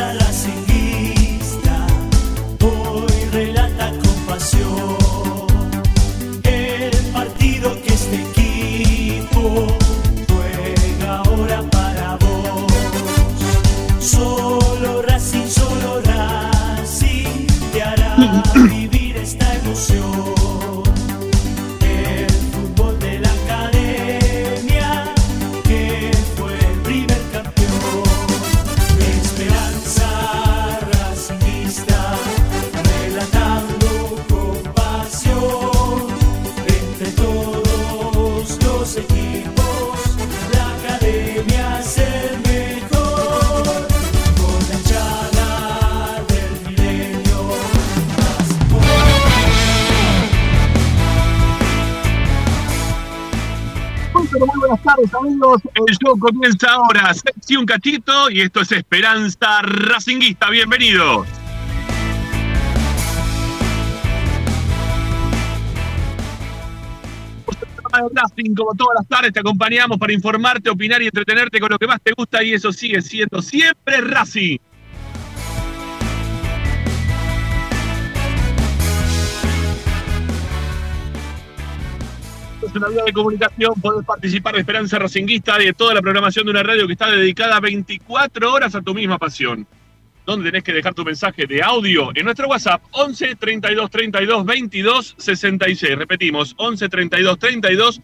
Esperanza comienza ahora. Sexy un cachito y esto es Esperanza Racinguista. Bienvenidos. Racing, como todas las tardes, te acompañamos para informarte, opinar y entretenerte con lo que más te gusta y eso sigue siendo siempre Racing. Es una vía de comunicación, podés participar de Esperanza Racinguista de toda la programación de una radio que está dedicada 24 horas a tu misma pasión. Donde tenés que dejar tu mensaje de audio en nuestro WhatsApp 11 32 32 22 66. Repetimos, 11 32 32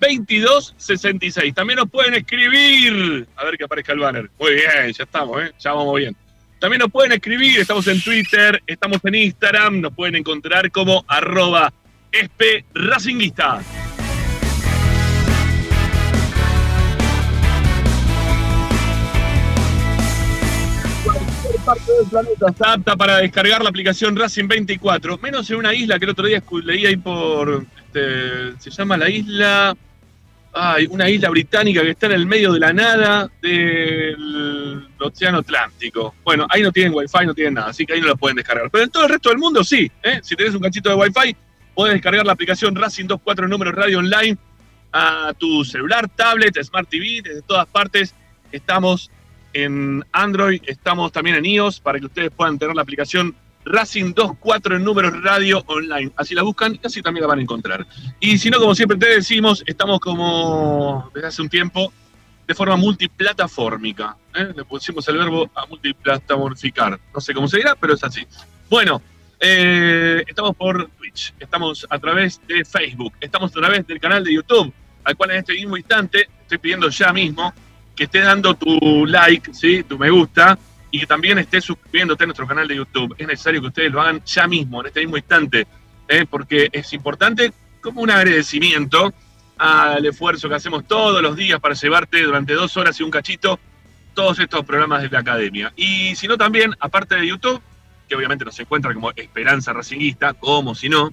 22 66. También nos pueden escribir. A ver que aparezca el banner. Muy bien, ya estamos, ¿eh? ya vamos bien. También nos pueden escribir, estamos en Twitter, estamos en Instagram, nos pueden encontrar como arroba espe racinguista. Parte del planeta está apta para descargar la aplicación Racing 24, menos en una isla que el otro día leí ahí por, este, se llama la isla, ay, una isla británica que está en el medio de la nada del Océano Atlántico. Bueno, ahí no tienen wifi, no tienen nada, así que ahí no la pueden descargar. Pero en todo el resto del mundo sí, ¿eh? si tenés un cachito de wifi, puedes descargar la aplicación Racing 24 números radio online a tu celular, tablet, Smart TV, desde todas partes. Estamos en Android, estamos también en iOS para que ustedes puedan tener la aplicación Racing 24 en números radio online. Así la buscan y así también la van a encontrar. Y si no, como siempre te decimos, estamos como desde hace un tiempo de forma multiplataformica. ¿eh? Le pusimos el verbo a multiplataformificar. No sé cómo se dirá, pero es así. Bueno, eh, estamos por Twitch, estamos a través de Facebook, estamos a través del canal de YouTube, al cual en este mismo instante estoy pidiendo ya mismo que estés dando tu like, ¿sí? tu me gusta, y que también estés suscribiéndote a nuestro canal de YouTube. Es necesario que ustedes lo hagan ya mismo, en este mismo instante, ¿eh? porque es importante como un agradecimiento al esfuerzo que hacemos todos los días para llevarte durante dos horas y un cachito todos estos programas de la academia. Y si no, también, aparte de YouTube, que obviamente nos encuentra como Esperanza Racinguista, como si no,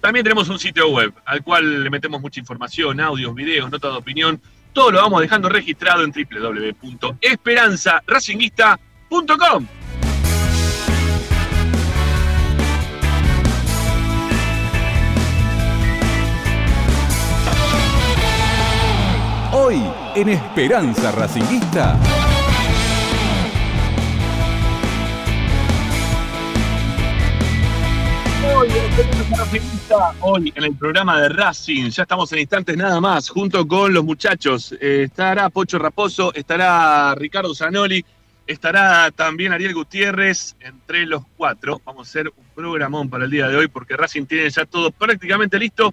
también tenemos un sitio web al cual le metemos mucha información, audios, videos, notas de opinión. Todo lo vamos dejando registrado en www.esperanzaracinguista.com. Hoy en Esperanza Racinguista. Hoy en el programa de Racing, ya estamos en instantes nada más, junto con los muchachos. Eh, estará Pocho Raposo, estará Ricardo Zanoli, estará también Ariel Gutiérrez, entre los cuatro. Vamos a hacer un programón para el día de hoy, porque Racing tiene ya todo prácticamente listo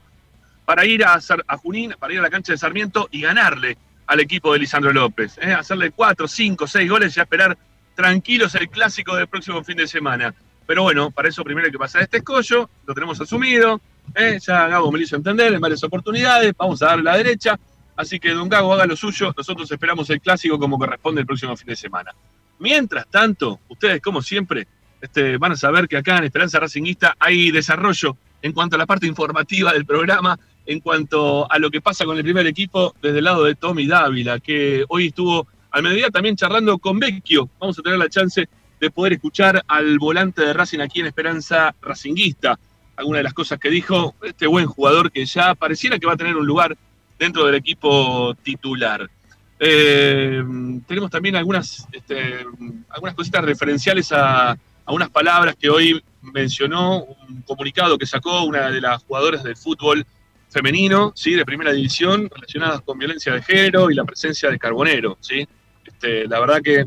para ir a, a Junín, para ir a la cancha de Sarmiento y ganarle al equipo de Lisandro López. ¿eh? Hacerle cuatro, cinco, seis goles y esperar tranquilos el clásico del próximo fin de semana. Pero bueno, para eso primero hay que pasar este escollo, lo tenemos asumido, ¿eh? ya Gabo me lo hizo entender en varias oportunidades, vamos a darle la derecha, así que Don Gago haga lo suyo, nosotros esperamos el clásico como corresponde el próximo fin de semana. Mientras tanto, ustedes como siempre este, van a saber que acá en Esperanza Racinguista hay desarrollo en cuanto a la parte informativa del programa, en cuanto a lo que pasa con el primer equipo desde el lado de Tommy Dávila, que hoy estuvo al mediodía también charlando con Vecchio. Vamos a tener la chance de poder escuchar al volante de Racing aquí en Esperanza Racinguista. Algunas de las cosas que dijo este buen jugador que ya pareciera que va a tener un lugar dentro del equipo titular. Eh, tenemos también algunas, este, algunas cositas referenciales a, a unas palabras que hoy mencionó un comunicado que sacó una de las jugadoras del fútbol femenino, ¿sí? de primera división, relacionadas con violencia de género y la presencia de Carbonero. ¿sí? Este, la verdad que,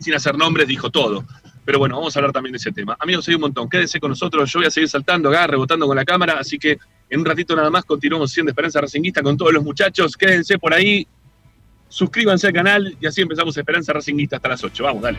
sin hacer nombres, dijo todo. Pero bueno, vamos a hablar también de ese tema. Amigos, hay un montón. Quédense con nosotros. Yo voy a seguir saltando acá, rebotando con la cámara. Así que en un ratito nada más continuamos siendo Esperanza Racinguista con todos los muchachos. Quédense por ahí. Suscríbanse al canal y así empezamos Esperanza Racinguista hasta las 8. Vamos, dale.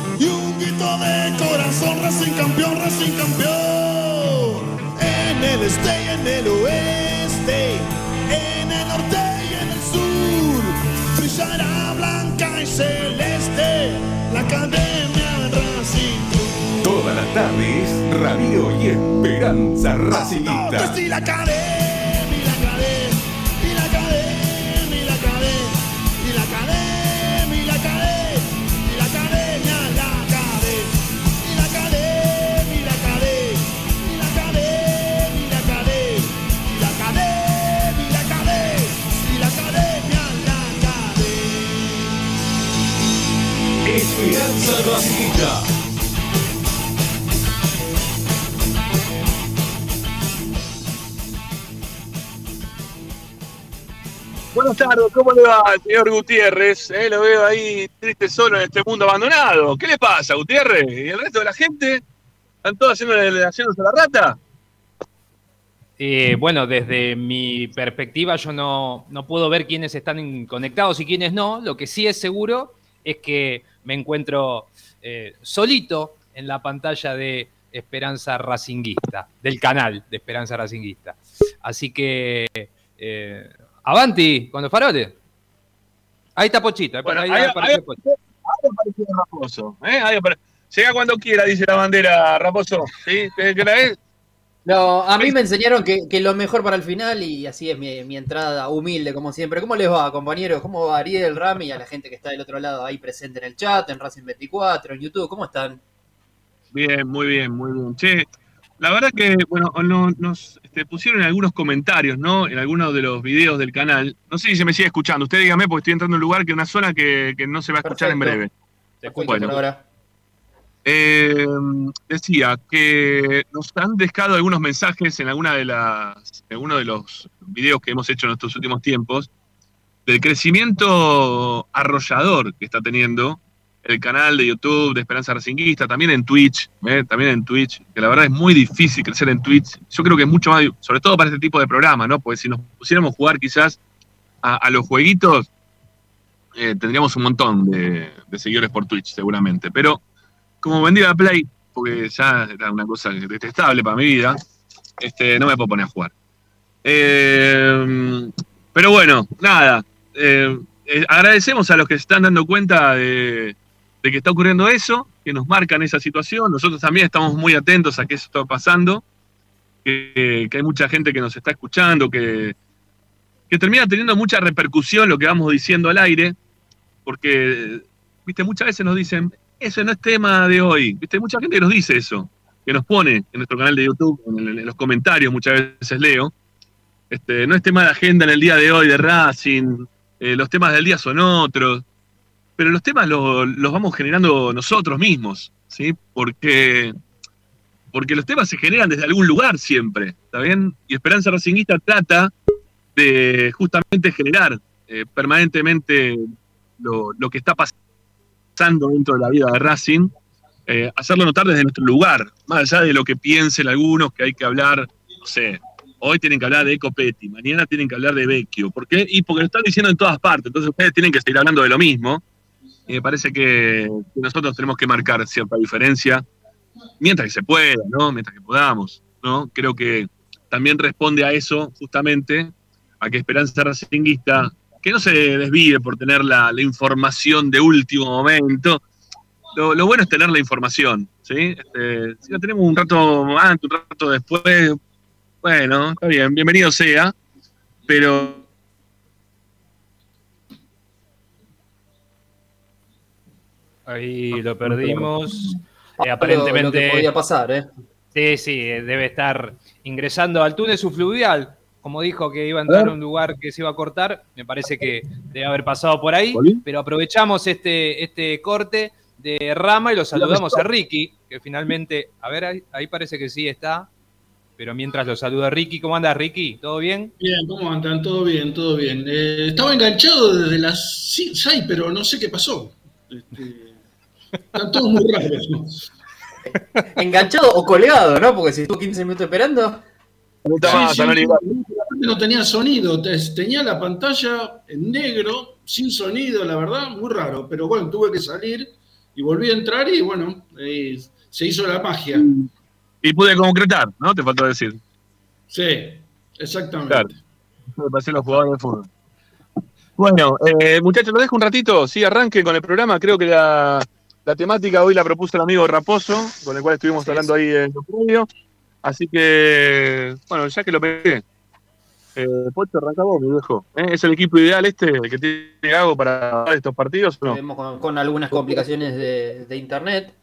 y un grito de corazón, Racing campeón, Racing campeón. En el este y en el oeste, en el norte y en el sur, brillará blanca y celeste la academia Racing Club. Todas las tardes, Radio y Esperanza Todos Racinguista. y Racinguista. Buenas tardes, ¿cómo le va, señor Gutiérrez? Eh, lo veo ahí triste solo en este mundo abandonado. ¿Qué le pasa, Gutiérrez? ¿Y el resto de la gente? ¿Están todos haciendo, haciéndose la rata? Eh, bueno, desde mi perspectiva yo no, no puedo ver quiénes están conectados y quiénes no. Lo que sí es seguro es que me encuentro eh, solito en la pantalla de Esperanza Racinguista, del canal de Esperanza Racinguista. Así que, eh, avanti con los faroles. Ahí está Pochito. ahí- Bueno, ahí ahí- apareció Pochito. Ahí apareció Raposo. ¿eh? Llega cuando quiera, dice la bandera, Raposo. ¿Sí? ¿Qué, qué la es? No, a mí me enseñaron que, que lo mejor para el final y así es mi, mi entrada humilde como siempre. ¿Cómo les va, compañeros? ¿Cómo va Ariel, Rami y a la gente que está del otro lado ahí presente en el chat, en Racing 24, en YouTube? ¿Cómo están? Bien, muy bien, muy bien. Che, la verdad que, bueno, no- nos este, pusieron algunos comentarios, ¿no? En algunos de los videos del canal. No sé si se me sigue escuchando. Usted dígame, porque estoy entrando en un lugar que es una zona que, que no se va a escuchar en breve. Te escucho. Bueno. por ahora? Eh, decía que nos han dejado algunos mensajes en alguna de las, en uno de los videos que hemos hecho en estos últimos tiempos del crecimiento arrollador que está teniendo el canal de YouTube de Esperanza Racinguista, también en Twitch, ¿eh? también en Twitch, que la verdad es muy difícil crecer en Twitch. Yo creo que es mucho más, sobre todo para este tipo de programas, ¿no? Porque si nos pusiéramos a jugar quizás a, a los jueguitos, eh, tendríamos un montón de, de seguidores por Twitch, seguramente. Pero como vendí la Play, porque ya era una cosa detestable para mi vida, este, no me puedo poner a jugar. Eh, pero bueno, nada. eh, eh, agradecemos a los que se están dando cuenta de, que está ocurriendo eso, que nos marcan esa situación. Nosotros también estamos muy atentos a que eso está pasando, que, que hay mucha gente que nos está escuchando, que, que termina teniendo mucha repercusión lo que vamos diciendo al aire, porque, viste, muchas veces nos dicen, ese no es tema de hoy. ¿Viste? Mucha gente que nos dice eso, que nos pone en nuestro canal de YouTube, en, los comentarios, muchas veces leo. Este, no es tema de agenda en el día de hoy de Racing, eh, los temas del día son otros, pero los temas lo- los vamos generando nosotros mismos, ¿sí? Porque, porque los temas se generan desde algún lugar siempre, ¿está bien? Y Esperanza Racinguista trata de justamente generar eh, permanentemente lo, lo que está pasando dentro de la vida de Racing, eh, hacerlo notar desde nuestro lugar, más allá de lo que piensen algunos que hay que hablar, no sé, hoy tienen que hablar de Ecopetti, mañana tienen que hablar de Vecchio, ¿por qué? Y porque lo están diciendo en todas partes, entonces ustedes tienen que seguir hablando de lo mismo, Y me parece que nosotros tenemos que marcar cierta diferencia mientras que se pueda, ¿no? Mientras que podamos, ¿no? Creo que también responde a eso, justamente, a que Esperanza Racinguista, que no se desvíe por tener la, la información de último momento. Lo, lo, bueno es tener la información, ¿sí? Este, si la tenemos un rato antes, un rato después, bueno, está bien, bienvenido sea, pero Ahí lo perdimos. Eh, aparentemente. Lo que podía pasar, ¿eh? Sí, sí, debe estar ingresando al túnel subfluvial. Como dijo que iba a entrar a un lugar que se iba a cortar, me parece que debe haber pasado por ahí. Pero aprovechamos este, este corte de Rama y lo saludamos a Ricky, que finalmente, a ver, ahí, ahí parece que sí está. Pero mientras lo saluda Ricky, ¿cómo anda Ricky? ¿Todo bien? Bien, ¿cómo andan? Todo bien, todo bien. Eh, estaba enganchado desde las 6, pero no sé qué pasó. Este, están todos muy raros. ¿no? Enganchado o colgado, ¿no? Porque si estuvo 15 minutos esperando. Sí, sí, no tenía sonido, tenía la pantalla en negro, sin sonido, la verdad, muy raro. Pero bueno, tuve que salir y volví a entrar y bueno, eh, se hizo la magia. Y pude concretar, ¿no? Te faltó decir. Sí, exactamente. Claro. Me pasé los jugadores de fútbol. Bueno, eh, muchachos, lo dejo un ratito. Sí, arranque con el programa. Creo que la, la temática hoy la propuso el amigo Raposo, con el cual estuvimos hablando ahí en los medios. Así que, bueno, ya que lo pegué, eh, Pocho, arranca vos, mi viejo. ¿Eh? ¿Es el equipo ideal este el que tiene Gago para estos partidos o no? Vemos con, con algunas complicaciones de, de internet.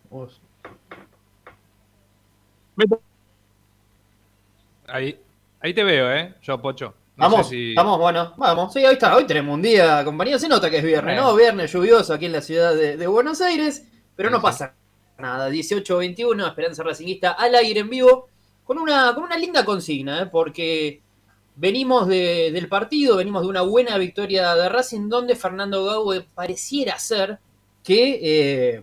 Ahí, ahí te veo, ¿eh? Yo, Pocho. No vamos, si... vamos, bueno, vamos. Sí, ahí está. Hoy tenemos un día, compañía. Se nota que es viernes, ¿no? Viernes lluvioso aquí en la ciudad de, de Buenos Aires. Pero no pasa nada. 18-21, Esperanza Racingista al aire en vivo. Con una, con una linda consigna, ¿eh? porque venimos de, del partido, venimos de una buena victoria de Racing, donde Fernando Gaue pareciera ser que eh,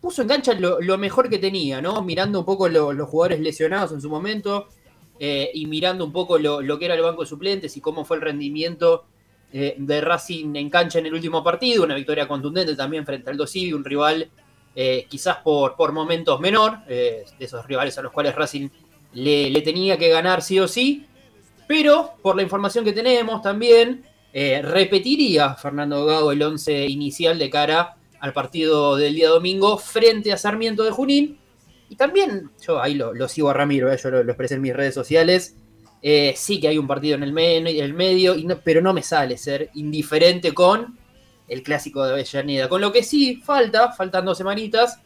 puso en cancha lo, mejor que tenía, ¿no? Mirando un poco lo, los jugadores lesionados en su momento eh, y mirando un poco lo, lo, que era el banco de suplentes y cómo fue el rendimiento de Racing en cancha en el último partido. Una victoria contundente también frente al Dosivi, un rival quizás por, por momentos menor, de esos rivales a los cuales Racing le, tenía que ganar sí o sí. Pero por la información que tenemos también, repetiría Fernando Gago el 11 inicial de cara al partido del día domingo frente a Sarmiento de Junín. Y también, yo ahí lo, sigo a Ramiro, ¿eh? yo lo, lo, expresé en mis redes sociales. Eh, sí que hay un partido en el, men el medio, pero no me sale ser indiferente con el clásico de Avellaneda. Con lo que sí falta, faltan dos semanitas,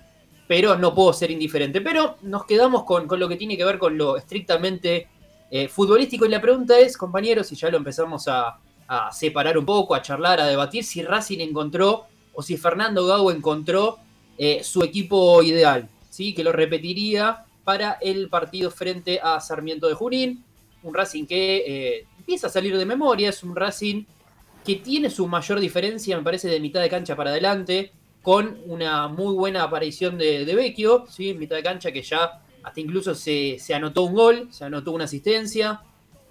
pero no puedo ser indiferente. Pero nos quedamos con, con lo que tiene que ver con lo estrictamente eh, futbolístico. Y la pregunta es, compañeros, si ya lo empezamos a, a separar un poco, a charlar, a debatir, si Racing encontró o si Fernando Gago encontró eh, su equipo ideal, ¿sí? que lo repetiría para el partido frente a Sarmiento de Junín. Un Racing que eh, empieza a salir de memoria, es un Racing que tiene su mayor diferencia, me parece, de mitad de cancha para adelante, con una muy buena aparición de, de Vecchio, ¿sí? en mitad de cancha que ya hasta incluso se, se anotó un gol, se anotó una asistencia,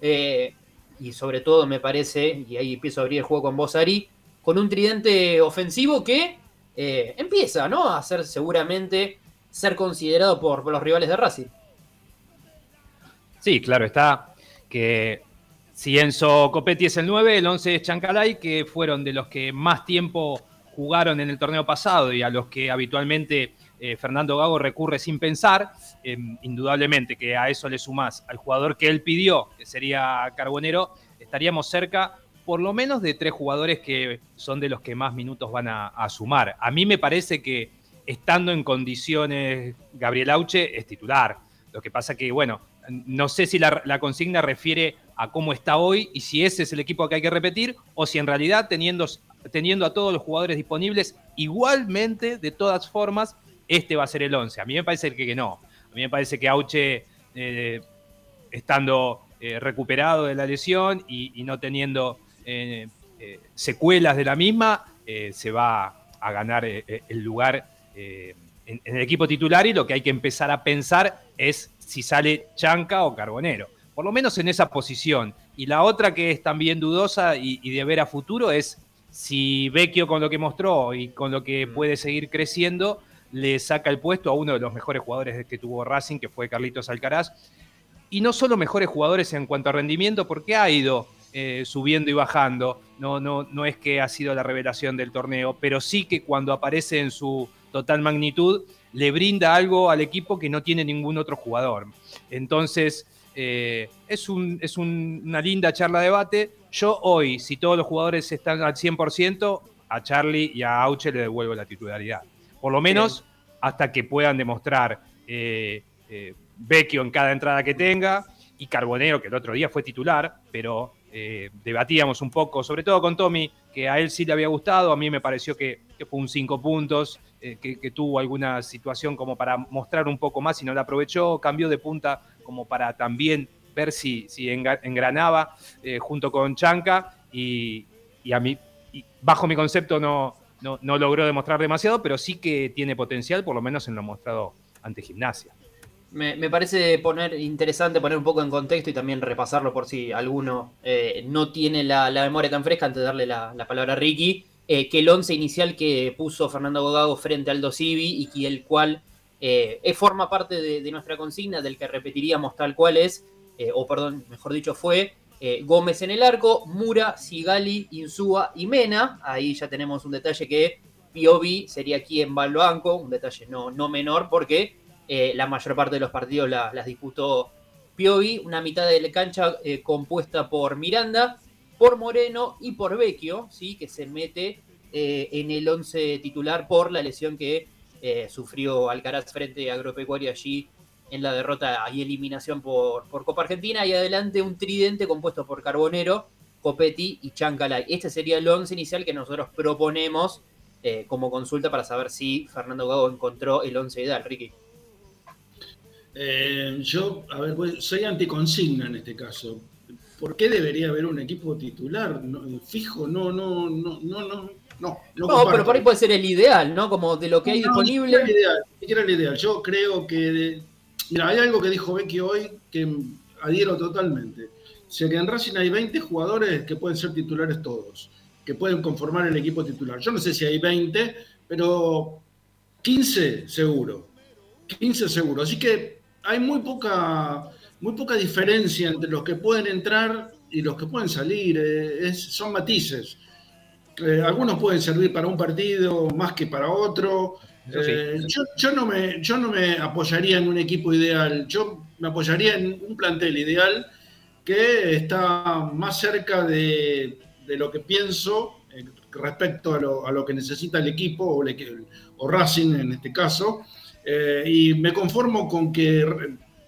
eh, y sobre todo me parece, y ahí empiezo a abrir el juego con vos, Ari, con un tridente ofensivo que eh, empieza ¿no? a ser seguramente ser considerado por, por, los rivales de Racing. Sí, claro, está que si Enzo Copetti es el 9, el 11 es Chancalay, que fueron de los que más tiempo jugaron en el torneo pasado y a los que habitualmente eh, Fernando Gago recurre sin pensar. Eh, indudablemente que a eso le sumás al jugador que él pidió, que sería Carbonero, estaríamos cerca por lo menos de tres jugadores que son de los que más minutos van a, sumar. A mí me parece que estando en condiciones, Gabriel Auche es titular. Lo que pasa que, bueno, no sé si la, consigna refiere a cómo está hoy y si ese es el equipo que hay que repetir o si en realidad teniendo, teniendo a todos los jugadores disponibles igualmente, de todas formas, este va a ser el 11. A mí me parece que, no. A mí me parece que Auche, eh, estando eh, recuperado de la lesión y, no teniendo eh, secuelas de la misma, se va a ganar el lugar en, el equipo titular y lo que hay que empezar a pensar es si sale Chanca o Carbonero, por lo menos en esa posición. Y la otra que es también dudosa y de ver a futuro es si Vecchio con lo que mostró y con lo que puede seguir creciendo, le saca el puesto a uno de los mejores jugadores que tuvo Racing, que fue Carlitos Alcaraz. Y no solo mejores jugadores en cuanto a rendimiento, porque ha ido eh, subiendo y bajando. No, no, no es que ha sido la revelación del torneo, pero sí que cuando aparece en su total magnitud, le brinda algo al equipo que no tiene ningún otro jugador. Entonces, eh, es, un, es una linda charla de debate. Yo hoy, si todos los jugadores están al 100%, a Charlie y a Auche le devuelvo la titularidad. Por lo menos hasta que puedan demostrar eh, eh, Vecchio en cada entrada que tenga y Carbonero, que el otro día fue titular, pero eh, debatíamos un poco, sobre todo con Tommy, que a él sí le había gustado, a mí me pareció que, fue un cinco puntos, que, tuvo alguna situación como para mostrar un poco más y no la aprovechó, cambió de punta como para también ver si, si engranaba junto con Chanca y, a mí, bajo mi concepto, no, no, no logró demostrar demasiado, pero sí que tiene potencial, por lo menos en lo mostrado ante Gimnasia. Me, parece poner interesante poner un poco en contexto y también repasarlo por si alguno eh, no tiene la, memoria tan fresca antes de darle la, palabra a Ricky, eh, que el once inicial que puso Fernando Gogago frente al Dosivi y que el cual eh, forma parte de, nuestra consigna, del que repetiríamos tal cual es, o perdón, mejor dicho fue, Gómez en el arco, Mura, Sigali, Insúa y Mena. Ahí ya tenemos un detalle que Piovi sería aquí en banco, un detalle no, no menor porque eh, la mayor parte de los partidos las disputó Piovi, una mitad de la cancha eh, compuesta por Miranda, por Moreno y por Vecchio, ¿sí? que se mete eh, en el 11 titular por la lesión que sufrió Alcaraz frente a Agropecuario allí en la derrota y eliminación por, por, Copa Argentina. Y adelante un tridente compuesto por Carbonero, Copetti y Chancalay. Este sería el 11 inicial que nosotros proponemos como consulta para saber si Fernando Gago encontró el 11 ideal, Ricky. Eh, yo, a ver, soy anticonsigna en este caso. ¿Por qué debería haber un equipo titular fijo? No, no, no, no, no. No, no, pero por ahí puede ser el ideal, ¿no? Como de lo que hay disponible. Era el ideal, era el ideal. Yo creo que. mira, hay algo que dijo Becky hoy que adhiero totalmente. O sea, que en Racing hay 20 jugadores que pueden ser titulares todos, que pueden conformar el equipo titular. Yo no sé si hay 20, pero 15 seguro. 15 seguro. Así que hay muy poca, muy poca diferencia entre los que pueden entrar y los que pueden salir. Eh, son matices. Eh, algunos pueden servir para un partido más que para otro. Eh, yo, no me, yo no me apoyaría en un equipo ideal, yo me apoyaría en un plantel ideal que está más cerca de, lo que pienso respecto a lo, a lo, que necesita el equipo o, o Racing en este caso, eh, y me conformo con que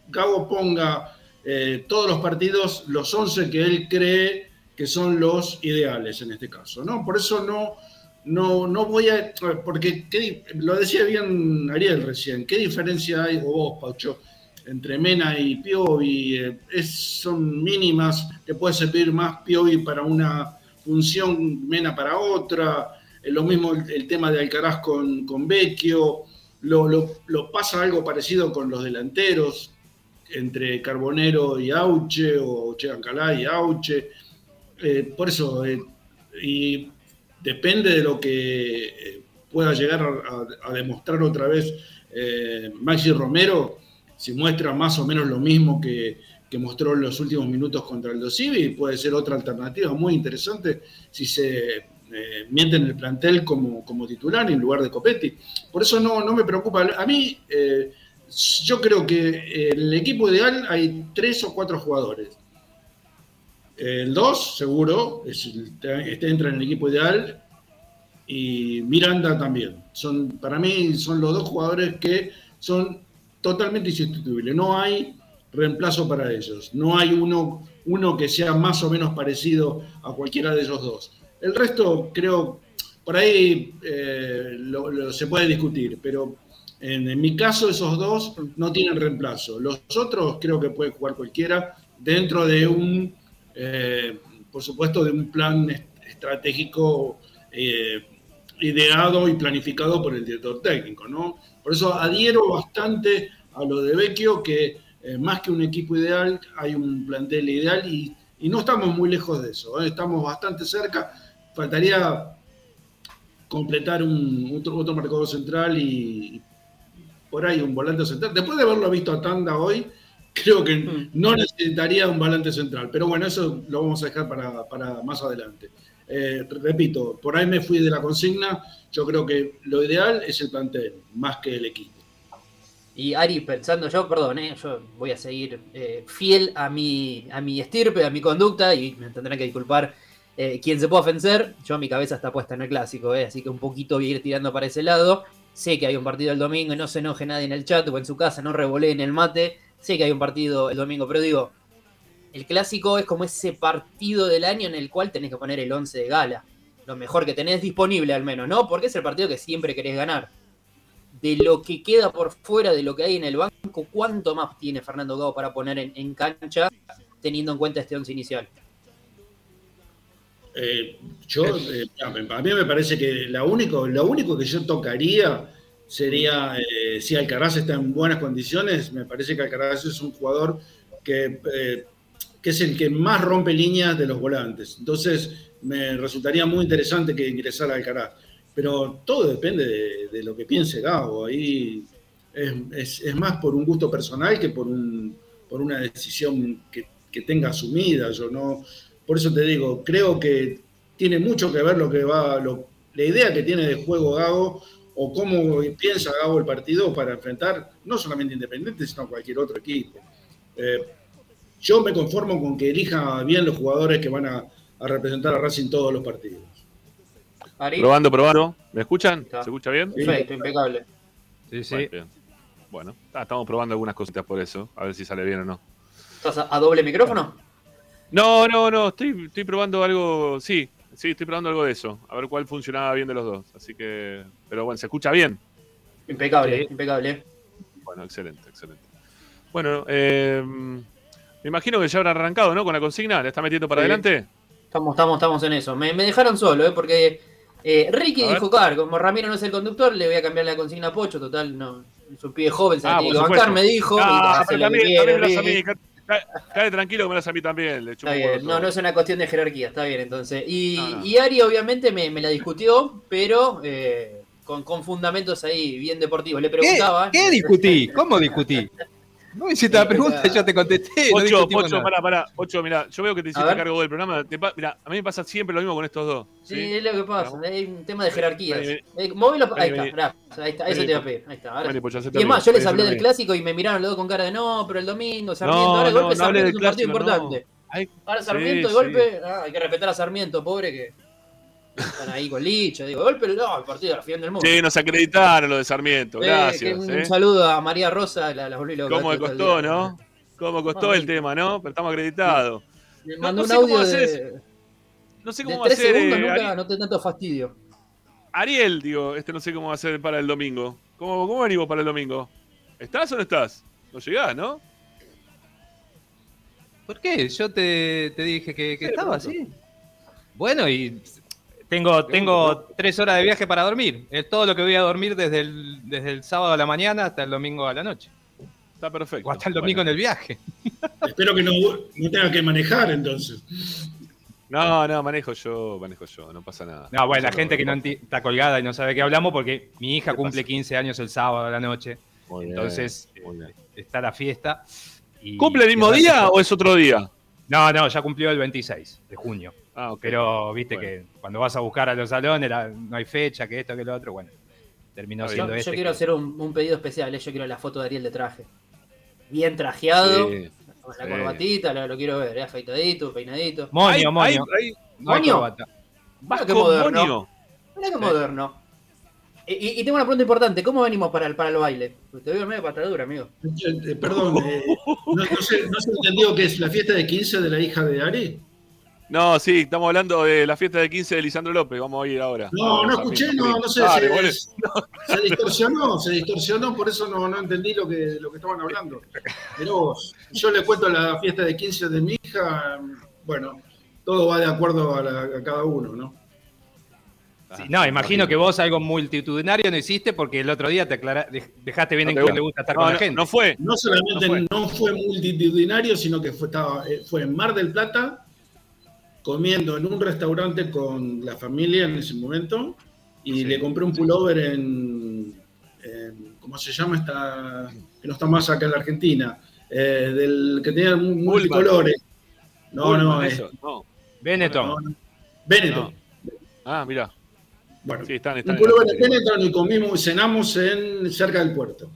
Gago ponga eh, todos los partidos, los 11 que él cree que son los ideales en este caso. ¿no? Por eso no, no, no voy a. Porque lo decía bien Ariel recién, ¿qué diferencia hay, o vos, Paucho, entre Mena y Piovi? Eh, es, son mínimas, te puede servir más Piovi para una función, Mena para otra. lo mismo el, tema de Alcaraz con, con Vecchio. Lo, pasa algo parecido con los delanteros, entre Carbonero y Auche, o Chegancalá y Auche. Eh, por eso, eh, y depende de lo que eh, pueda llegar a, demostrar otra vez Maxi Romero, si muestra más o menos lo mismo que, que mostró en los últimos minutos contra el Dosivi, puede ser otra alternativa muy interesante si se eh, mienten el plantel como, como titular en lugar de Copetti. Por eso no, no me preocupa. A mí, eh, yo creo que en el equipo ideal hay tres o cuatro jugadores. El dos, seguro, este entra en el equipo ideal. Y Miranda también. Son, para mí son los dos jugadores que son totalmente insustituibles. No hay reemplazo para ellos. No hay uno, uno que sea más o menos parecido a cualquiera de ellos dos. El resto creo, por ahí eh, se puede discutir, pero en, mi caso esos dos no tienen reemplazo. Los otros creo que puede jugar cualquiera dentro de un, eh, por supuesto, de un plan estratégico eh, ideado y planificado por el director técnico, ¿no? Por eso adhiero bastante a lo de Vecchio, que más que un equipo ideal, hay un plantel ideal y, y no estamos muy lejos de eso, estamos bastante cerca faltaría completar un, otro, otro marcador central y, y por ahí un volante central. Después de haberlo visto a Tanda hoy, creo que Mm. no necesitaría un volante central. Pero bueno, eso lo vamos a dejar para, para más adelante. Eh, repito, por ahí me fui de la consigna. Yo creo que lo ideal es el plantel, más que el equipo. Y Ari, pensando yo, perdón, eh, yo voy a seguir eh, fiel a mi, a mi estirpe, a mi conducta, y me tendrán que disculpar eh, quien se pueda ofender. Yo mi cabeza está puesta en el clásico, eh, así que un poquito voy a ir tirando para ese lado. Sé que hay un partido el domingo y no se enoje nadie en el chat o en su casa, no revolé en el mate. Sé que hay un partido el domingo, pero digo, el clásico es como ese partido del año en el cual tenés que poner el 11 de gala. Lo mejor que tenés disponible al menos, ¿no? Porque es el partido que siempre querés ganar de lo que queda por fuera de lo que hay en el banco, ¿cuánto más tiene Fernando Gago para poner en cancha teniendo en cuenta este once inicial? Eh, yo, eh, a mí me parece que la único, lo único que yo tocaría sería, eh, si Alcaraz está en buenas condiciones, me parece que Alcaraz es un jugador que, eh, que es el que más rompe líneas de los volantes. Entonces, me resultaría muy interesante que ingresara Alcaraz. Pero todo depende de, de lo que piense Gago. Ahí es, es- es más por un gusto personal que por, un, por una decisión que, que tenga asumida. Yo no, por eso te digo, creo que tiene mucho que ver lo que va, lo- la idea que tiene de juego Gago o cómo piensa Gago el partido para enfrentar no solamente Independiente, sino cualquier otro equipo. Eh, yo me conformo con que elija bien los jugadores que van a, a representar a Racing todos los partidos. Ari, Probando, probando. ¿Me escuchan? Está. ¿Se escucha bien? perfecto, impecable. Sí, sí. Bueno, ah, estamos probando algunas cositas por eso, a ver si sale bien o no. ¿Estás a, a doble micrófono? No, no, no, estoy, estoy probando algo, sí, sí, estoy probando algo de eso, a ver cuál funcionaba bien de los dos. Así que, pero bueno, ¿se escucha bien? Impecable, Sí. impecable. Bueno, excelente, excelente. Bueno, eh, me imagino que ya habrá arrancado, ¿no? Con la consigna, ¿le está metiendo para Sí. adelante? Estamos, estamos, estamos en eso. Me, me dejaron solo, ¿eh? Porque eh, Ricky A dijo, claro, como Ramiro no es el conductor, le voy a cambiar la consigna a Pocho, total, no. Es un pibe joven, se Ah, tiene que bancar, me dijo. y Ah, pero que también, cae tranquilo que me las a mí también, le Está bien, no, no es una cuestión de jerarquía, está bien entonces. Y, No, no. y Ari obviamente me, me la discutió, pero eh, con, con fundamentos ahí bien deportivos. Le ¿Qué, preguntaba. ¿Qué discutí? ¿Cómo discutí? No hiciste la pregunta, yo te contesté. no Pocho, nada. pará, pará. Pocho, mira, yo veo que te hiciste cargo del programa. Te pa- mirá, a mí me pasa siempre lo mismo con estos dos. Sí, ¿sí? es lo que pasa, Vamos. hay un tema de jerarquías. Vení, Eh, móvilo- ahí vení, está, vení. ahí está, eso Vení, te iba a pedir. Ahí está, ahora Vení, hacete Y es más, yo les hablé del clásico y me miraron los dos con cara de no, pero el domingo, Sarmiento, No, ahora el no, golpe Sarmiento es un partido clásico, importante. Ahora Sarmiento, sí. golpe, ah, hay que respetar a Sarmiento, pobre que están ahí con Licho, digo, golpe, no, el partido de la final del mundo. Sí, nos acreditaron lo de Sarmiento. Eh, Gracias. un, ¿eh? un saludo a María Rosa, la, la volví loca ¿Cómo me costó, no? ¿Cómo costó el tema, no? Pero estamos acreditados. Me No- mandó no un sé cómo audio de, No sé de cómo va a tres ser. segundos, eh, nunca Ari- noté tanto fastidio. Ariel, digo, este no sé cómo va a ser para el domingo. ¿Cómo, cómo venimos para el domingo? ¿Estás o no estás? No llegás, ¿no? ¿Por qué? Yo te, te dije que, que Sí, estaba así. Bueno, y tengo, tengo tres horas de viaje para dormir. Es todo lo que voy a dormir desde el, desde el sábado a la mañana hasta el domingo a la noche. Está perfecto. O hasta el domingo en el viaje. Espero que no, no tenga que manejar entonces. No, no, manejo yo, manejo yo, no pasa nada. No, bueno, la gente que no está colgada y no sabe qué hablamos porque mi hija ¿Qué cumple pasa? 15 años el sábado a la noche. Muy Entonces, bien. eh, está la fiesta. y- ¿Cumple el mismo día o es otro día? No, no, ya cumplió el 26 de junio. Ah. Pero viste Bueno. que cuando vas a buscar a los salones la- no hay fecha, que esto, que lo otro, bueno. Terminó Yo, siendo yo este. quiero que- hacer un, un pedido especial, eh, yo quiero la foto de Ariel de traje. Bien trajeado, Sí. con la sí. corbatita, lo, lo quiero ver, eh, afeitadito, peinadito. Moño, no hay ¿Moño? vas Mira qué moderno. moño. Qué moderno. Y, tengo una pregunta importante, ¿cómo venimos para el, para el baile? Te veo medio patadura, amigo. Eh, Perdón, eh, no, no sé, ¿no se entendió que es la fiesta de 15 de la hija de Ari? No, sí, estamos hablando de la fiesta de 15 de Lisandro López. Vamos a ir ahora. No, no escuché, no, no sé, Dale, se, distorsionó, se distorsionó, por eso no, no entendí lo que, lo que estaban hablando. Pero vos, yo le cuento la fiesta de 15 de mi hija, bueno, todo va de acuerdo a, la- a cada uno, ¿no? Sí, no, imagino que vos algo multitudinario no hiciste porque el otro día te aclara- dej- dejaste bien No en que le gusta estar No, con la no, gente. no fue. No solamente No no fue. fue, multitudinario, sino que fue, estaba, eh, fue en Mar del Plata, comiendo en un restaurante con la familia en ese momento, y Sí. le compré un pullover en, en- ¿cómo se llama esta? Que no está más acá en la Argentina, eh, del que tenía mu- multicolores. No, no, es, eso, no. Benetton. no, no. Benetton. Ah, mira. Bueno, Sí, están, están un en pullover Argentina. Benetton y comimos, cenamos en, cerca del puerto.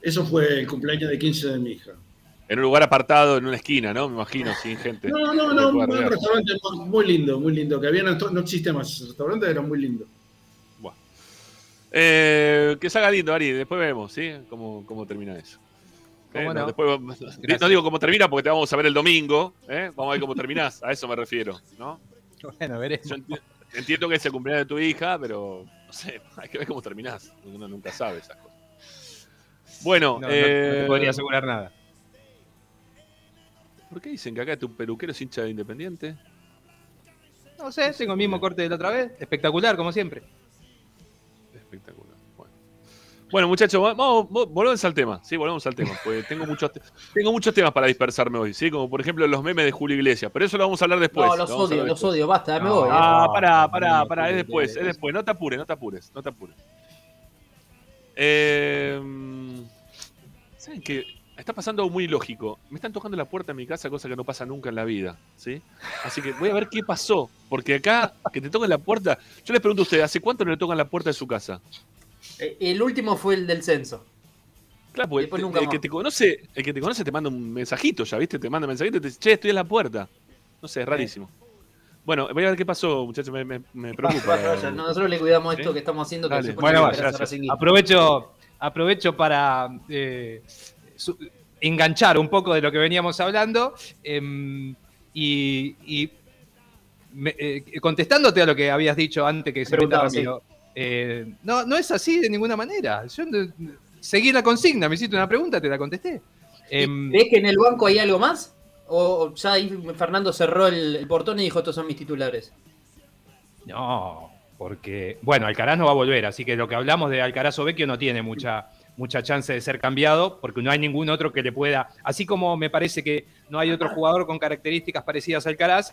Eso fue el cumpleaños de 15 de mi hija. En un lugar apartado, en una esquina, ¿no? Me imagino, sin gente. No, no, no, un restaurante muy lindo, muy lindo. Que había, no existe más ese restaurante, era muy lindo. Buah. Eh, que salga lindo, Ari. Después vemos, ¿sí? Cómo, cómo termina eso. ¿Cómo Eh, no? después no digo cómo termina porque te vamos a ver el domingo. ¿eh? Vamos a ver cómo terminás. A eso me refiero, ¿no? Bueno, veremos. Yo enti- entiendo que es el cumpleaños de tu hija, pero no sé, hay que ver cómo terminás. Uno nunca sabe esas cosas. Bueno, No, no- eh, no te podría asegurar nada. ¿Por qué dicen que acá tu peluquero es hincha de Independiente? No sé, tengo el mismo corte de la otra vez. Espectacular, como siempre. Espectacular. Bueno, Bueno, muchachos, va- vamos, vo- volvemos al tema. Sí, volvemos al tema. Porque tengo muchos, te- tengo muchos temas para dispersarme hoy, ¿sí? Como por ejemplo los memes de Julio Iglesias. Pero eso lo vamos a hablar después. no, los odio, los odio, basta, me No. voy. Ah, No, pará, no, pará, no, pará, es después, es después. No te apures, no te apures, no te apures. Eh, ¿Saben qué? Está pasando algo muy lógico. Me están tocando la puerta de mi casa, cosa que no pasa nunca en la vida, ¿sí? Así que voy a ver qué pasó. Porque acá, que te toquen la puerta... Yo les pregunto a ustedes, ¿hace cuánto no le tocan la puerta de su casa? Eh, El último fue el del censo. Claro, porque nunca el más. que te conoce, el que te conoce te manda un mensajito ya, ¿viste? Te manda un mensajito y te dice, che, estoy en la puerta. No sé, es rarísimo. Bueno, voy a ver qué pasó, muchachos, me, me- me preocupa. Vaya, vaya, Nosotros le cuidamos esto ¿Sí? que estamos haciendo. Que Dale. se pone Bueno, gracias. racinguista. Aprovecho, aprovecho para eh, su- enganchar un poco de lo que veníamos hablando em, y, y me- eh, contestándote a lo que habías dicho antes que se Preguntaba, Ramiro. eh, no, no es así de ninguna manera. Yo seguí la consigna, me hiciste una pregunta, te la contesté. Em, ¿Ves que en el banco hay algo más? ¿O ya ahí Fernando cerró el, el portón y dijo estos son mis titulares? No, porque, bueno, Alcaraz no va a volver, así que lo que hablamos de Alcaraz o Vecchio no tiene mucha, mucha chance de ser cambiado, porque no hay ningún otro que le pueda, así como me parece que no hay otro jugador con características parecidas a Alcaraz,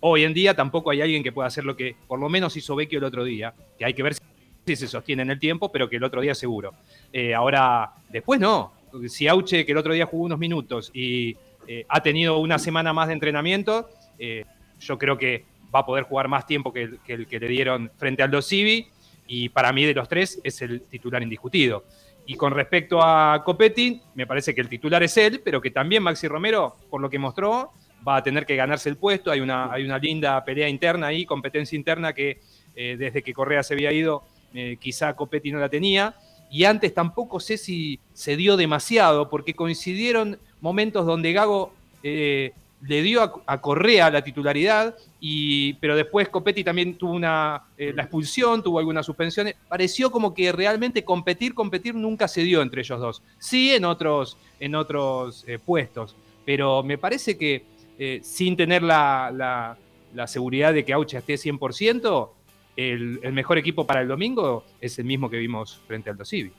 hoy en día tampoco hay alguien que pueda hacer lo que por lo menos hizo Vecchio el otro día, que hay que ver si se sostiene en el tiempo, pero que el otro día seguro. Eh, ahora, después no, si Auche, que el otro día jugó unos minutos y eh, ha tenido una semana más de entrenamiento, eh, yo creo que va a poder jugar más tiempo que el que, le dieron frente al Dos Civi y para mí de los tres es el titular indiscutido. Y con respecto a Copetti, me parece que el titular es él, pero que también Maxi Romero, por lo que mostró, va a tener que ganarse el puesto. Hay una, hay una linda pelea interna ahí, competencia interna que eh, desde que Correa se había ido, eh, quizá Copetti no la tenía. Y antes tampoco sé si se dio demasiado, porque coincidieron momentos donde Gago eh, le dio a, a Correa la titularidad, y, pero después Copetti también tuvo una, eh, la expulsión, tuvo algunas suspensiones. Pareció como que realmente competir, competir nunca se dio entre ellos dos. Sí en otros, en otros eh, puestos, pero me parece que eh, sin tener la, la- la seguridad de que Aucha esté 100%, el, el mejor equipo para el domingo es el mismo que vimos frente al Dosivi.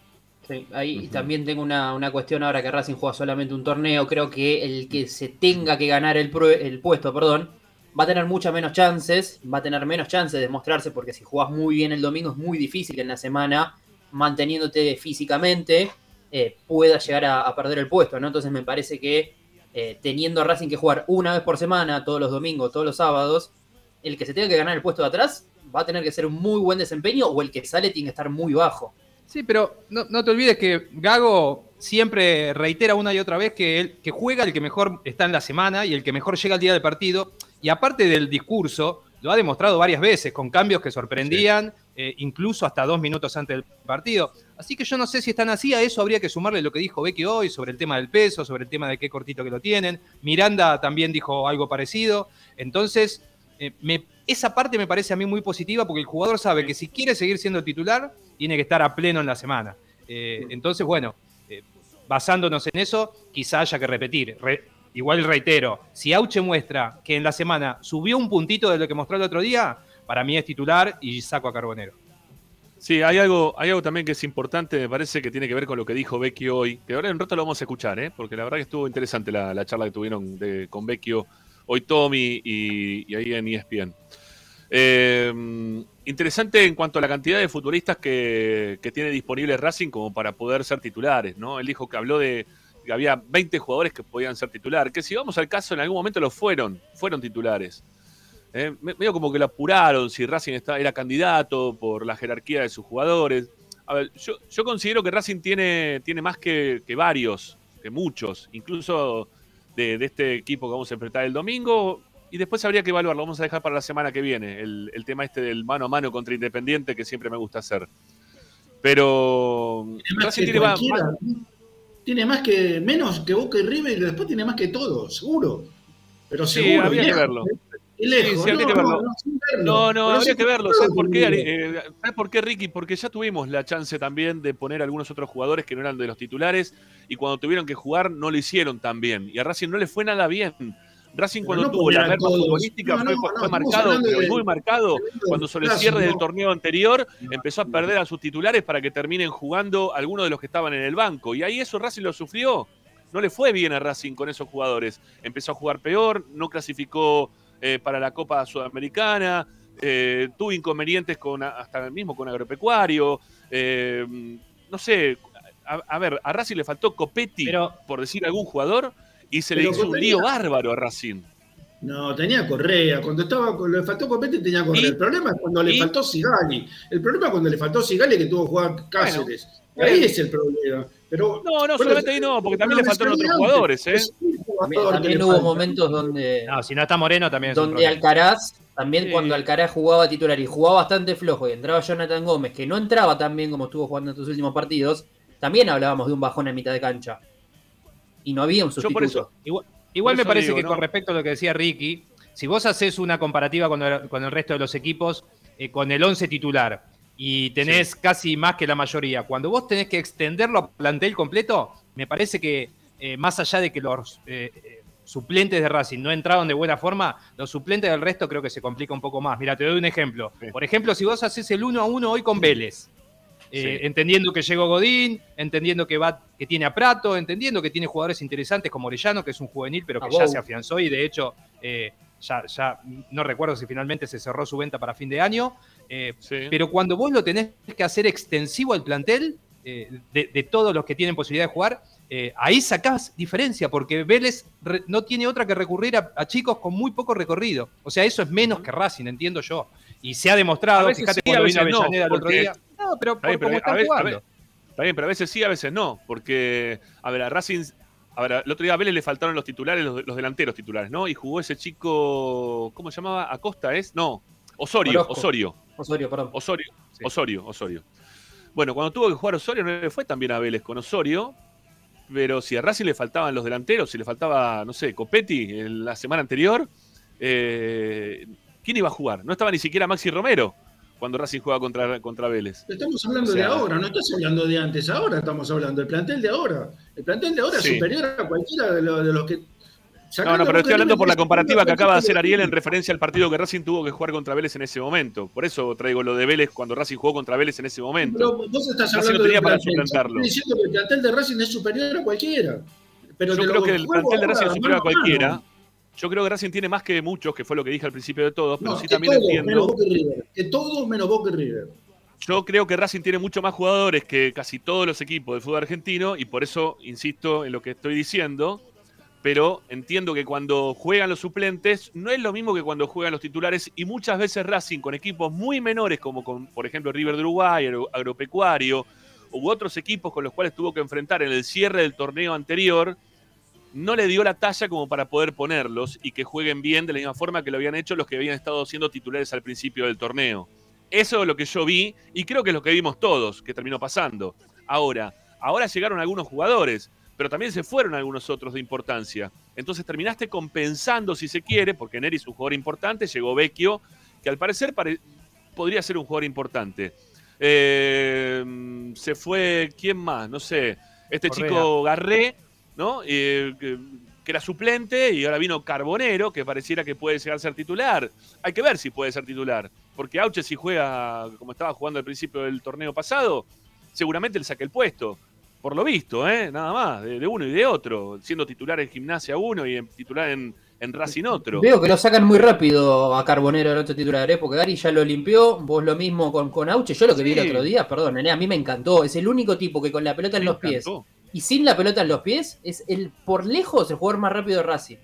Sí, ahí también tengo una, una cuestión ahora que Racing juega solamente un torneo. Creo que el que se tenga que ganar el, el puesto, perdón, va a tener muchas menos chances, va a tener menos chances de mostrarse porque si jugás muy bien el domingo es muy difícil que en la semana, manteniéndote físicamente, eh, puedas llegar a, a perder el puesto, ¿no? Entonces me parece que eh, teniendo a Racing que jugar una vez por semana, todos los domingos, todos los sábados, el que se tenga que ganar el puesto de atrás va a tener que ser un muy buen desempeño o el que sale tiene que estar muy bajo. Sí, pero no, no te olvides que Gago siempre reitera una y otra vez que, él, que juega el que mejor está en la semana y el que mejor llega al día del partido. Y aparte del discurso, lo ha demostrado varias veces, con cambios que sorprendían, eh, incluso hasta dos minutos antes del partido. Así que yo no sé si están así, a eso habría que sumarle lo que dijo Becky hoy sobre el tema del peso, sobre el tema de qué cortito que lo tienen. Miranda también dijo algo parecido. Entonces, eh, me- esa parte me parece a mí muy positiva porque el jugador sabe que si quiere seguir siendo titular, tiene que estar a pleno en la semana. Eh, entonces, bueno, eh, basándonos en eso, quizá haya que repetir. Re- igual reitero, si Auche muestra que en la semana subió un puntito de lo que mostró el otro día, para mí es titular y saco a Carbonero. Sí, hay algo, hay algo también que es importante, me parece que tiene que ver con lo que dijo Vecchio hoy, que ahora en un rato lo vamos a escuchar, ¿eh? porque la verdad que estuvo interesante la, la charla que tuvieron de- con Vecchio hoy Tommy y, ahí en ESPN. Eh, interesante en cuanto a la cantidad de futbolistas que, tiene disponible Racing como para poder ser titulares, ¿no? Él dijo que habló de que había 20 jugadores que podían ser titular, que si vamos al caso, en algún momento lo fueron, fueron titulares. Eh, me- medio como que lo apuraron, si Racing está- era candidato por la jerarquía de sus jugadores. A ver, yo, yo considero que Racing tiene, tiene más que, que varios, que muchos, incluso de, de este equipo que vamos a enfrentar el domingo. Y después habría que evaluarlo, vamos a dejar para la semana que viene, el, el tema este del mano a mano contra Independiente que siempre me gusta hacer. Pero Tiene más Racing que tiene más-. Tiene más que, menos que Boca y River y después tiene más que todos, seguro. Pero Sí, seguro. habría y que verlo. ¿eh? Lejos. Sí, sí, habría no, que verlo. no, no, habría que verlo. ¿Sabes por qué, eh, ¿Sabes por qué, Ricky? Porque ya tuvimos la chance también de poner algunos otros jugadores que no eran de los titulares y cuando tuvieron que jugar no lo hicieron tan bien. Y a Racing no le fue nada bien. Racing Pero cuando no tuvo la merma todos. futbolística No, fue, no, fue no, estamos marcado, pero de- muy marcado cuando sobre el cierre del torneo anterior empezó a perder a sus titulares para que terminen jugando algunos de los que estaban en el banco. Y ahí eso Racing lo sufrió. No le fue bien a Racing con esos jugadores. Empezó a jugar peor, no clasificó eh, para la Copa Sudamericana, eh, tuvo inconvenientes con hasta mismo con Agropecuario. eh, no sé, a, a ver, a Racing le faltó Copetti, Pero- por decir algún jugador, y se le hizo un lío bárbaro a Racing. No, tenía Correa. Cuando estaba, cuando le faltó Copete tenía Correa. ¿Y? El problema es cuando le ¿Y? faltó Sigali. El problema es cuando le faltó Sigali que tuvo que jugar Cáceres. Bueno. ahí es el problema. Pero, No, no, solamente ahí no, porque también le faltaron otros jugadores, ¿eh? También, también hubo falta. momentos donde, No, si no está Moreno también donde. Alcaraz, también Sí. cuando Alcaraz jugaba titular y jugaba bastante flojo y entraba Jonathan Gómez, que no entraba tan bien como estuvo jugando en estos últimos partidos, también hablábamos de un bajón en mitad de cancha. Y no había un Yo sustituto. por eso, Igual, igual Por me parece digo, que ¿no? con respecto a lo que decía Ricky, si vos haces una comparativa con el, con el resto de los equipos, eh, con el 11 titular, y tenés casi más que la mayoría, cuando vos tenés que extenderlo a plantel completo, me parece que eh, más allá de que los eh, suplentes de Racing no entraron de buena forma, los suplentes del resto creo que se complica un poco más. Mira, te doy un ejemplo. Sí. Por ejemplo, si vos haces el 1 a 1 hoy con Vélez, eh, Sí. entendiendo que llegó Godín, entendiendo que va, que tiene a Prato, entendiendo que tiene jugadores interesantes como Orellano, que es un juvenil, pero que ya se afianzó y de hecho eh, ya, ya no recuerdo si finalmente se cerró su venta para fin de año. eh, sí. pero cuando vos lo tenés que hacer extensivo al plantel, de, de todos los que tienen posibilidad de jugar, ahí sacás diferencia, porque Vélez re- no tiene otra que recurrir a, a chicos con muy poco recorrido. O sea, eso es menos que Racing, entiendo yo. Y se ha demostrado, fíjate sí, cuando vino veces no, Avellaneda el otro día. No, pero Está por bien, pero a están ve- a jugando. ve- Está bien, pero a veces sí, a veces no. Porque, a ver, a Racing. A ver, el otro día a Vélez le faltaron los titulares, los, los delanteros titulares, ¿no? Y jugó ese chico. ¿Cómo se llamaba? ¿Acosta es? No. Osorio, Orozco. Osorio. Osorio, perdón. Osorio, Sí. Osorio, Osorio. Bueno, cuando tuvo que jugar Osorio no le fue tan bien a Vélez con Osorio, pero si a Racing le faltaban los delanteros, si le faltaba, no sé, Copetti en la semana anterior, eh, ¿quién iba a jugar? No estaba ni siquiera Maxi Romero cuando Racing juega contra, contra Vélez. Estamos hablando O sea- de ahora, no estás hablando de antes, ahora estamos hablando del plantel de ahora. El plantel de ahora Sí. es superior a cualquiera de, lo- de los que. No, no, pero estoy hablando por la comparativa que acaba de hacer Ariel en referencia al partido que Racing tuvo que jugar contra Vélez en ese momento. Por eso traigo lo de Vélez cuando Racing jugó contra Vélez en ese momento. Pero vos estás hablando no tenía del para suplantarlo. Estoy diciendo que el plantel de Racing es superior a cualquiera. Pero Yo creo lo que el plantel de Racing es superior a cualquiera. mano. Yo creo que Racing tiene más que muchos, que fue lo que dije al principio de todos, pero No, sí también todos, entiendo. menos Boca y River. Que todos menos Boca y River. Yo creo que Racing tiene mucho más jugadores que casi todos los equipos del fútbol argentino y por eso insisto en lo que estoy diciendo. Pero entiendo que cuando juegan los suplentes no es lo mismo que cuando juegan los titulares y muchas veces Racing con equipos muy menores como con, por ejemplo, River de Uruguay, Agro- Agropecuario u otros equipos con los cuales tuvo que enfrentar en el cierre del torneo anterior, no le dio la talla como para poder ponerlos y que jueguen bien de la misma forma que lo habían hecho los que habían estado siendo titulares al principio del torneo. Eso es lo que yo vi y creo que es lo que vimos todos, que terminó pasando. Ahora, ahora llegaron algunos jugadores, pero también se fueron algunos otros de importancia. Entonces terminaste compensando, si se quiere, porque Neri es un jugador importante, llegó Vecchio, que al parecer pare- podría ser un jugador importante. Eh, se fue, ¿quién más? No sé, este Correa. chico Garré, ¿no? Eh, que, que era suplente y ahora vino Carbonero, que pareciera que puede llegar a ser titular. Hay que ver si puede ser titular, porque Auche si juega como estaba jugando al principio del torneo pasado, seguramente le saque el puesto. Por lo visto, ¿eh? nada más, de, de uno y de otro, siendo titular en gimnasia uno y en- titular en, en Racing otro. Veo que lo sacan muy rápido a Carbonero el otro titular, ¿eh? porque Gary ya lo limpió, vos lo mismo con, con Auche, yo lo que vi el otro día, perdón, nene, a mí me encantó, es el único tipo que con la pelota en Me los pies. Y sin la pelota en los pies es el por lejos el jugador más rápido de Racing.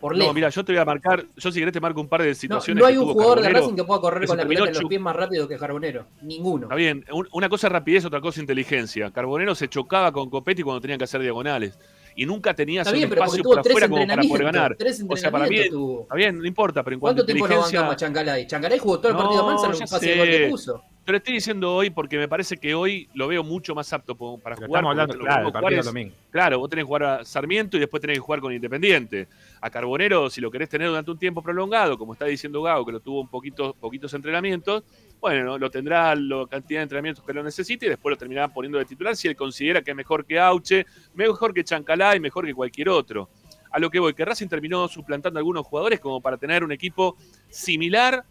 Por No, lejos. mira, yo te voy a marcar, yo si querés te marco un par de No, situaciones. no hay un jugador de. Racing que pueda correr con la pelota en los pies más rápido que Carbonero. Ninguno. Está bien, un- una cosa es rapidez, otra cosa es inteligencia. Carbonero se chocaba con Copetti cuando tenían que hacer diagonales. Y nunca tenía Está ese bien, pero porque espacio tuvo por tres afuera como para poder ganar. Tres O sea, para mí, tuvo. está bien, no importa, pero en cuanto a ¿Cuánto tiempo no inteligencia. bancamos a Chancalay? Chancalay jugó todo el No, partido a Mansa, un pase de gol que puso. Te lo estoy diciendo hoy porque me parece que hoy lo veo mucho más apto para Pero jugar. estamos hablando, claro, mismo el jugar partido es- domingo. Claro, vos tenés que jugar a Sarmiento y después tenés que jugar con Independiente. A Carbonero, si lo querés tener durante un tiempo prolongado, como está diciendo Gago, que lo tuvo un poquito, poquitos entrenamientos, bueno, lo tendrá la cantidad de entrenamientos que lo necesite y después lo terminará poniendo de titular si él considera que es mejor que Auche, mejor que Chancalá y mejor que cualquier otro. A lo que voy, que Racing terminó suplantando a algunos jugadores como para tener un equipo similar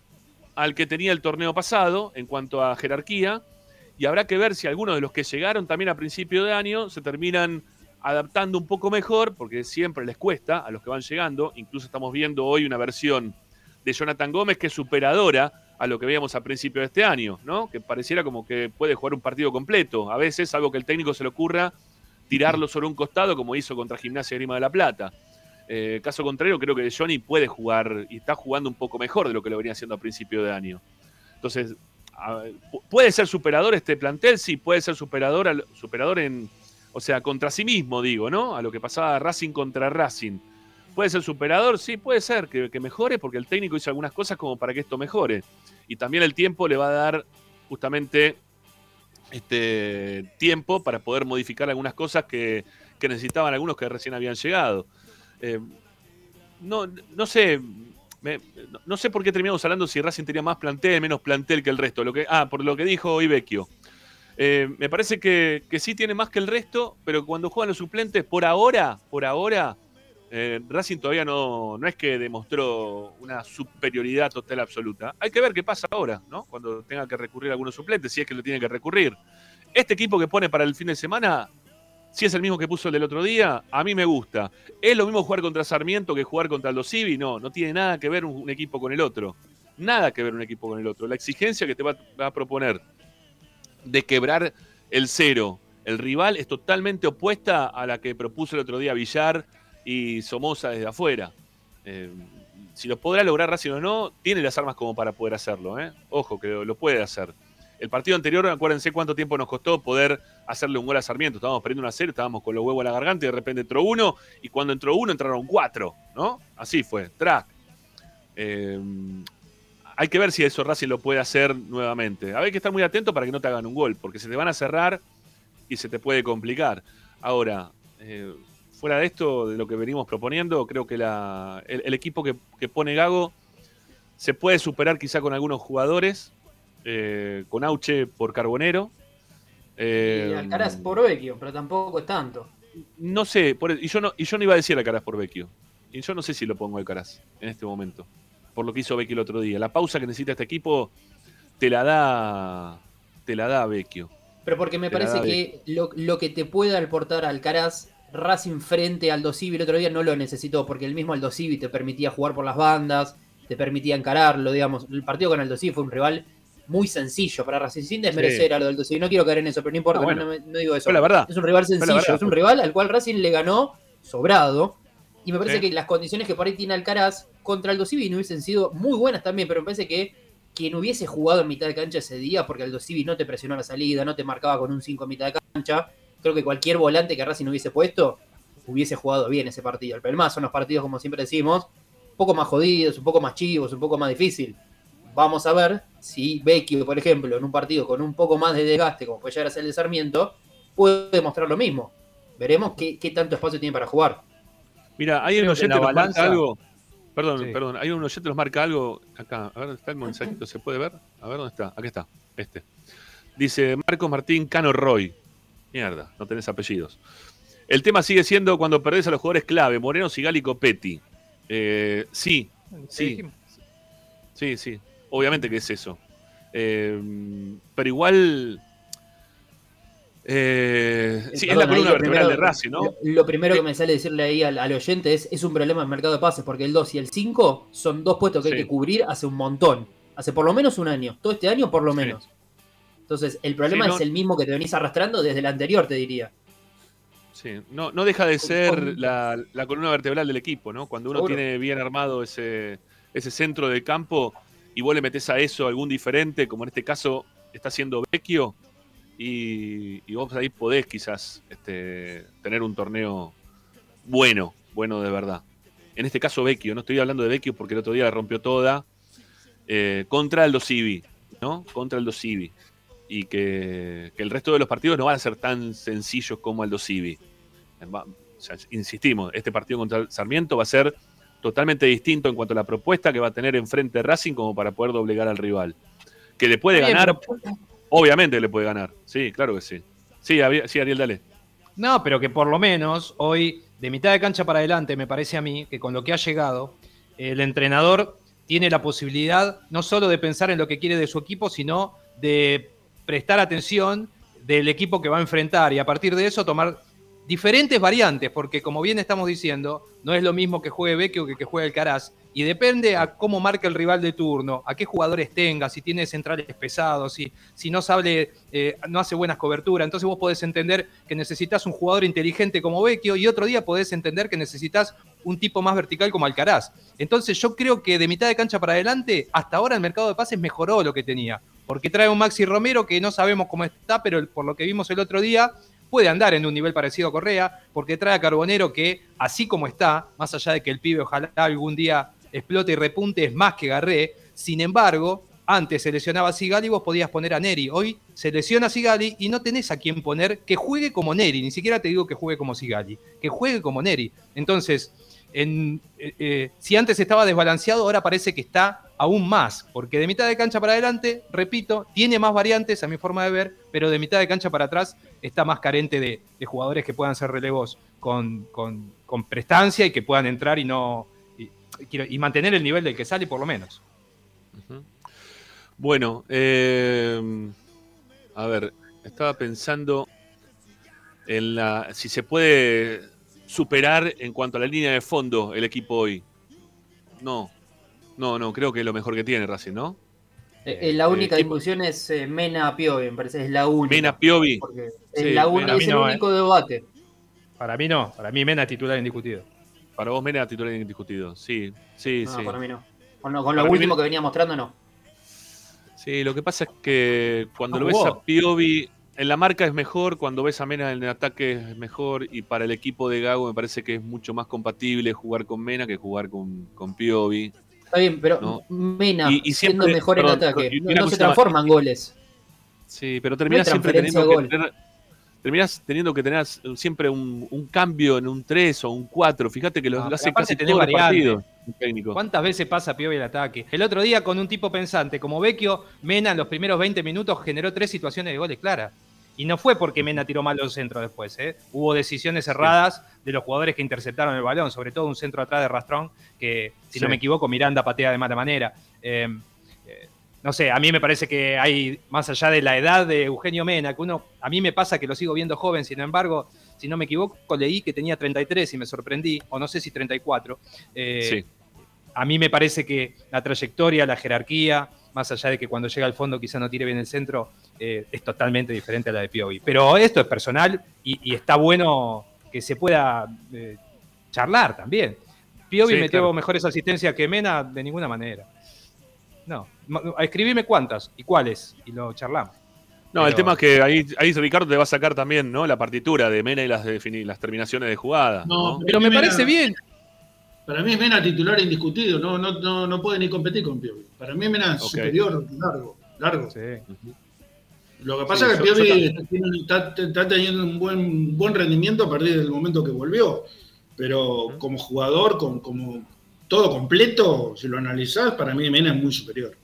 al que tenía el torneo pasado en cuanto a jerarquía y habrá que ver si algunos de los que llegaron también a principio de año se terminan adaptando un poco mejor, porque siempre les cuesta a los que van llegando. Incluso estamos viendo hoy una versión de Jonathan Gómez que es superadora a lo que veíamos a principio de este año, ¿no? Que pareciera como que puede jugar un partido completo. A veces, algo que el técnico se le ocurra, tirarlo sobre un costado, como hizo contra Gimnasia Grima de la Plata. Eh, caso contrario, creo que Johnny puede jugar y está jugando un poco mejor de lo que lo venía haciendo a principio de año. Entonces, ¿puede ser superador este plantel? Sí, puede ser superador, al- superador en, o sea, contra sí mismo, digo, ¿no? A lo que pasaba Racing contra Racing. ¿Puede ser superador? Sí, puede ser que, que mejore, porque el técnico hizo algunas cosas como para que esto mejore. Y también el tiempo le va a dar justamente este tiempo para poder modificar algunas cosas que, que necesitaban algunos que recién habían llegado. Eh, no, no sé. no- sé por qué terminamos hablando si Racing tenía más plantel, menos plantel que el resto. Lo que, ah, por lo que dijo hoy Vecchio. Eh, me parece que, que sí tiene más que el resto, pero cuando juegan los suplentes, por ahora, por ahora, eh, Racing todavía no, no es que demostró una superioridad total absoluta. Hay que ver qué pasa ahora, ¿no? Cuando tenga que recurrir a algunos suplentes, si es que lo tiene que recurrir. Este equipo que pone para el fin de semana, si es el mismo que puso el del otro día, a mí me gusta. ¿Es lo mismo jugar contra Sarmiento que jugar contra Aldo Civi? No, no tiene nada que ver un, equipo con el otro. Nada que ver un equipo con el otro. La exigencia que te va, va a proponer de quebrar el cero, el rival, es totalmente opuesta a la que propuso el otro día Villar y Somoza desde afuera. Eh, si lo podrá lograr Racing o no, tiene las armas como para poder hacerlo. ¿eh? Ojo, que lo, lo puede hacer. El partido anterior, acuérdense cuánto tiempo nos costó poder hacerle un gol a Sarmiento. Estábamos perdiendo una serie, estábamos con los huevos a la garganta y de repente entró uno, y cuando entró uno entraron cuatro, ¿no? Así fue, track. Eh, hay que ver si eso Racing lo puede hacer nuevamente. Hay que estar muy atento para que no te hagan un gol, porque se te van a cerrar y se te puede complicar. Ahora, eh, fuera de esto, de lo que venimos proponiendo, creo que el equipo que, que pone Gago se puede superar quizá con algunos jugadores, eh, con Auche por Carbonero. Eh, y Alcaraz por Vecchio, pero tampoco es tanto. no sé, por- y, yo no, y yo no iba a decir Alcaraz por Vecchio. Y yo no sé si lo pongo Alcaraz en este momento, por lo que hizo Vecchio el otro día. La pausa que necesita este equipo te la da, te la da Vecchio. Pero porque me Te parece que lo, lo que te puede aportar Alcaraz, Racing frente a Aldo Civi el otro día no lo necesitó, porque el mismo Aldo Civi te permitía jugar por las bandas, te permitía encararlo, digamos. El partido con Aldo Civi fue un rival muy sencillo para Racing, sin desmerecer Sí. a lo del Civi. No quiero caer en eso, pero no importa, No, bueno. no, digo eso. La verdad. Es un rival sencillo, es un rival al cual Racing le ganó sobrado. Y me parece Sí. que las condiciones que por ahí tiene Alcaraz contra Aldo Civi no hubiesen sido muy buenas también, pero me parece que quien hubiese jugado en mitad de cancha ese día, porque Aldo Civi no te presionó a la salida, no te marcaba con un 5 en mitad de cancha, creo que cualquier volante que Racing hubiese puesto hubiese jugado bien ese partido. El problema son los partidos, como siempre decimos, un poco más jodidos, un poco más chivos, un poco más difícil. Vamos a ver si Vecchio, por ejemplo, en un partido con un poco más de desgaste, como puede llegar a ser el de Sarmiento, puede mostrar lo mismo. Veremos qué, qué tanto espacio tiene para jugar. Mira, hay un oyente nos marca algo. Perdón, Sí. perdón, hay un oyente que nos marca algo acá. A ver, está el mensajito, ¿se puede ver? A ver dónde está. Aquí está, este. Dice Marcos Martín Cano Roy. Mierda, no tenés apellidos. El tema sigue siendo cuando perdés a los jugadores clave, Moreno, Sigal y Copetti. Eh, sí, Sí. sí, sí. Obviamente que es eso. Eh, pero igual. eh, Sí, es la columna vertebral de Racing, ¿no? Lo, lo primero que me sale decirle ahí al, al oyente es, es un problema en mercado de pases, porque el 2 y el 5 son dos puestos que Sí. hay que cubrir hace un montón. Hace por lo menos un año. Todo este año por lo Sí. menos. Entonces, el problema no- es el mismo que te venís arrastrando desde el anterior, te diría. Sí, no, no deja de ser con- la, la columna vertebral del equipo, ¿no? Cuando uno Seguro. tiene bien armado ese, ese centro de campo y vos le metés a eso algún diferente, como en este caso está haciendo Vecchio, y, y vos ahí podés quizás este, tener un torneo bueno, bueno de verdad. En este caso Vecchio, no estoy hablando de Vecchio porque el otro día la rompió toda, eh, contra el Civi, ¿no? Contra el Civi. Y que, el resto de los partidos no van a ser tan sencillos como el. Va- o insistimos, este partido contra el Sarmiento va a ser totalmente distinto en cuanto a la propuesta que va a tener enfrente Racing como para poder doblegar al rival. Que le puede ganar, pero- obviamente le puede ganar. Sí, claro que sí. Sí, Ariel, dale. No, pero que por lo menos hoy, de mitad de cancha para adelante, me parece a mí que con lo que ha llegado, el entrenador tiene la posibilidad no solo de pensar en lo que quiere de su equipo, sino de prestar atención del equipo que va a enfrentar y a partir de eso tomar diferentes variantes, porque como bien estamos diciendo, no es lo mismo que juegue Vecchio que que juegue el Caraz, y depende a cómo marca el rival de turno, a qué jugadores tenga, si tiene centrales pesados, si, si no sabe, eh, no hace buenas coberturas, entonces vos podés entender que necesitas un jugador inteligente como Vecchio y otro día podés entender que necesitas un tipo más vertical como Alcaraz. Entonces yo creo que de mitad de cancha para adelante, hasta ahora el mercado de pases mejoró lo que tenía, porque trae un Maxi Romero que no sabemos cómo está, pero por lo que vimos el otro día, puede andar en un nivel parecido a Correa, porque trae a Carbonero que, así como está, más allá de que el pibe ojalá algún día explote y repunte, es más que Garré. Sin embargo, antes se lesionaba a Sigali vos podías poner a Neri. Hoy se lesiona a Sigali y no tenés a quien poner que juegue como Neri. Ni siquiera te digo que juegue como Sigali, que juegue como Neri. Entonces, en, eh, eh, si antes estaba desbalanceado, ahora parece que está aún más, porque de mitad de cancha para adelante, repito, tiene más variantes a mi forma de ver, pero de mitad de cancha para atrás está más carente de, jugadores que puedan ser relevos con, prestancia y que puedan entrar y no y, mantener el nivel del que sale por lo menos. Bueno, eh, a ver, estaba pensando en la si se puede superar en cuanto a la línea de fondo el equipo hoy. No, no, no, creo que es lo mejor que tiene Racing, ¿no? Eh, eh, la única eh, discusión es eh, Mena Piovi, me parece, es la única. Mena Piovi. Sí, es, la un- es el no, eh. único debate. Para mí no, para mí Mena es titular indiscutido. Para vos, Mena, titular indiscutido. Sí, sí, No, sí. para mí no. Con lo, con lo Para mí último que venía mostrando, no. Sí, lo que pasa es que cuando No lo ves a Piovi, en la marca es mejor, cuando ves a Mena en el ataque es mejor, y para el equipo de Gago me parece que es mucho más compatible jugar con Mena que jugar con, con Piovi. Está bien, pero No. Mena, Y- y siendo siempre- mejor en perdón, ataque, y no, se cosita más. transforma en goles. Sí, pero terminás siempre teniendo que tener, terminás teniendo que tener siempre un, un cambio en un 3 o un 4. Fíjate que lo, No, lo hace pero aparte casi tenés todos los partidos técnico. ¿Cuántas veces pasa Piovi el ataque? El otro día con un tipo pensante como Vecchio, Mena en los primeros 20 minutos generó tres situaciones de goles claras. Y no fue porque Mena tiró mal los centros después. ¿eh? Hubo decisiones erradas de los jugadores que interceptaron el balón, sobre todo un centro atrás de Rastrón, que si Sí. no me equivoco, Miranda patea de mala manera. Eh, eh, no sé, a mí me parece que hay, más allá de la edad de Eugenio Mena, que uno, a mí me pasa que lo sigo viendo joven, sin embargo, si no me equivoco, leí que tenía 33 y me sorprendí, o no sé si 34. Eh, Sí. a mí me parece que la trayectoria, la jerarquía, más allá de que cuando llega al fondo quizá no tire bien el centro, eh, es totalmente diferente a la de Piovi. Pero esto es personal y, y está bueno que se pueda eh, charlar también. Piovi Sí, metió claro. mejores asistencias que Mena de ninguna manera. No, escribime cuántas y cuáles y lo charlamos. No, el tema es que ahí, ahí Ricardo te va a sacar también ¿no? la partitura de Mena y las, terminaciones de jugada. No, ¿no? Pero me Mena- parece bien. Para mí es Mena titular indiscutido, no, no, no, no puede ni competir con Piovi. Para mí Mena es Ok. superior, largo, largo. Sí. Lo que pasa Sí, es que yo- yo Piovi está, teniendo un buen, buen rendimiento a partir del momento que volvió. Pero como jugador, con, como todo completo, si lo analizás, para mí Mena es muy superior.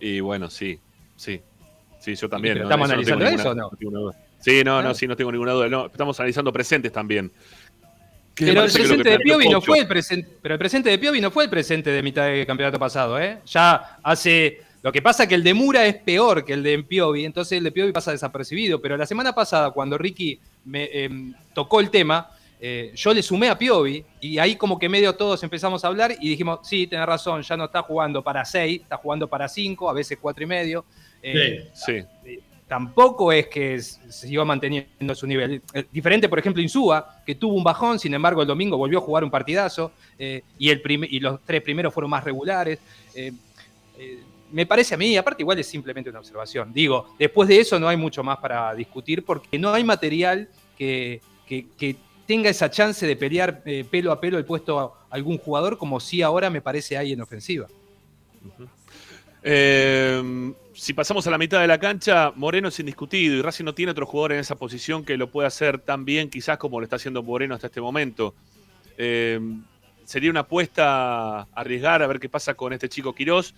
Y bueno, sí, sí. Sí, yo también. ¿Pero ¿no? estamos Eso no analizando ninguna- eso o no? tengo ninguna duda. Sí, no, no, Ah. sí, no tengo ninguna duda. No, estamos analizando presentes también. Pero el presente de Piovi no fue el presente, pero el presente de Piovi no fue el presente de mitad de campeonato pasado, ¿eh? Ya hace Lo que pasa es que el de Mura es peor que el de Piovi, entonces el de Piovi pasa desapercibido. Pero la semana pasada, cuando Ricky me em, tocó el tema, eh, yo le sumé a Piovi y ahí como que medio todos empezamos a hablar y dijimos, sí, tenés razón, ya no está jugando para 6, está jugando para 5, a veces 4 y medio. Eh, Sí. tampoco es que se iba manteniendo su nivel. Eh, Diferente, por ejemplo, Insúa, que tuvo un bajón, sin embargo, el domingo volvió a jugar un partidazo eh, y, el y los tres primeros fueron más regulares. Eh, eh, me parece a mí, aparte igual es simplemente una observación. Digo, después de eso no hay mucho más para discutir porque no hay material que, que- tenga esa chance de pelear eh, pelo a pelo el puesto a algún jugador como sí ahora me parece hay en ofensiva. Eh, si pasamos a la mitad de la cancha, Moreno es indiscutido y Racing no tiene otro jugador en esa posición que lo pueda hacer tan bien, quizás como lo está haciendo Moreno hasta este momento. Eh, sería una apuesta a arriesgar a ver qué pasa con este chico Quirós,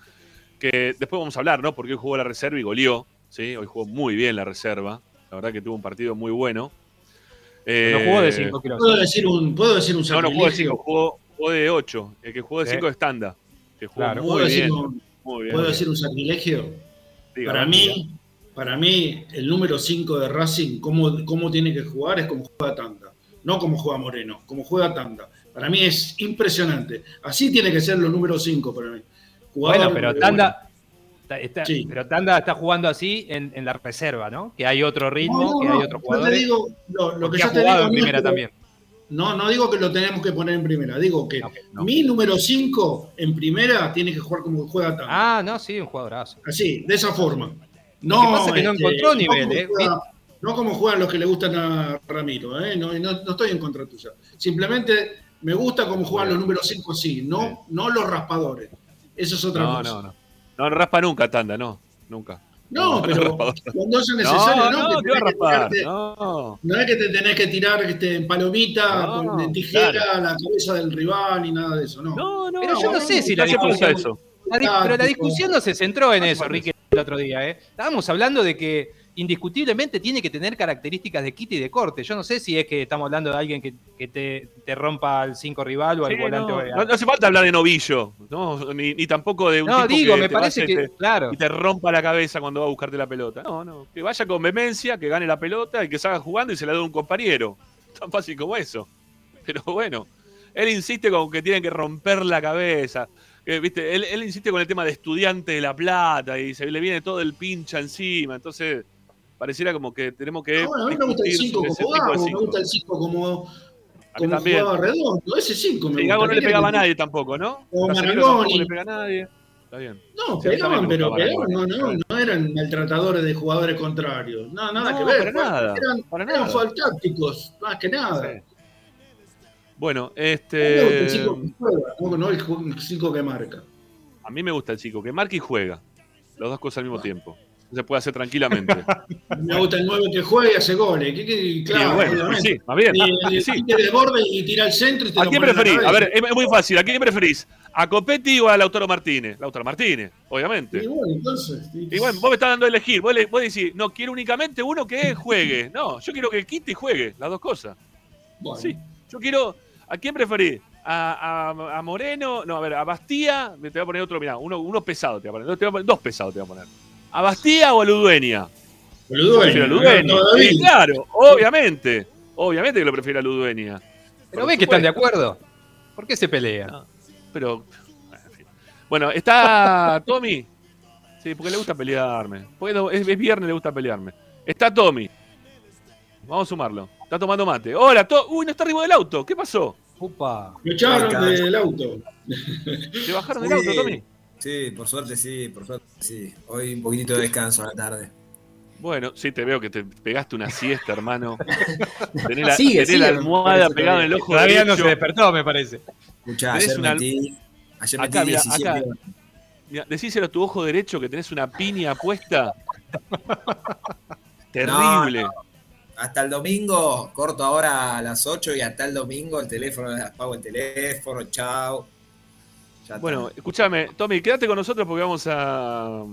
que después vamos a hablar, ¿no? Porque hoy jugó la reserva y goleó, ¿sí? Hoy jugó muy bien la reserva. La verdad que tuvo un partido muy bueno. No jugó de Eh, 5 kilos. ¿Puedo decir un, ¿puedo decir un No, no jugó de sacrilegio? 5, jugó, jugó de 8. El que jugó de Sí. 5 es. Que jugó Claro. muy ¿Puedo decir bien. un- Muy bien. ¿Puedo decir un sacrilegio? Diga, Para mí, para mí, el número 5 de Racing, cómo, cómo tiene que jugar es como juega Tanda. No como juega Moreno, como juega Tanda. Para mí es impresionante. Así tiene que ser los números 5 para mí. Jugador, Bueno, pero eh, Tanda, está- está- Sí. pero Tanda está jugando así en, en la reserva, ¿no? Que hay otro ritmo, No, no, que hay otros yo te jugadores. digo, lo, lo que que yo ha te jugado digo en primera también. No, no digo que lo tenemos que poner en primera, digo que no. mi número 5 en primera tiene que jugar como juega Tanda. Ah, no, sí, un jugadorazo. Así, de esa forma. Lo No, que pasa es que no encontró nivel, como eh. juega- no como juegan los que le gustan a Ramiro, ¿eh? no, no- no estoy en contra tuya. Simplemente me gusta cómo juegan los números 5 así, no, no los raspadores. Eso es otra No, cosa. no, no. No, no raspa nunca, Tanda, no. Nunca. No, pero raspador. cuando es necesario, no, no, no, te que No. no es que te tenés que tirar este, en palomita, No, en tijera claro. a la cabeza del rival ni nada de eso, no. No, no. Pero yo no sé si la no discusión. eso. La pero la discusión no se centró en No eso, Ricky, el otro día, ¿eh? Estábamos hablando de que indiscutiblemente tiene que tener características de quite y de corte. Yo no sé si es que estamos hablando de alguien que, que te, te rompa al 5 rival o al Sí, volante. no, no- no hace falta hablar de novillo, no, ni, ni tampoco de un No, tipo digo, que me te parece que, te- claro. y te rompa la cabeza cuando va a buscarte la pelota. No, no, que vaya con vehemencia, que gane la pelota y que salga jugando y se la dé a un compañero. Tan fácil como eso. Pero bueno, él insiste con que tienen que romper la cabeza. ¿viste? Él, él insiste con el tema de estudiante de La Plata y se le viene todo el pincha encima. Entonces, pareciera como que tenemos que. Ah, bueno, a mí me gusta el discutir 5 sobre ese como Gago, me gusta el 5 como, como también. jugaba redondo. Ese 5 me gusta. Gago no le ¿Qué pegaba a nadie tampoco, ¿no? O Casemiro Marangoni. tampoco le pega a nadie. Está bien. No, Sí, pegaban, pero pegaban, no, no, no eran maltratadores de jugadores contrarios. No, nada No, que ver. para nada, Eran, para eran nada. faltácticos, más que nada. Sí. Bueno, gusta el este. cinco que juega, no, no el 5 que marca. A mí me gusta el chico, que marca y juega. Las dos cosas al mismo tiempo. Se puede hacer tranquilamente. Me gusta el 9 que juega y hace goles. ¿Qué, qué- claro, bueno, sí, más bien. Y Sí. de borde y tira al centro y te ¿A lo quién preferís? A ver, es muy fácil. ¿A quién preferís? ¿A Copetti o a Lautaro Martínez? Lautaro Martínez, obviamente. Y bueno, entonces. y- Y bueno, vos me estás dando a elegir. Vos, le, vos decís, no, quiero únicamente uno que juegue. No, yo quiero que quite y juegue. Las dos cosas. bueno. Sí. Yo quiero. ¿A quién preferís? ¿A, a- a Moreno? No, a ver, a Bastía. Te voy a poner otro, mirá, uno, uno pesado. Te voy a poner- Dos pesados te voy a poner. ¿A Bastía o a Ludueña? Ludueña, Prefiero a Ludueña. Sí, claro, obviamente. Obviamente que lo prefiero a Ludueña. Pero ve que están de acuerdo. ¿Por qué se pelean? No. Pero. Bueno, está Tommy. Sí, porque le gusta pelearme. Porque es, es viernes, le gusta pelearme. Está Tommy. Vamos a sumarlo. Está tomando mate. Hola, to Uy, no está arriba del auto. ¿Qué pasó? Upa. Me echaron del auto. ¿Te bajaron del auto, Tommy? Sí, por suerte sí, por suerte sí. Hoy un poquitito de descanso a la tarde. Bueno, sí, te veo que te pegaste una siesta, hermano. Tenés la, Sigue, tenés la almohada pegada en el ojo Todavía no derecho. se despertó, me parece. Escuchá, Tenés ayer una- metí, ayer Acá, metí mira, 17 acá. horas. Mirá, decíselo a tu ojo derecho que tenés una piña puesta. Terrible. Hasta el domingo, corto ahora a las 8 y hasta el domingo el teléfono, apago el teléfono, chao. Ya está. Bueno, escúchame, Tommy, quédate con nosotros porque vamos a,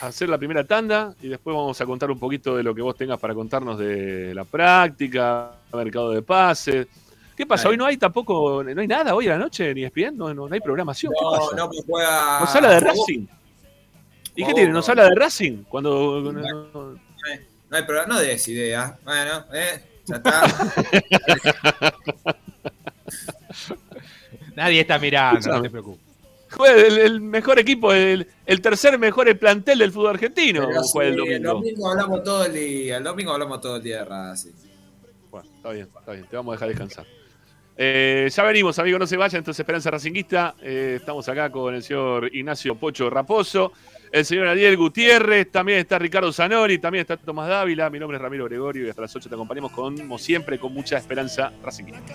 hacer la primera tanda y después vamos a contar un poquito de lo que vos tengas para contarnos de la práctica, mercado de pases. ¿Qué pasa? Hoy no hay tampoco, no hay nada hoy a la noche ni ESPN, no, no, no hay programación. ¿Qué no, pasa? no, pues juega. ¿No sala de Racing? ¿Y qué tiene? ¿Nos habla de Racing? Cuando. no- No hay, no hay problema, no des idea. Bueno, eh, ya está. Nadie está mirando, no te preocupes. Juega el, el mejor equipo, el, el tercer mejor plantel del fútbol argentino. Pero el sí, el domingo. domingo hablamos todo el día. El domingo hablamos todo el día de Racing. Bueno, está bien, está bien, te vamos a dejar descansar. Eh, ya venimos, amigos, no se vayan. Entonces, Esperanza Racinguista. Eh, estamos acá con el señor Ignacio Pocho Raposo, el señor Ariel Gutiérrez, también está Ricardo Zanoni, también está Tomás Dávila. Mi nombre es Ramiro Gregorio y hasta las 8 te acompañamos como siempre con mucha esperanza Racinguista.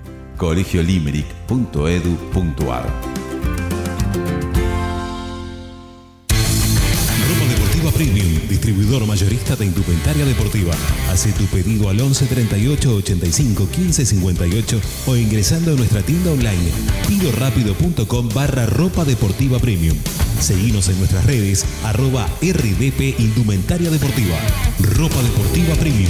colegiolimerick.edu.ar Ropa Deportiva Premium, distribuidor mayorista de indumentaria deportiva. Hace tu pedido al 11 38 85 15 58 o ingresando a nuestra tienda online pidorapido.com barra ropa deportiva premium. Seguinos en nuestras redes arroba RDP Indumentaria Deportiva. Ropa Deportiva Premium.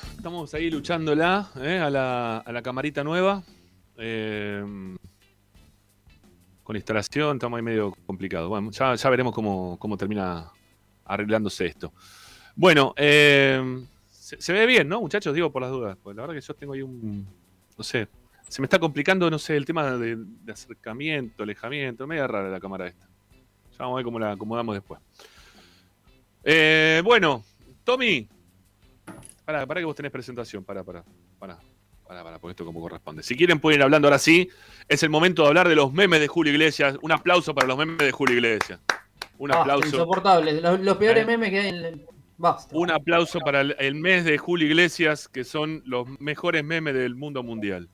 estamos ahí luchándola ¿eh? a, la, a la camarita nueva. Eh, con instalación, estamos ahí medio complicado. Bueno, ya, veremos cómo, cómo termina arreglándose esto. Bueno, eh, se, ve bien, ¿no, muchachos? Digo por las dudas. Porque la verdad que yo tengo ahí un. No sé. Se me está complicando, no sé, el tema de, de acercamiento, alejamiento. Media rara la cámara esta. Ya vamos a ver cómo la acomodamos después. Bueno, Tommy. Pará, pará que vos tenés presentación. Pará, pará. Pará, pará, pará, porque esto como corresponde. Si quieren pueden ir hablando ahora sí. Es el momento de hablar de los memes de Julio Iglesias. Un aplauso para los memes de Julio Iglesias. Un Basta, aplauso. Insoportables. Los, los peores Eh. memes que hay en el. Basta. Un aplauso para el, el mes de Julio Iglesias, que son los mejores memes del mundo mundial.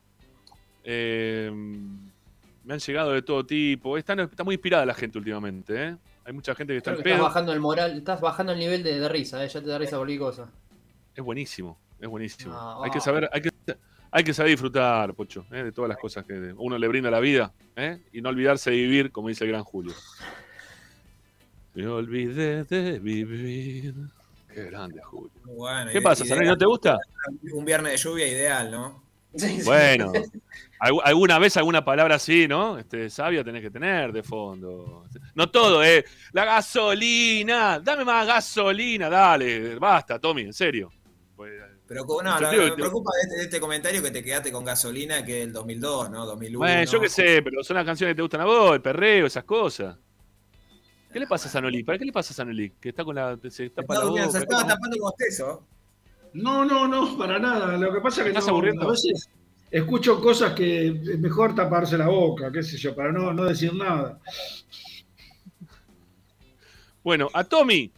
Eh, me han llegado de todo tipo. Está, está muy inspirada la gente últimamente. ¿eh? Hay mucha gente que está Creo en que estás pedo. bajando el moral, estás bajando el nivel de, de risa, eh, ya te da risa cualquier cosa. Es buenísimo, es buenísimo. No, hay que oh. saber, hay que, hay que saber disfrutar, Pocho, ¿eh? de todas las cosas que uno le brinda a la vida. ¿eh? Y no olvidarse de vivir, como dice el gran Julio. Me olvidé de vivir. Qué grande, Julio. Bueno, ¿Qué pasa, Sanel? ¿No te gusta? Un viernes de lluvia ideal, ¿no? Bueno, algu- alguna vez alguna palabra así, ¿no? Este, sabia tenés que tener de fondo. No todo, ¿eh? La gasolina, dame más gasolina, dale, basta, Tommy, en serio. Pues, Pero no, lo me te- preocupa de este, de este comentario que te quedaste con gasolina que el 2002, ¿no? 2001. bueno, yo qué sé, pero son las canciones que te gustan a vos, el perreo, esas cosas. ¿Qué le pasa a Sanoli? ¿Para qué le pasa a Sanoli? Que está con la. Se tapa la se estaba tapando el bostezo. No, no, no, para nada. Lo que pasa es que ¿Estás no, aburriendo? a veces escucho cosas que es mejor taparse la boca, qué sé yo, para no, no decir nada. Bueno, a Tommy.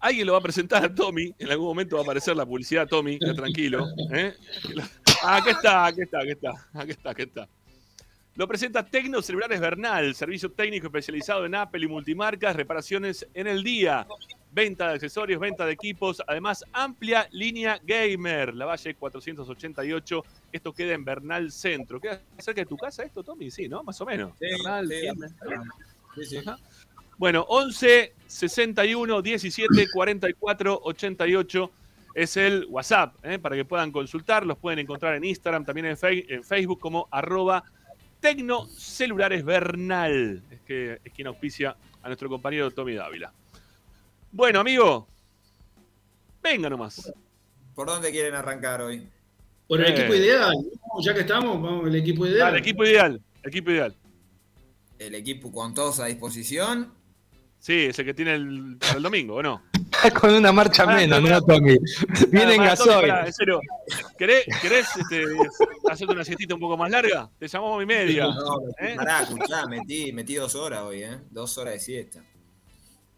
Alguien lo va a presentar a Tommy. En algún momento va a aparecer la publicidad Tommy, queda tranquilo. ¿eh? Ah, aquí está, aquí está, aquí está, aquí está, aquí está. Lo presenta Tecno Celulares Bernal, servicio técnico especializado en Apple y multimarcas, reparaciones en el día, venta de accesorios, venta de equipos, además amplia línea gamer, la Valle 488. Esto queda en Bernal Centro. ¿Queda cerca de tu casa esto, Tommy? Sí, ¿no? Más o menos. Sí, Bernal, sí, sí. Bueno, 11 61 17 44 88 es el WhatsApp, ¿eh? para que puedan consultar. Los pueden encontrar en Instagram, también en, Fe- en Facebook como arroba Tecnocelulares Bernal. Es, que, es quien auspicia a nuestro compañero Tommy Dávila. Bueno, amigo, venga nomás. ¿Por dónde quieren arrancar hoy? Por el Eh. equipo ideal, ¿no? ya que estamos, vamos el equipo ideal. Dale, equipo ideal, equipo ideal. El equipo con todos a disposición. Sí, es el que tiene el, para el domingo, ¿o no? Con una marcha Pará, menos. ¿no, Tommy? Viene en Pará, Tommy, gasoil. pará, en serio. ¿Querés, querés este, hacerte una siestita un poco más larga? Te llamamos a mi media. No, ¿Eh? pará, escuchá, metí, metí dos horas hoy, ¿eh? Dos horas de siesta.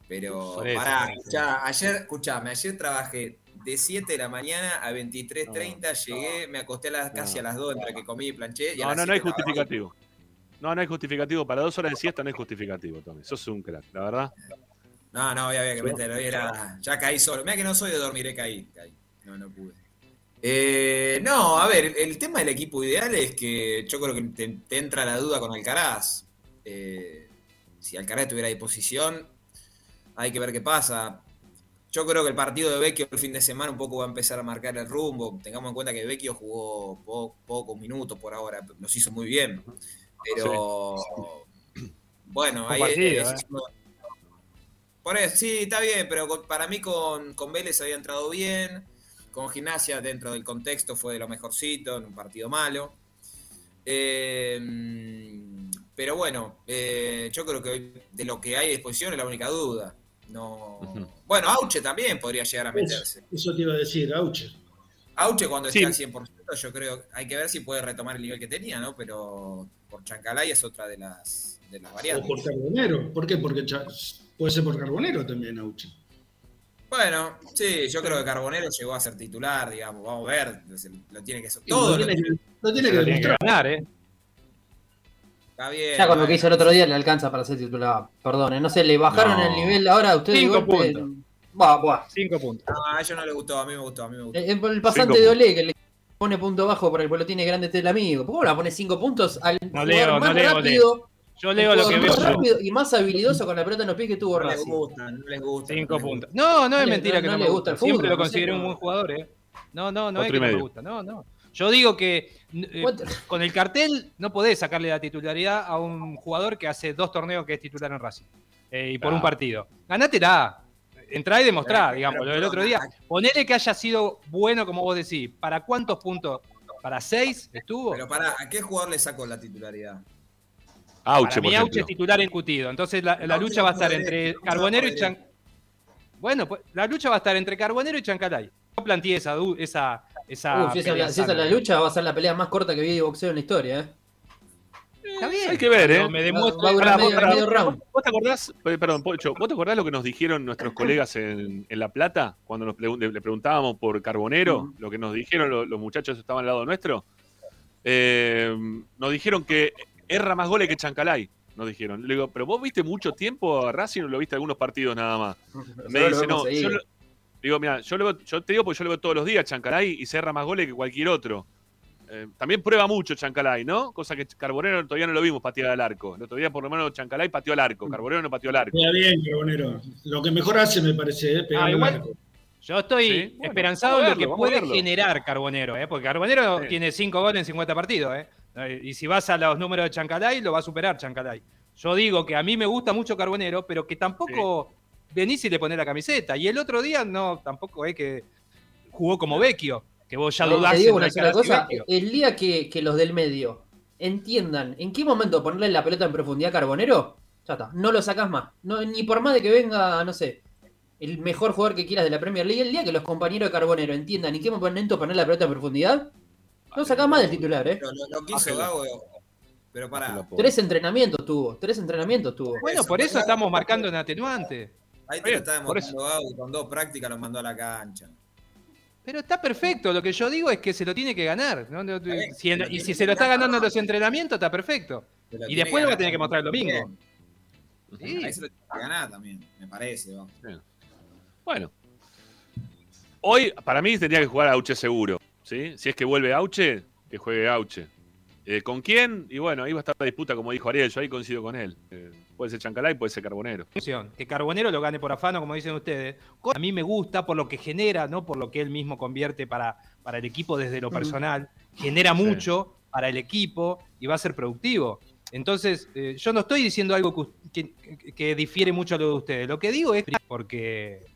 Pero, pará, escuchá, ayer, escuchame, ayer trabajé de 7 de la mañana a 23.30, llegué, me acosté a las, casi a las 2 entre que comí y planché. Y No, no, no hay 7 trabajé. justificativo. No, no hay justificativo. Para dos horas de siesta no hay justificativo, Tommy. Sos un crack, la verdad. No, no, hoy había que meterlo. Hoy era, ya caí solo. Mira que no soy de dormir, eh, caí. caí. No, no pude. Eh, no, a ver, el tema del equipo ideal es que yo creo que te, te entra la duda con Alcaraz. Eh, si Alcaraz tuviera disposición, hay que ver qué pasa. Yo creo que el partido de Vecchio el fin de semana un poco va a empezar a marcar el rumbo. Tengamos en cuenta que Vecchio jugó po- pocos minutos por ahora, los hizo muy bien. Pero bueno, Buen ahí partido, es- eh. por eso, sí, está bien, pero para mí con, con Vélez había entrado bien. Con Gimnasia, dentro del contexto, fue de lo mejorcito, en un partido malo. Eh, pero bueno, eh, yo creo que hoy de lo que hay a disposición es la única duda. No... Bueno, Auche también podría llegar a meterse. Eso, eso te iba a decir, Auche. Auche cuando Sí. esté al 100%, yo creo, hay que ver si puede retomar el nivel que tenía, ¿no? Pero por Chancalay es otra de las, de las O variantes. por Carbonero. ¿Por qué? Porque puede ser por Carbonero también, Auche. Bueno, sí, yo creo que Carbonero llegó a ser titular, digamos, vamos a ver, lo tiene que todo lo lo tiene que, lo tiene Se que lo tiene que demostrar. ganar, ¿eh? está bien. Ya con lo que hizo el otro día le alcanza para ser titular. Perdón, no sé, le bajaron No. el nivel ahora a ustedes. de Cinco golpe. puntos. Buah, buah. Cinco puntos. No, a ellos no le gustó, a mí me gustó, a mí me gustó. El, el- pasante Cinco de Olé que le pone punto bajo porque lo tiene grande este el amigo. ¿Cómo le poner 5 puntos al No jugador leo, no más leo, rápido? Yo leo lo que el veo rápido y más habilidoso con la pelota en los pies que tuvo No les Racing. gusta, no les gusta. Cinco no puntos. No, no es No mentira no- que no no, le me gusta gusta. el Siempre fútbol, lo no sé, consideré un no. buen jugador, ¿eh? No, no, no Otro es que no me gusta. No, no. Yo digo que eh, con el cartel no podés sacarle la titularidad a un jugador que hace dos torneos que es titular en Racing. eh, y por un partido. Ganátela. Entrá y demostrá, Pero, digamos. Lo del otro día. Ponele que haya sido bueno, como vos decís. ¿Para cuántos puntos? ¿Para seis estuvo? Pero pará, ¿a qué jugador le sacó la titularidad? Auche, Para por mí Auche es titular incutido. Entonces la, lucha va a no estar entre Carbonero y no Chan- Bueno, pues la lucha va a estar entre Carbonero y Chancalay. Yo planteé esa, esa, esa Uf, si esa, si es la lucha, va a ser la pelea más corta que vi de boxeo en la historia, ¿eh? Está bien. Hay que ver, ¿eh? Me demuestra- vos- round. ¿Vos te acordás, eh, perdón, Pocho, ¿vos te acordás lo que nos dijeron nuestros colegas en, en La Plata cuando nos pregun- le preguntábamos por Carbonero? Lo que nos dijeron lo- los, muchachos que estaban al lado nuestro. Eh, nos dijeron que erra más goles que Chancalay. Nos dijeron. Le digo, ¿pero vos viste mucho tiempo a Racing o lo viste algunos partidos nada más? Me dice, no, yo lo- digo, mira, yo, lo veo- yo te digo porque yo lo veo todos los días, Chancalay, y se erra más goles que cualquier otro. Eh, también prueba mucho Chancalay, ¿no? Cosa que Carbonero todavía no lo vimos patear al arco. El otro día, por lo menos, Chancalay pateó al arco. Carbonero no pateó al arco. Queda bien, Carbonero. Lo que mejor hace, me parece, ¿eh? pegarle Ah, al arco. Yo estoy Sí, esperanzado en lo que puede generar Carbonero, ¿eh? porque Carbonero Sí. tiene 5 goles en 50 partidos. ¿eh? Y si vas a los números de Chancalay, lo va a superar Chancalay. Yo digo que a mí me gusta mucho Carbonero, pero que tampoco venís y le ponés la camiseta. Y el otro día no, tampoco es que jugó como Vecchio, que vos ya No, dudás te digo entre una sola Alcaraz y cosa, Vecchio. el día que, que los del medio entiendan en qué momento ponerle la pelota en profundidad a Carbonero, ya está, no lo sacás más. No, ni por más de que venga, no sé, el mejor jugador que quieras de la Premier League, el día que los compañeros de Carbonero entiendan en qué momento poner la pelota en profundidad, no sacás más del titular, ¿eh? Lo, lo- lo quiso Gago, pero para. Tres entrenamientos tuvo, tres entrenamientos tuvo. Bueno, por eso estamos marcando en atenuante. Ahí te lo está demostrando Gago con dos prácticas lo mandó a la cancha. Pero está perfecto, lo que yo digo es que se lo tiene que ganar. ¿no? Si y si se lo está ganando en los entrenamientos, está perfecto. Y después lo va a tener que mostrar el domingo. Bien. Ahí se lo tiene que ganar también, me parece. ¿no? Bueno. Hoy, para mí, tendría que jugar Auche seguro. ¿sí? Si es que vuelve Auche, que juegue Auche. Eh, ¿Con quién? Y bueno, ahí va a estar la disputa, como dijo Ariel. Yo ahí coincido con él. Eh, puede ser Chancalay, puede ser Carbonero. Que Carbonero lo gane por afano, como dicen ustedes. A mí me gusta por lo que genera, no por lo que él mismo convierte para, para el equipo desde lo personal. Genera Sí. mucho para el equipo y va a ser productivo. Entonces, eh, yo no estoy diciendo algo que, que- que difiere mucho a lo de ustedes. Lo que digo es porque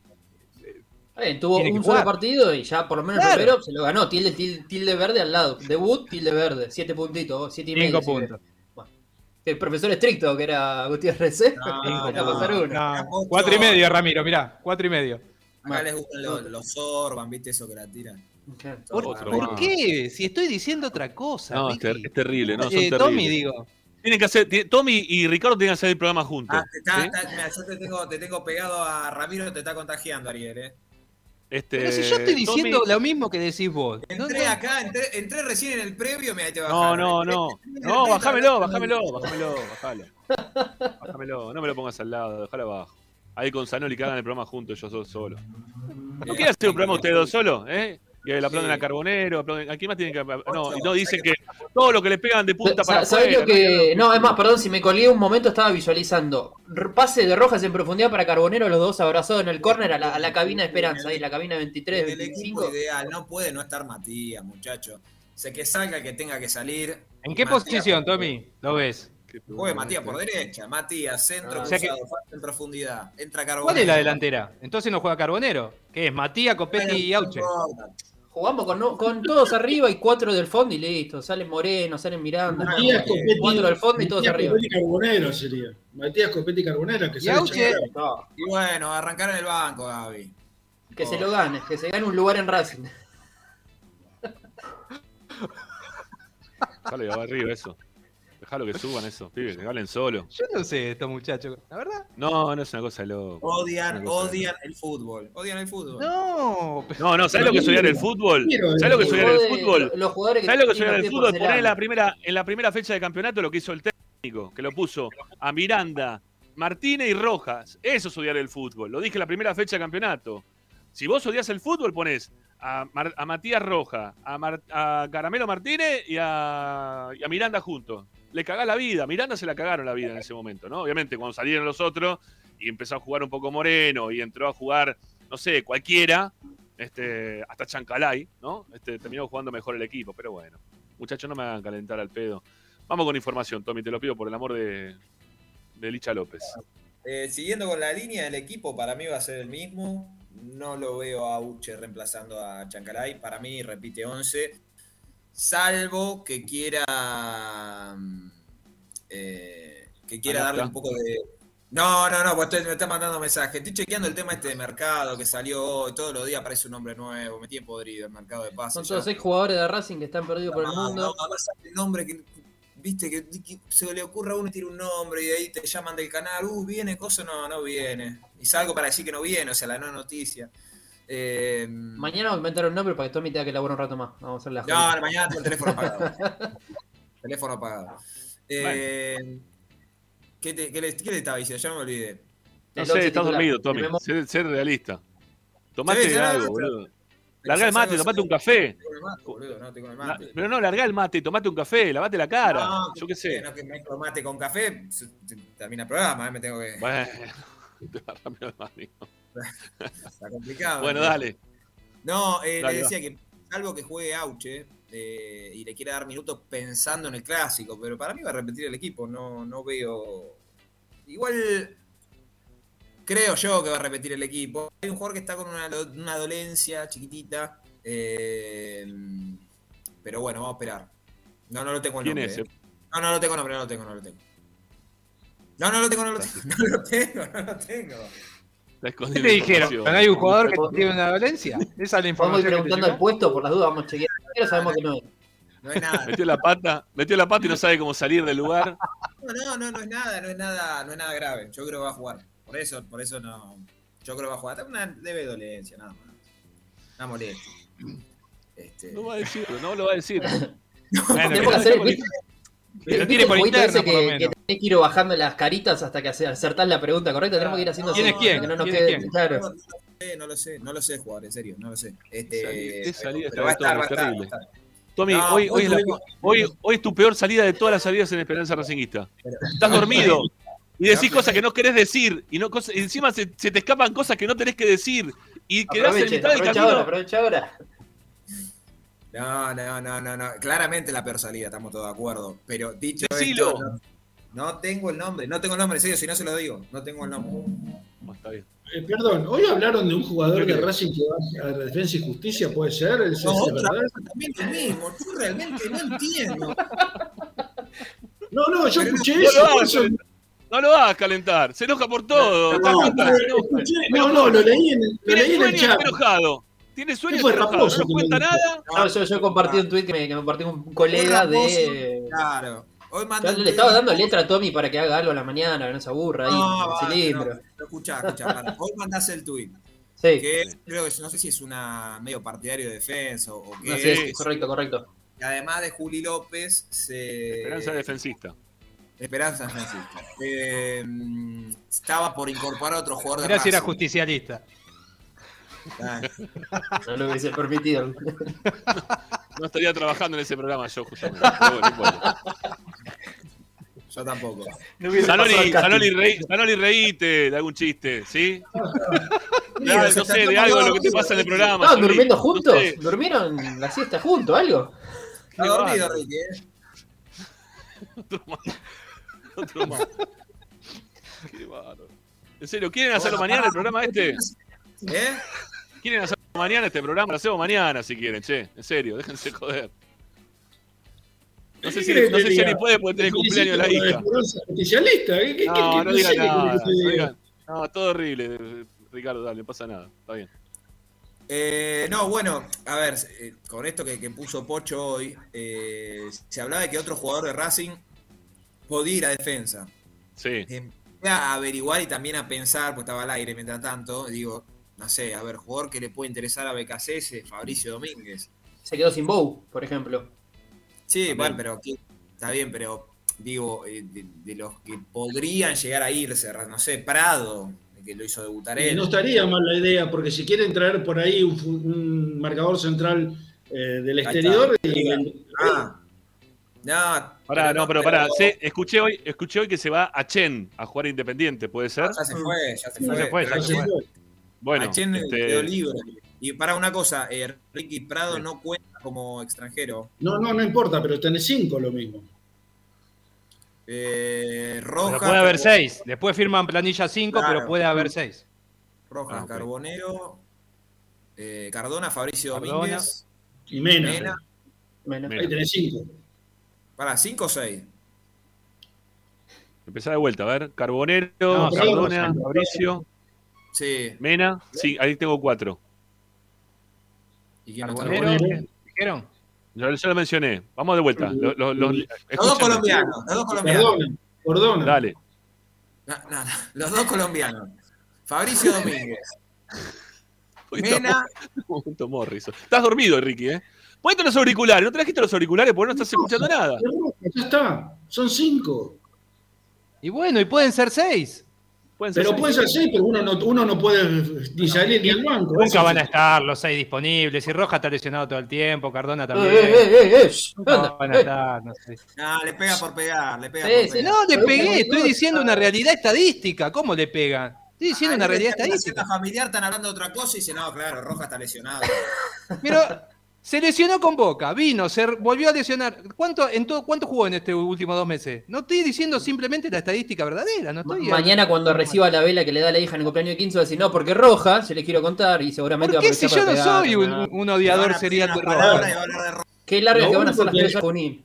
Tuvo un solo partido y ya por lo menos Claro. el primero se lo ganó. Tilde, tilde, tilde verde al lado. Debut, tilde verde. Siete puntitos, siete y medio. cinco puntos. El profesor estricto que era Gutiérrez, ¿eh? No, no, pasar uno. No, cuatro y medio, Ramiro, mirá, cuatro y medio. Acá les gustan los, los Sorban, ¿viste eso que la tiran? ¿Por, Otro por más. qué? Si estoy diciendo otra cosa. No, es, ter- Ricky. es terrible, ¿no? Son Eh, terribles. Tommy, digo. Tienen que hacer, Tommy y Ricardo tienen que hacer el programa juntos. Ah, te está- ¿sí? está- mira, yo te tengo, te tengo pegado a Ramiro, te está contagiando, Ariel, ¿eh? Este, Pero si yo estoy diciendo Tommy- lo mismo que decís vos. Entré no. acá, entré, entré recién en el previo, ahí te No, no, no. No, bájamelo, de- bájamelo, bájalo. Bájamelo, no me lo pongas al lado, déjalo abajo. Ahí con Zanoli que hagan el programa juntos, yo solo. ¿No quieren hacer un programa ustedes dos solos? ¿Eh? Que le aplauden a Carbonero, aplauden- ¿a quién más tienen que No, y no dicen que todo lo que le pegan de punta para ¿Sabés afuera. lo que.? No, es más, perdón, si me colgué un momento, estaba visualizando. Pase de Rojas en profundidad para Carbonero, los dos abrazados en el córner a la, a la cabina de Esperanza, ahí, la cabina 23, El equipo 25. ideal, no puede no estar Matías, muchacho. Sé que salga, que tenga que salir. ¿En qué Matías- posición, Tommy? ¿Lo ves? Juegue Matías por derecha, Matías, centro Ah. O sea cruzado, falta en profundidad. Entra Carbonero. ¿Cuál es la delantera? Entonces no juega Carbonero. ¿Qué es? Matías, Copetti y Auche. Jugamos con, no- con todos arriba y cuatro del fondo y listo. Salen Moreno, salen Miranda. Matías Copetti, cuatro del fondo y todos Matías arriba. Copetti Carbonero sería. Matías Copetti Carbonero, que Y sale Auche. Y bueno, arrancar en el banco, Gaby. que se lo gane, que se gane un lugar en Racing. Dale, va arriba eso. Dejalo que suban eso, pibes, que hablen solo. Yo no sé estos muchachos, la verdad. No, no es una cosa de loco. Odian, cosa odian el fútbol. Odian el fútbol. No, No, no, ¿sabes lo que es odiar el fútbol? ¿Sabes lo que es odiar el fútbol? Los jugadores que ¿Sabes lo que es odiar el fútbol? Poner en la primera, en la primera fecha de campeonato lo que hizo el técnico, que lo puso a Miranda, Martínez y Rojas. Eso es odiar el fútbol. Lo dije en la primera fecha de campeonato. Si vos odias el fútbol, ponés a, Mar- a Matías Roja, a, Mar- a Caramelo Martínez y a, y a Miranda juntos. Le cagás la vida. Miranda se la cagaron la vida en ese momento, ¿no? Obviamente, cuando salieron los otros y empezó a jugar un poco Moreno y entró a jugar, no sé, cualquiera, este, hasta Chancalay, ¿no? Este, terminó jugando mejor el equipo, pero bueno. Muchachos, no me hagan calentar al pedo. Vamos con información, Tommy, te lo pido por el amor de, de Licha López. Eh, siguiendo con la línea del equipo, para mí va a ser el mismo. No lo veo a Uche reemplazando a Chancalay. Para mí repite 11. Salvo que quiera. mm, eh, que quiera darle un poco de. No, no, no, pues estoy- me está mandando mensaje. Estoy chequeando el tema este de mercado que salió hoy. Todos los días aparece un nombre nuevo. Me tiene podrido el mercado de pases. Son todos seis jugadores de Racing que están perdidos por el mundo. no, además el nombre que, viste, que, que se le ocurra a uno y tira un nombre y de ahí te llaman del canal, uh, viene, cosa, no, no viene. Y salgo para decir que no viene, o sea, la no noticia. Eh, Mañana vamos a inventar un nombre para que Tommy tenga que laburar un rato más. Vamos a hacer la no, mañana tengo el teléfono apagado. teléfono apagado. Eh, ¿qué, te, qué le, qué le estaba diciendo? Ya me olvidé. No sé, estás titular. dormido, Tommy. Ser, ser realista. Tomate algo, boludo. Largá el mate, tomate un café. Tengo el mate, boludo, no tengo el La- mate. Pero no, largá el mate, tomate un café, lavate la cara. No, Yo qué sé. No, que me mate con café, termina el programa, eh, me tengo que. Bueno, te va rápido el. Está complicado. Bueno, ¿no? dale. No, eh, Dale, le va. decía que salvo que juegue Auche eh, y le quiera dar minutos pensando en el clásico, pero para mí va a repetir el equipo, no, no veo. Igual creo yo que va a repetir el equipo. Hay un jugador que está con una, do- una dolencia chiquitita, eh, pero bueno, vamos a esperar. No, no lo tengo el ¿Quién nombre. es? No, no lo tengo nombre, no lo tengo, no lo tengo. No, no lo tengo, no lo tengo, no lo tengo, no lo tengo. ¿Qué le dijeron? ¿Hay un jugador que tiene una dolencia? ¿Esa es la Vamos a ir información te preguntando el puesto por las dudas, vamos a chequear. Pero sabemos que no es. No es nada. Metió la pata, metió la pata y no sabe cómo salir del lugar. No, no, no, no es nada, no es nada, no es nada grave. Yo creo que va a jugar. Por eso, por eso no. Yo creo que va a jugar. Una leve dolencia, nada más. Una molestia. Este, No va a decirlo, no lo va a decir. Bueno, Tenemos que hacer lo el tiene ¿Viste que lo el tiene por interno, por lo que, que menos. Tenés que ir bajando las caritas hasta que acertás la pregunta correcta? Tenemos que ir haciendo ¿Quién es quién? que no nos ¿Quién es quede quién? claro. no, no lo sé, no lo sé, no lo sé jugar, en serio, no lo sé. Este, qué salida pero va a esta de estar, va a Tommy, estar, No, hoy, hoy, es la- tuvimos- hoy, hoy es tu peor salida de todas las salidas en Esperanza Racinguista. Estás dormido y decís cosas que no querés decir y, no, cosas- y encima se, se te escapan cosas que no tenés que decir y quedás en mitad del aprovecha ahora, camino. aprovecha ahora. No, no, no, no, no. Claramente la peor salida, estamos todos de acuerdo. Pero dicho Decilo. esto, no, no tengo el nombre, no tengo el nombre, en serio, si no se lo digo, no tengo el nombre. Está bien. Eh, perdón, hoy hablaron de un jugador de Racing que va a Defensa y Justicia, ¿puede ser? ¿Es, No, otra también lo mismo, yo realmente no entiendo. No, no, yo Pero escuché No eso. lo, por hagas, eso- calentar. no lo hagas calentar, se enoja por todo. No, escuché- no, no, lo leí en, lo leí en el chat. está enojado. Tiene sueño y ¿Qué fue. Raposo No cuenta nada. No, yo, yo compartí un tweet que me, que me compartió un colega de. Claro. Hoy le estaba dando letra a Tommy para que haga algo a la mañana, que no se aburra ahí, No, en va, el cilindro. no, pero escuchá, escuchá, para. Hoy mandás el tweet. Sí, Que creo que no sé si es una medio partidario de defensa o qué. es, Sí. correcto, correcto. Y además de Juli López, se. Esperanza defensista. Esperanza Francisco. Eh, estaba por incorporar otro jugador de Mirá si era justicialista. Ah, No lo hubiese permitido. No estaría trabajando en ese programa yo, justamente. Pero bueno, no importa. Yo tampoco. No Sanoli. Sanoli, reí- Sanoli, reíte de algún chiste, ¿sí? Mira, no sé, de algo de lo que te pasa en el programa. ¿Estaban durmiendo No juntos? sé. ¿Durmieron la siesta juntos? ¿Algo? Está dormido. Ricky, ¿eh? Otro más. Otro más. Qué bárbaro. En serio, ¿quieren hacerlo Bueno, mañana el programa este? ¿Eh? ¿Quieren hacerlo mañana este programa? Lo hacemos mañana si quieren, che. En serio, déjense joder. No sé si, ¿Qué no sé si puede porque tiene Te cumpleaños la hija. Esperanza Justicialista. ¿Qué, qué, No, qué- no digan nada. digan- todo horrible, Ricardo, dale, no pasa nada. Está bien. Eh, no, bueno, a ver, eh, con esto que, que puso Pocho hoy, eh, se hablaba de que otro jugador de Racing podía ir a defensa. Sí. Empecé a averiguar y también a pensar, pues estaba al aire mientras tanto, digo, no sé, a ver, jugador que le puede interesar a BKCS, Fabricio Domínguez. Se quedó sin Bow, por ejemplo. Sí, También. bueno, pero ¿qué? está bien, pero digo, eh, de, de los que podrían llegar a irse, no sé, Prado, que lo hizo debutar Y él. no estaría mal la idea, porque si quieren traer por ahí un, marcador central eh, del exterior, y- Ah, no, Pará, no, pero pará. sé- escuché, hoy, escuché hoy que se va a Chen a jugar Independiente, ¿puede ser? Ya se fue, ya se Ya fue. se fue, Pero ya ya se fue. Bueno, a Chen este, quedó libre. Y para una cosa, eh, Ricky Prado Sí. no cuenta como extranjero. No, no, no importa, pero tenés cinco lo mismo. Eh, Pero Roja. puede haber seis. Después firman planilla 5, Claro. pero puede haber seis. Rojas, Ah, ok. Carbonero. eh, Cardona, Fabricio Cardona. Domínguez. Y Mena. Mena. Mena. Ahí tenés cinco. Para, 5 o 6. Empezá de vuelta, a ver. Carbonero, No, Cardona. Fabricio, Sí. Mena. Sí, ahí tengo cuatro. ¿Y quién? Carbonero. ¿dijeron? Yo, yo lo mencioné. Vamos de vuelta. Lo- lo- lo- Los dos colombianos, los dos colombianos. Perdona, perdona. Dale. No, no, no, los dos colombianos. Fabricio Domínguez. Mena. Estás dormido, Ricky, ¿eh? Ponete los auriculares. ¿No trajiste los auriculares porque no estás escuchando nada? Ya está, son cinco. Y bueno, y pueden ser seis. Pueden ser Pero seis. puede ser seis, pero uno no, uno no puede ni salir ni al banco. Nunca van a estar los seis disponibles. Y Roja está lesionado todo el tiempo, Cardona Eh, también. eh, eh, eh, Nunca anda, van a eh. estar, no sé. No, le pega por pegar, le pega Sí, por sí, pegar. No, le pegué, estoy diciendo una realidad estadística. ¿Cómo le pegan? Estoy diciendo Ah, una realidad estadística. familiar están hablando de otra cosa y dice, no, claro, Roja está lesionado. Pero se lesionó con Boca, vino, se volvió a lesionar. ¿Cuánto, en todo, ¿Cuánto jugó en este último dos meses? No estoy diciendo simplemente la estadística verdadera. No Ma- estoy Mañana cuando reciba la vela que le da la hija en el cumpleaños de 15 va a decir, no, porque roja, se les quiero contar y seguramente ¿Por va a qué si yo no soy un, ¿no? un odiador serial de Roja? de. Qué largas Lo que van a único ser las que- tres.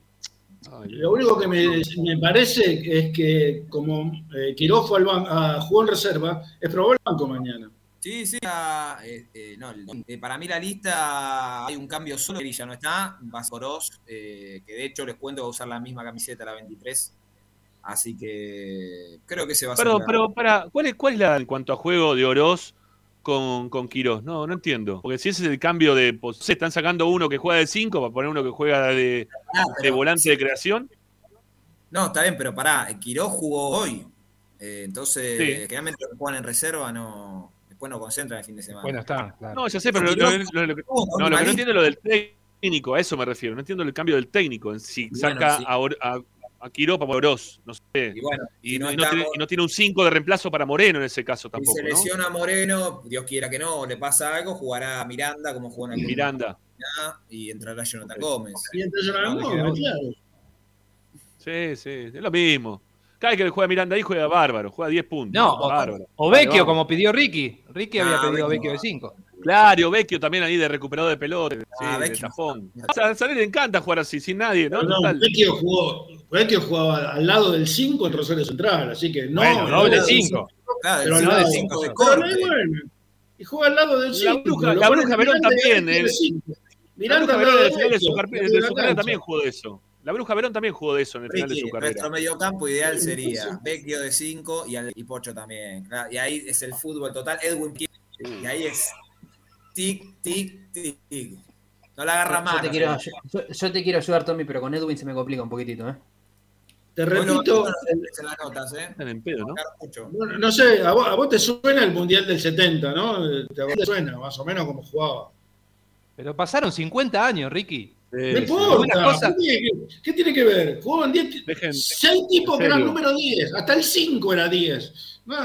Lo único que me, me parece es que como eh, Quirós fue al ban- a- jugó en reserva, es probable el banco mañana. Sí, sí. eh, eh, no, eh, para mí la lista hay un cambio solo. Eri ya no está. Va Oroz, eh, que de hecho les cuento va a usar la misma camiseta, la 23. Así que creo que se va a Perdón, pero para, ¿cuál es, ¿cuál es la en cuanto a juego de Oroz con, con Quirós? No, no entiendo. Porque si ese es el cambio de. pues, se están sacando uno que juega de 5 para poner uno que juega de, Ah, de volante de creación. No, está bien, pero pará, Quirós jugó hoy. Eh, entonces, Sí. generalmente los que juegan en reserva no, después no concentran el fin de semana. Bueno, está, claro. No, ya sé, pero lo, Quirós lo- lo- lo que- no, lo que no Malí- entiendo es lo del técnico, a eso me refiero. No entiendo el cambio del técnico. En si Bueno, saca sí. a, a, a Quirós para Oroz, no sé. Y bueno, Y, si no, no y no tiene, estamos- y no tiene un 5 de reemplazo para Moreno en ese caso si tampoco, se ¿no? lesiona Moreno, Dios quiera que no, le pasa algo, jugará Miranda como jugó en el Miranda. y entrará Jonathan Gómez. Y no, me queda claro. Sí, sí, es lo mismo. Cada vez que juega Miranda ahí juega bárbaro, juega 10 puntos. No, o, bárbaro. o Vecchio, como pidió Ricky. Ricky había No, pedido Vecchio Vecchio no. de 5. Claro, Vecchio también ahí de recuperador de pelota, sí, Ah, de Vecchio. tajón. O sea, a Saler le encanta jugar así, sin nadie, ¿no? Perdón, Total. Vecchio jugó, Vecchio jugaba al lado del 5 en Rosario Central, así que no. bueno, doble lado del 5. Claro, Pero al lado de del cinco de Pero no corte. bueno. Y juega al lado del La 5. Bruja- la Bruja Verón también, eh. La Miranda Bruja Verón lado en el de de su, de de carrera también jugó de eso. La Bruja Verón también jugó de eso en el final de su carrera. nuestro mediocampo ideal sería Vecchio de 5 y, Pocho también. Y ahí es el fútbol total. Edwin y ahí es tic, tic, tic, tic. No la agarra más. quiero, yo, yo te quiero ayudar, Tommy, pero con Edwin se me complica un poquitito, ¿eh? Te repito, En las notas, ¿eh? Están en pedo, ¿no? Sé, a vos, a vos te suena el Mundial del 70, ¿no? Te, a vos te suena más o menos como jugaba. Pero pasaron 50 años, Ricky. No importa. Cosa- ¿qué, tiene que, qué tiene que ver? Jugaban 10, Dejen- 6 tipos que eran número 10, hasta el 5 era 10. No,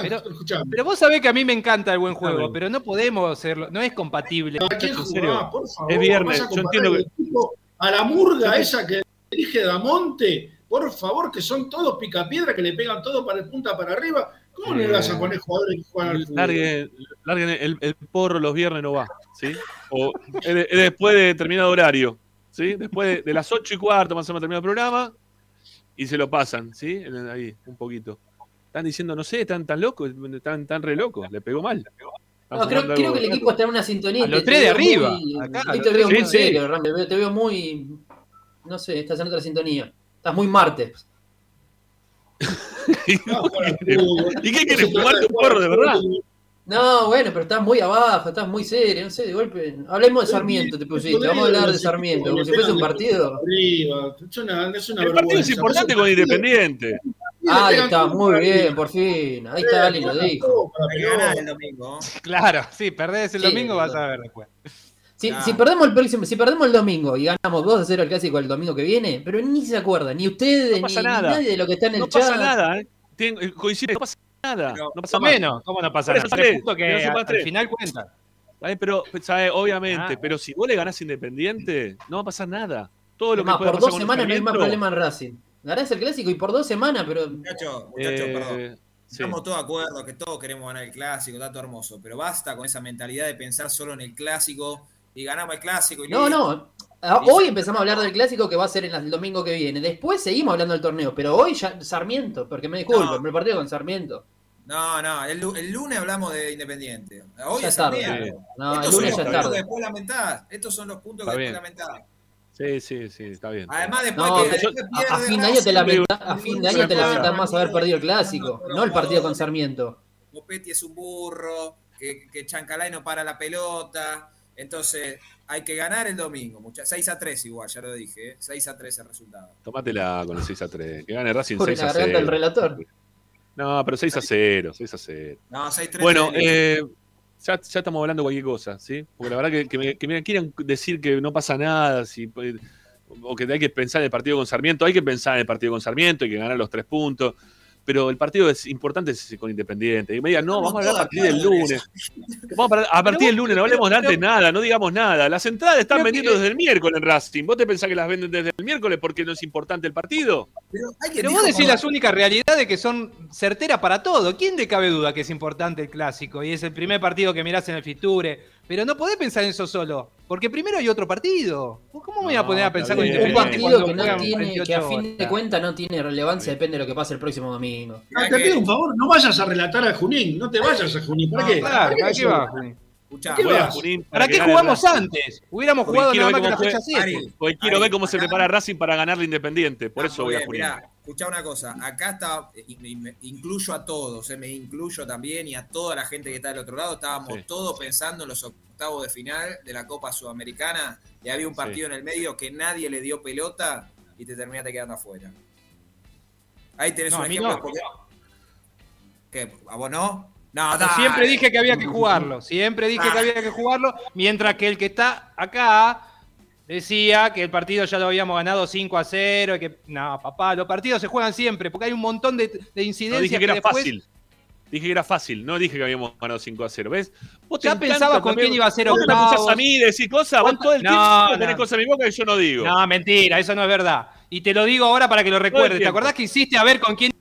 Pero- vos sabés que a mí me encanta el buen juego, pero no podemos hacerlo. No es compatible. ¿A quién jugaba? Por favor, Es viernes, yo entiendo equipo a la murga esa que dirige Damonte, por favor, que son todos picapiedra, que le pegan todo para el punta para arriba. ¿Cómo le Eh, vas a poner jugadores que juegan al fútbol? Larguen, larguen el, el porro los viernes no va, ¿sí? O de- es después de determinado horario, ¿sí? Después de, de las 8 y cuarto más o menos termina el programa y se lo pasan, ¿sí? Ahí, un poquito. Están diciendo, no sé, están tan locos, están tan re locos, le pegó mal. No, creo, creo algo que el equipo está en una sintonía. A los tres de arriba, muy- acá, te veo muy Sí, sí. serio, Ram, te veo- te veo muy. No sé, estás en otra sintonía. Estás muy martes. No. ¿Y qué se fumarte un porro de verdad? No, bueno, pero estás muy abajo, estás muy serio, no sé, de golpe. Hablemos de Sarmiento, te pusiste. Vamos a hablar de Sarmiento, como si fuese un partido. Es una, es una El partido es importante con Independiente. Ahí está, muy bien, por fin. Ahí está, Ali lo dijo. Hay que ganar el domingo. Claro, sí, perdés el Sí, domingo, vas a ver después. Si, Ah. si perdemos el próximo, si perdemos el domingo y ganamos 2 a 0 el clásico el domingo que viene, pero ni se acuerda, ni ustedes, No pasa ni, ni nadie de lo que está en el No chat. pasa nada, ¿eh? Eh, coincide, no pasa nada. Pero- No pasa nada. menos, ¿cómo no pasa nada? Tres puntos que al final cuentan. ¿Sabes? Pero, ¿sabes? Obviamente, Ah. pero si vos le ganás Independiente, no va a pasar nada. Todo lo que más, pueda por pasar dos semanas no hay más problema en Racing. Ganás el clásico y por dos semanas, pero Muchachos, muchachos, eh, perdón. sí. Estamos todos de acuerdo que todos queremos ganar el clásico, todo hermoso, pero basta con esa mentalidad de pensar solo en el clásico y ganamos el clásico y No, listo. no. Ah, Hoy empezamos a hablar del clásico que va a ser en el domingo que viene. Después seguimos hablando del torneo, pero hoy ya Sarmiento, porque me disculpo, No. me partido con Sarmiento. No, no, el, lu- el lunes hablamos de Independiente. Hoy Ya es tarde. Sarmiento. No, Estos el son lunes los ya es puntos tarde. que después lamentás. Estos son los puntos Está que bien. después lamentás. Sí, sí, sí, está bien. Además, después No, que después a, fin de año te lamenta- a fin de año te Claro. lamentas más haber perdido el clásico, no el partido con Sarmiento. Mopetti es un burro, que, que Chancalay no para la pelota. Entonces, hay que ganar el domingo. mucha- 6 a 3 igual, ya lo dije. ¿eh? 6 a 3 el resultado. Tomátela con el 6 a 3. Que gane Racing Por 6 la a garganta 0. del relator. No, pero 6 a 0, 6 a 0. No, 6 3 Bueno, eh, ya, ya estamos hablando de cualquier cosa, ¿sí? Porque la verdad que, que me, que me quieran decir que no pasa nada, si, o que hay que pensar en el partido con Sarmiento, hay que pensar en el partido con Sarmiento, hay que ganar los tres puntos, pero el partido es importante con Independiente. Y me digan, no, vamos a hablar a partir del lunes. Vamos a, par- a partir del lunes, no hablemos de antes nada, no digamos nada. Las entradas están vendiendo que- desde el miércoles en Racing. ¿Vos te pensás que las venden desde el miércoles porque no es importante el partido? Pero, hay que Pero vos decís las únicas realidades que son certeras para todo. ¿Quién te cabe duda que es importante el clásico y es el primer partido que mirás en el Fiture? Pero no podés pensar en eso solo, porque primero hay otro partido. ¿Cómo me voy a poner a pensar con. Un partido cuando que no tiene, que a 48 fin de cuentas no tiene relevancia, depende de lo que pase el próximo domingo. Ah, te pido un favor, no vayas a relatar a Junín, no te vayas a Junín. ¿Para No, qué? Claro, ¿para qué vas Junín? Escuchá, ¿Qué Voy a vas? Junín ¿Para qué jugamos antes? Hubiéramos Porque jugado quiero nada más que la fecha juega- 7. Ari, Porque quiero Ari, ver cómo se prepara Racing para ganarle Independiente. Por Ah, eso voy a Junín. mirá, escuchá una cosa, acá está, y- y me incluyo a todos, eh, me incluyo también y a toda la gente que está del otro lado, estábamos Sí. todos pensando en los octavos de final de la Copa Sudamericana y había un partido en el medio que nadie le dio pelota y te terminaste quedando afuera. Ahí tenés No, un ejemplo. no. ¿Qué? ¿A vos no? No. Siempre dije que había que jugarlo, siempre dije que había que jugarlo, mientras que el que está acá decía que el partido ya lo habíamos ganado 5 a 0, y que no, papá, los partidos se juegan siempre, porque hay un montón de, de No incidencias dije que era después fácil. Dije que era fácil, no dije que habíamos ganado 5 a 0. ¿Ves? Vos Ya pensabas con quién iba a ser vos me octavos. escuchás a mí decir cosas, vos ¿Cuánto- todo el No, tiempo tenés no. cosas en mi boca que yo no digo. No, mentira, eso no es verdad. Y te lo digo ahora para que lo recuerdes. ¿Te acordás que hiciste a ver con quién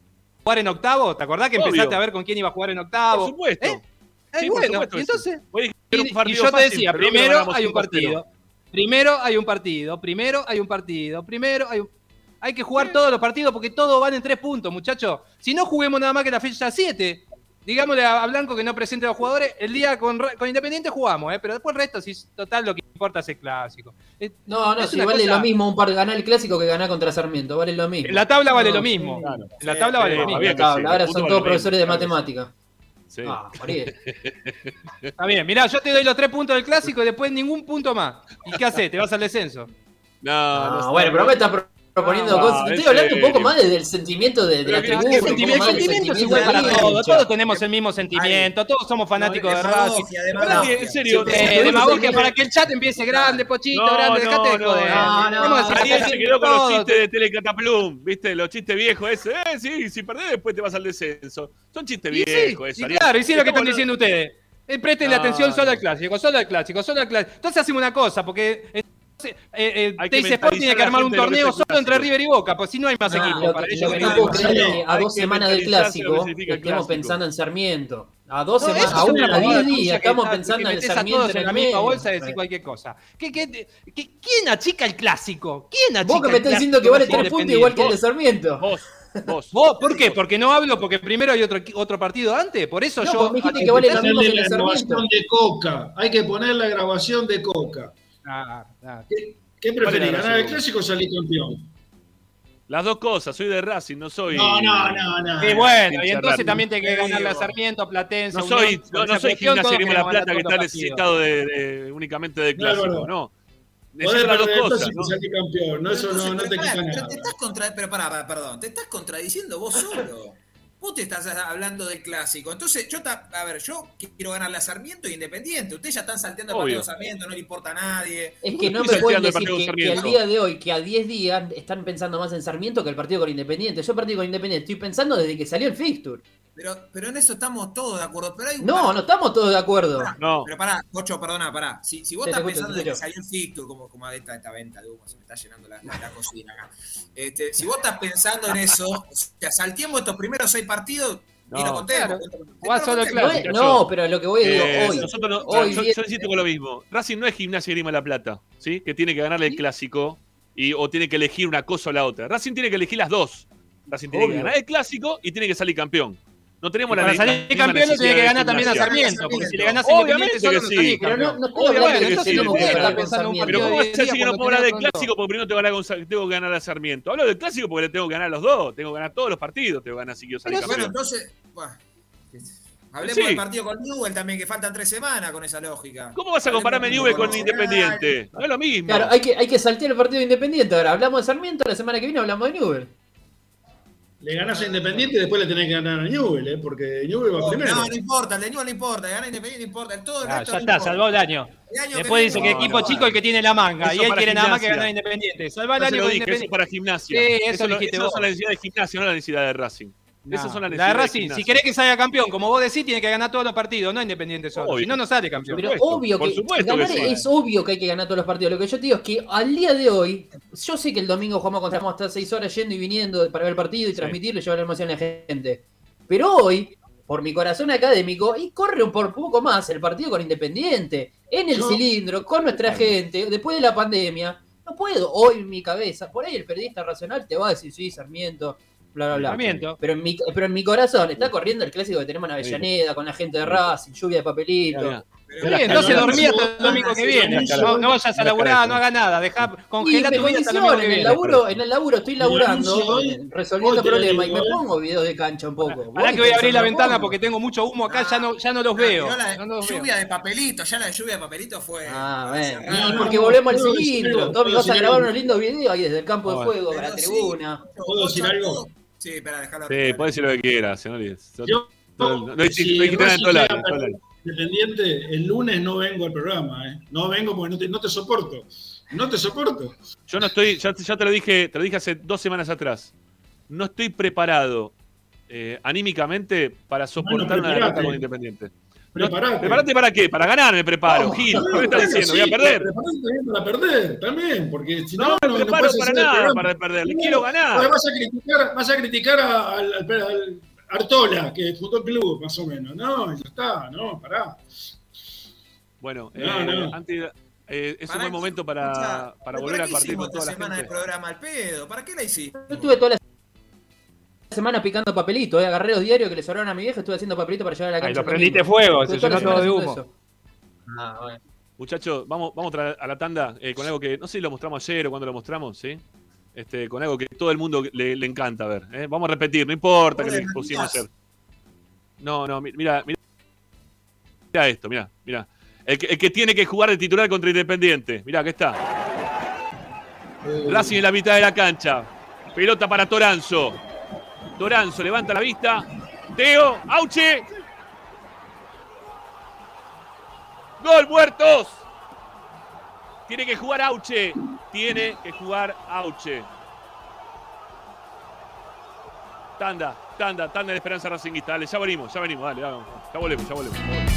jugar en octavo? ¿Te acordás que Obvio. empezaste a ver con quién iba a jugar en octavo? Por supuesto. ¿Eh? Eh, por bueno, supuesto entonces. Y, yo te decía, primero hay un 5 a 0. partido. Primero hay un partido. Primero hay un partido. Primero hay un. Hay que jugar todos los partidos porque todos van en tres puntos, muchachos. Si no, juguemos nada más que la fecha 7. Digámosle a Blanco que no presente a los jugadores. El día con, Independiente jugamos, ¿eh? pero después el resto, si total, lo que importa es el clásico. Eh, No, no, si vale cosa- lo mismo un par ganar el clásico que ganar contra Sarmiento, vale lo mismo. En la tabla vale No, lo mismo. claro. En la tabla vale Sí, lo mismo. tabla, sí, ahora son todos profesores de matemática. Sí. Ah. Está bien, mirá, yo te doy los tres puntos del clásico y después ningún punto más. ¿Y qué haces? ¿Te vas al descenso? No, Ah, no, bueno, no. pero me estás proponiendo No, cosas. en Estoy hablando un poco más desde el sentimiento de, de la Pero tribuna. ¿qué un poco sentimiento, del es igual para de todos, todos tenemos el mismo sentimiento, todos somos fanáticos de Racing. Demagogia. en serio, Sí, Eh, sí, demagogia sí. para que el chat empiece grande, pochito, No, grande, no, dejate de no, joder. no, no, el Ariel se quedó con los chistes de Telecataplum, ¿viste? Los chistes viejos ese. Eh, sí, si perdés después te vas al descenso. Son chistes sí, viejos, Ariel. claro, y sí lo que están diciendo ustedes. Eh, presten la No, atención solo no. al clásico, solo al clásico, solo al clásico. Entonces hacemos una cosa, porque eh, eh, Teis Sport tiene que armar un torneo solo entre. River y Boca, pues si no hay más No, equipos lo, para ellos. que a dos semanas del clásico estemos clásico. pensando en Sarmiento. A dos No, semanas, a una, a diez estamos pensando en el metés a Sarmiento todos en la misma bolsa decir cualquier cosa. ¿Qué, qué, qué- quién achica el clásico? ¿Quién achica Vos que me estás diciendo que vale tres puntos igual que el de? Sarmiento. Vos, vos. ¿Vos? ¿Por qué? ¿Porque no hablo? ¿Porque primero hay otro, otro partido antes? Por eso No, yo... pues me dijiste que vale la grabación de Coca. Hay que poner la grabación de Coca. Ah, ah. ¿Qué, qué ¿Cuál es preferís, la ganar el clásico o salir campeón? Las dos cosas, soy de Racing, no soy. No, no, no, no. Y bueno, y entonces también tiene que ganarle a Sarmiento, Platense. No soy, no, no soy gimnasia La Plata ganar que está necesitado de, de- únicamente de No, no, clásico, no. no. Podés las dos cosas, ¿no? salir campeón. No, eso no, no te pero quita nada. Te estás contra... Pero pará, pará, perdón. Te estás contradiciendo vos solo. Vos te estás hablando del clásico. Entonces, yo, ta- a ver, yo quiero ganarle a Sarmiento e Independiente. Ustedes ya están salteando el Obvio. partido de Sarmiento, no le importa a nadie. Es que no me pueden el decir que, que al día de hoy, que a 10 días, están pensando más en Sarmiento que el partido con Independiente. Yo partido con Independiente estoy pensando desde que salió el fixture. Pero, pero en eso estamos todos de acuerdo. Pero hay un No, no estamos todos de acuerdo. Pará, No. Pero pará, Cocho, perdona, pará. Si, si vos te estás escucho, pensando de que salió el Fictur, como, como esta, esta venta de humo, se me está llenando la, la- la cocina acá. Este, si vos estás pensando en eso, o sea, salteemos estos primeros seis partidos, Y no. Jugás solo el No, pero lo que voy a decir Eh, hoy. nosotros no- hoy yo, yo insisto con lo mismo. Racing no es gimnasia y Grima la Plata, ¿sí? Que tiene que ganarle el clásico y, o tiene que elegir una cosa o la otra. Racing tiene que elegir las dos. Racing tiene que ganar el clásico y tiene que salir campeón. No tenemos Y la para la salir necesidad tiene que de ganar también a. Sarmiento, porque si le Obviamente Independiente solo que no sí. Pero no, no hablando Obviamente de que que sí, tenemos que pero- ¿cómo vas a decir que no puedo hablar del clásico porque primero tengo que, ganar con Sa- tengo que ganar a Sarmiento? Hablo del clásico porque le tengo que ganar a los dos. Tengo que ganar todos los partidos, tengo que ganar si quiero salir Bueno, campeón. entonces. bueno, hablemos Sí. del partido con Newell también, que faltan tres semanas con esa lógica. ¿Cómo vas a compararme Hablemos Newell con con Independiente? No es lo mismo. Claro, hay que, hay que saltear el partido de Independiente. Ahora hablamos de Sarmiento, la semana que viene hablamos de Newell. Le ganás a Independiente y después le tenés que ganar a Newell, ¿eh? porque Newell va No, primero. no, no importa, el de Newell no importa, gana Independiente no importa, todo el Ah, resto ya no está, salvó el año. El año Después dice que viene- equipo No, chico el que tiene la manga. Eso y él quiere nada más que ganar Independiente. Salva el año lo dije, eso Independiente. para gimnasia. Sí, eso Eso lo dijiste esas vos. son las necesidades de gimnasia, no las necesidades de Racing. Esas son las la de Racing, si querés que salga campeón, como vos decís, tiene que ganar todos los partidos, no Independiente solo. Obvio. Si no, no sale campeón. Pero supuesto, obvio por que sí. es obvio que hay que ganar todos los partidos. Lo que yo te digo es que al día de hoy, yo sé que el domingo jugamos contra vamos a estar seis horas yendo y viniendo para ver el partido y transmitirlo y llevar la emoción a la gente. Pero hoy, por mi corazón académico, y corre un por poco más el partido con Independiente, en el Yo- cilindro, con nuestra gente, después de la pandemia. No puedo, hoy en mi cabeza, por ahí el periodista racional te va a decir, sí, Sarmiento, bla, bla, bla. Sarmiento. Pero en, mi, pero en mi corazón está corriendo el clásico que tenemos en Avellaneda, con la gente de Racing, lluvia de papelito. Ya, ya. Entonces dormí no hasta el domingo que viene. No, no vayas a laburar, no hagas nada. Dejá, Y congela me tu vida hasta el condiciono, domingo que en el laburo, en el laburo estoy laburando, eh, resolviendo problemas y me ¿eh? pongo videos de cancha un poco. Ahora que voy a abrir la ventana pongo. porque tengo mucho humo acá, ya no, ya no los Ah, veo. la No los veo. lluvia de papelito, ya la de lluvia de papelito fue. Ah, Y porque volvemos al cilindro. Tommy, vas a grabar unos lindos videos ahí desde el campo de Ah, juego, para la tribuna. ¿Puedo decir algo? Sí, espera, déjalo. Sí, puedes decir lo que quieras, señores. Yo- No, no, no si no año, todo el año. Independiente, el lunes no vengo al programa, ¿eh? No vengo porque no te, no te soporto. No te soporto. Yo no estoy, ya, ya te lo dije, te lo dije hace dos semanas atrás. No estoy preparado eh, anímicamente para soportar Bueno, una derrota con Independiente. Preparate. ¿Preparate para qué? Para ganar me preparo, No, Gil. no, ¿Qué me estás diciendo? ¿Voy a perder? Preparate también para perder, también, porque si no, No no, me no preparo puedes para nada programa. para perder. Le No, quiero ganar. Vas a criticar, vas a, criticar a- al, al- al Artola, que fundó el club, más o menos. No, ya está, no, pará. Bueno, No, eh, no. antes, eh, es un ¿Para buen momento para, Escuchá, para ¿pero volver a partir con toda la semana gente. de programa al pedo? ¿Para qué la hiciste? Yo estuve toda la semana picando papelito, eh. agarré los diarios que le sobraron a mi vieja, estuve haciendo papelito para llevar a la Ahí cancha. lo prendiste fuego, se llenó todo de humo. Ah, bueno. Muchachos, vamos, vamos a, la tanda eh, con algo que no sé si lo mostramos ayer o cuando lo mostramos, ¿sí? Este, con algo que todo el mundo le, le encanta ver. ¿eh? Vamos a repetir, no importa que le pusimos ayer. No, no, mi- mira, mira. Mira esto, mira, mira. El que, el que tiene que jugar de titular contra Independiente. Mira, acá está. Racing en la mitad de la cancha. Pelota para Toranzo. Toranzo levanta la vista. Teo, Auche. ¡Gol, muertos! Tiene que jugar Auche. Tiene que jugar Auche. Tanda, tanda, tanda de esperanza racinguista. Dale, ya venimos, ya venimos, dale, volvemos, ya volvemos. ya volvemos.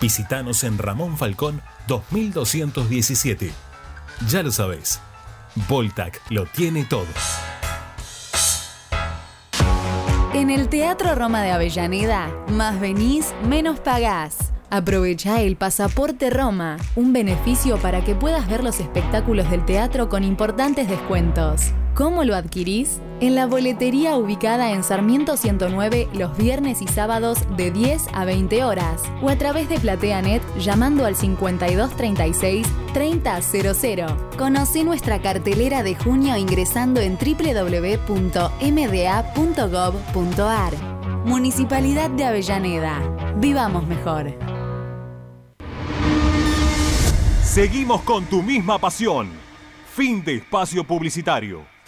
Visítanos en Ramón Falcón 2217. Ya lo sabés, Voltac lo tiene todo. En el Teatro Roma de Avellaneda, más venís, menos pagás. Aprovecha el Pasaporte Roma, un beneficio para que puedas ver los espectáculos del teatro con importantes descuentos. ¿Cómo lo adquirís? En la boletería ubicada en Sarmiento 109 los viernes y sábados de 10 a 20 horas o a través de PlateaNet llamando al 5236 3000. Conocí nuestra cartelera de junio ingresando en www.mda.gov.ar. Municipalidad de Avellaneda. Vivamos mejor. Seguimos con tu misma pasión. Fin de espacio publicitario.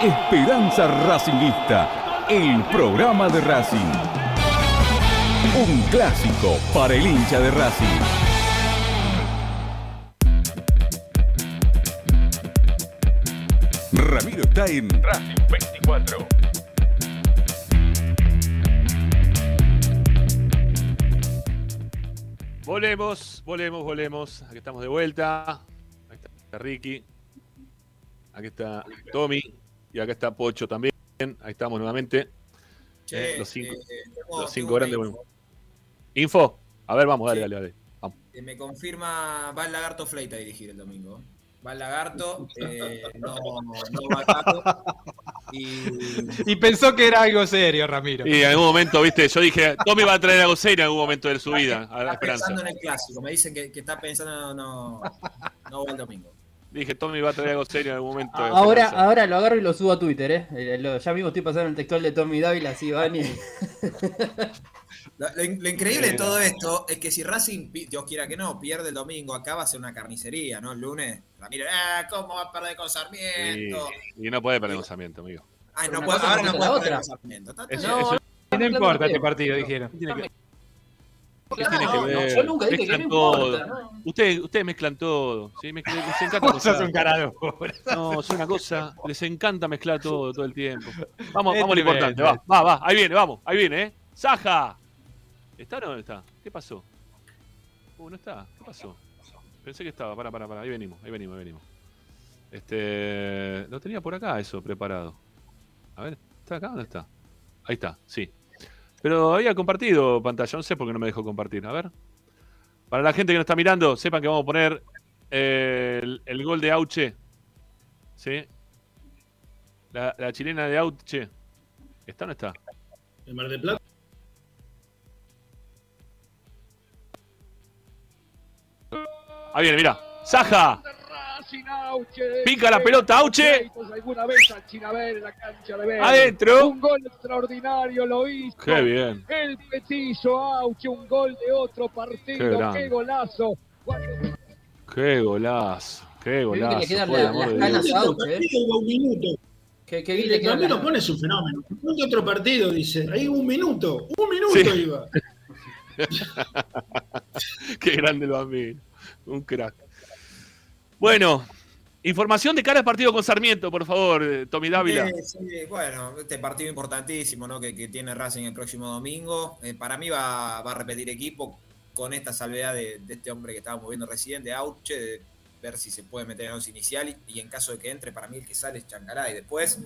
Esperanza Racingista, el programa de Racing. Un clásico para el hincha de Racing. Ramiro está en Racing 24. Volemos, volemos, volemos. Aquí estamos de vuelta. Ahí está Ricky. Aquí está Tommy. Y acá está Pocho también. Ahí estamos nuevamente. Che, Eh, los cinco, eh, tengo- los cinco grandes. info. Info. A ver, vamos, dale, dale, dale. Vamos. Eh, Me confirma, va el lagarto Fleita a dirigir el domingo. Va el lagarto, eh, no, no va Tato. Y Y pensó que era algo serio, Ramiro. Y en algún momento, viste, yo dije, Tommy va a traer algo serio en algún momento de su vida, a la está esperanza. pensando en el clásico. Me dicen que, que está pensando, no, no va el domingo. Dije, Tommy va a traer algo serio en algún momento. la Ahora, ahora lo agarro y lo subo a Twitter, ¿eh? Eh, lo- ya mismo estoy pasando el textual de Tommy Dávila, así van y... Lo, lo in- lo increíble de todo esto es que si Racing, Dios quiera que no, pierde el domingo, acá va a ser una carnicería, ¿no? El lunes. Ramiro, ah, ¿cómo va a perder con Sarmiento? Y, y no puede perder un Sarmiento, amigo. Pero no puede, ahora no puede perder con Sarmiento. Eso- No importa este partido, dijeron. ¿Qué tiene que, No, que no, ver? yo nunca dije que Mezclan no todo. importa, ¿no? Ustedes, ustedes mezclan todo. ¿sí? Mezclan- les encanta mezclar. un. No, es una cosa, les encanta mezclar todo, todo el tiempo. Vamos, Es vamos a lo importante, va, va, va, ahí viene, vamos, ahí viene, ¿eh? ¡Saja! ¿Está o no está? ¿Qué pasó? Uh, no está, ¿qué pasó? Pensé que estaba, para, para, para, ahí venimos, ahí venimos, ahí venimos. Este, lo tenía por acá eso preparado. A ver, ¿está acá o no está? Ahí está, sí. Pero había compartido pantalla, no sé por qué no me dejó compartir, a ver. Para la gente que nos está mirando, sepan que vamos a poner eh, el, el gol de Auche. ¿Sí? La, la chilena de Auche. ¿Está o no está? ¿El Mar del Plata? Ahí viene, mira. ¡Saja! Pica la pelota, Auche. Alguna vez al Chinabel en la cancha de Vélez. Adentro. Un gol extraordinario lo hizo. Qué bien. El petizo Auche, un gol de otro Qué partido. Qué, golazo. Qué golazo. Qué que le golazo. quedan la- las Auche, ¿eh? Hubo un minuto. Bien las- pone su fenómeno. ¿Dónde otro partido? Dice. Ahí un minuto. Un minuto Sí. iba. Qué grande el bambino. Un crack. Bueno, información de cara al partido con Sarmiento, por favor, eh, Tommy Dávila. Sí, sí, bueno, este partido importantísimo ¿no? que, que tiene Racing el próximo domingo. Eh, para mí va, va a repetir equipo con esta salvedad de, de este hombre que estábamos viendo recién, de Auche, de ver si se puede meter en once inicial y, y en caso de que entre, para mí el que sale es Chancaray. Después,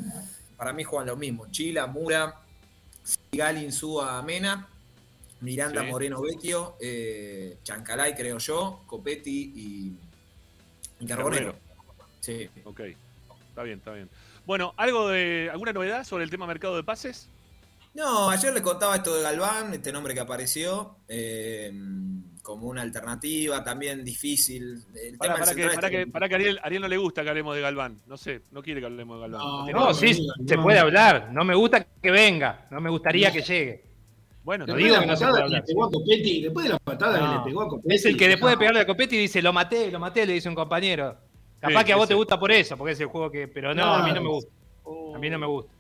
para mí juegan lo mismo, Chila, Mura, Sigali, Insúa, Mena, Miranda, Sí. Moreno, Vecchio, eh, Chancalay, creo yo, Copetti y, y Carbonero. Sí. Ok, está bien, está bien. Bueno, ¿algo de alguna novedad sobre el tema mercado de pases? No, ayer le contaba esto de Galván, este nombre que apareció, eh, como una alternativa, también difícil. El Para, tema para que, para, es que, para que a Ariel, Ariel no le gusta que hablemos de Galván. No sé, no quiere que hablemos de Galván. No, tiene No, sí, se puede hablar. No me gusta que venga. No me gustaría que llegue. Bueno, No Después digo de la patada que le pegó a Copetti, después de la patada que le pegó a Copetti. Es el que después de pegarle a Copetti dice, lo maté, lo maté, le dice un compañero. Capaz Sí, que a vos ese. te gusta por eso, porque es el juego que. Pero no, a mí no me gusta. A mí no me gusta.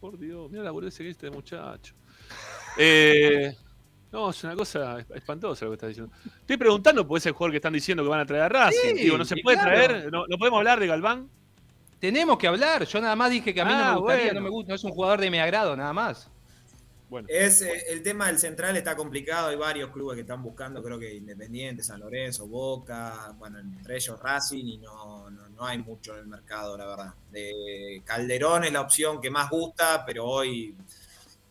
Por Dios, mira la boludez que este muchacho. Eh, no, es una cosa espantosa lo que estás diciendo. Estoy preguntando por ese jugador que están diciendo que van a traer a Racing. Sí, Digo, ¿no se puede claro. traer? ¿No, no podemos hablar de Galván? Tenemos que hablar. Yo nada más dije que a mí no Ah, me gustaría, bueno. no me gusta, no es un jugador de mi agrado, nada más. Bueno, Es, eh, el tema del central está complicado, hay varios clubes que están buscando, creo que Independiente, San Lorenzo, Boca, bueno, entre ellos Racing y no, no, no hay mucho en el mercado, la verdad. De Calderón es la opción que más gusta, pero hoy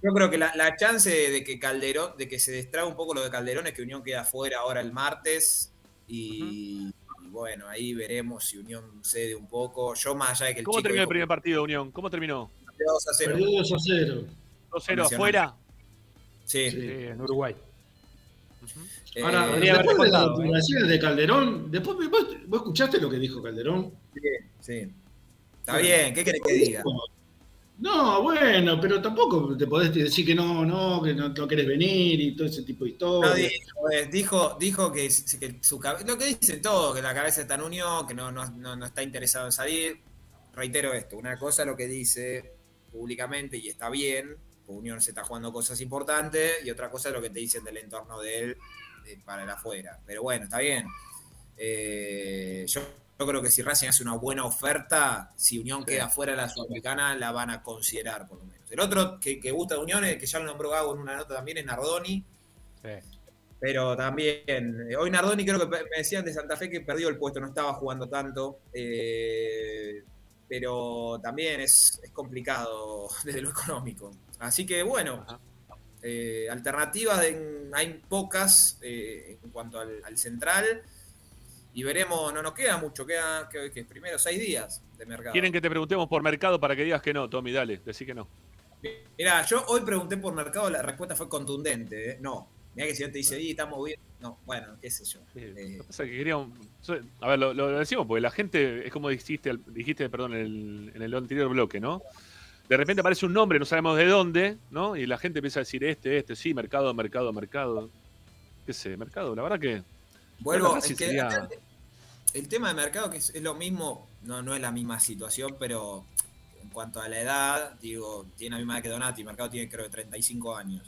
yo creo que la, la chance de que Calderón, de que se distraiga un poco lo de Calderón es que Unión queda fuera ahora el martes y, y bueno, ahí veremos si Unión cede un poco. Yo más allá de que el ¿Cómo chico terminó el primer partido de Unión? ¿Cómo terminó? que 2 a 0. Perdió 2 a 0. 2-0 Nacional. afuera. Sí. Sí, en Uruguay. Eh, Ahora, haber después de las contado, ¿eh? declaraciones de Calderón, después, vos, vos escuchaste lo que dijo Calderón. Sí, sí. Está bien, ¿qué querés que diga? No, bueno, pero tampoco te podés decir que no, no, que no, no querés venir y todo ese tipo de No, historias. dijo, eh, dijo, dijo que, su cabe- lo que dicen todos, que la cabeza está en unión, que no, no, no- no está interesado en salir. Reitero esto, una cosa es lo que dice públicamente y está bien, Unión se está jugando cosas importantes, y otra cosa es lo que te dicen del entorno de él eh, para el afuera. Pero bueno, está bien. Eh, yo, yo creo que si Racing hace una buena oferta, si Unión queda fuera de la Sudamericana, la van a considerar por lo menos. El otro que, que gusta de Unión, el que ya lo nombró Gago en una nota también, es Nardoni. Pero también, eh, hoy Nardoni creo que me decían de Santa Fe que perdió el puesto, no estaba jugando tanto. eh, pero también es, es complicado desde lo económico. Así que bueno, eh, alternativas de- hay pocas eh, en cuanto al, al central. Y veremos, no nos queda mucho, queda que, que primero seis días de mercado. Quieren que te preguntemos por mercado para que digas que no, Tommy, dale, decí que no. Mira, yo hoy pregunté por mercado, la respuesta fue contundente. ¿eh? No. Mira que si yo te dice, y estamos bien. No, bueno, qué sé yo. Eh, sea, que queríamos- a ver, lo, lo decimos porque la gente, es como dijiste, al- dijiste perdón, en el, en el anterior bloque, ¿no? De repente aparece un nombre, no sabemos de dónde, ¿no? Y la gente empieza a decir este, este, sí, mercado, mercado, mercado. ¿Qué sé? Mercado, la verdad que. Vuelvo, Bueno, es que sería- el tema de mercado que es, es lo mismo, no, no es la misma situación, pero en cuanto a la edad, digo, tiene la misma edad que Donati, Mercado tiene creo que 35 años.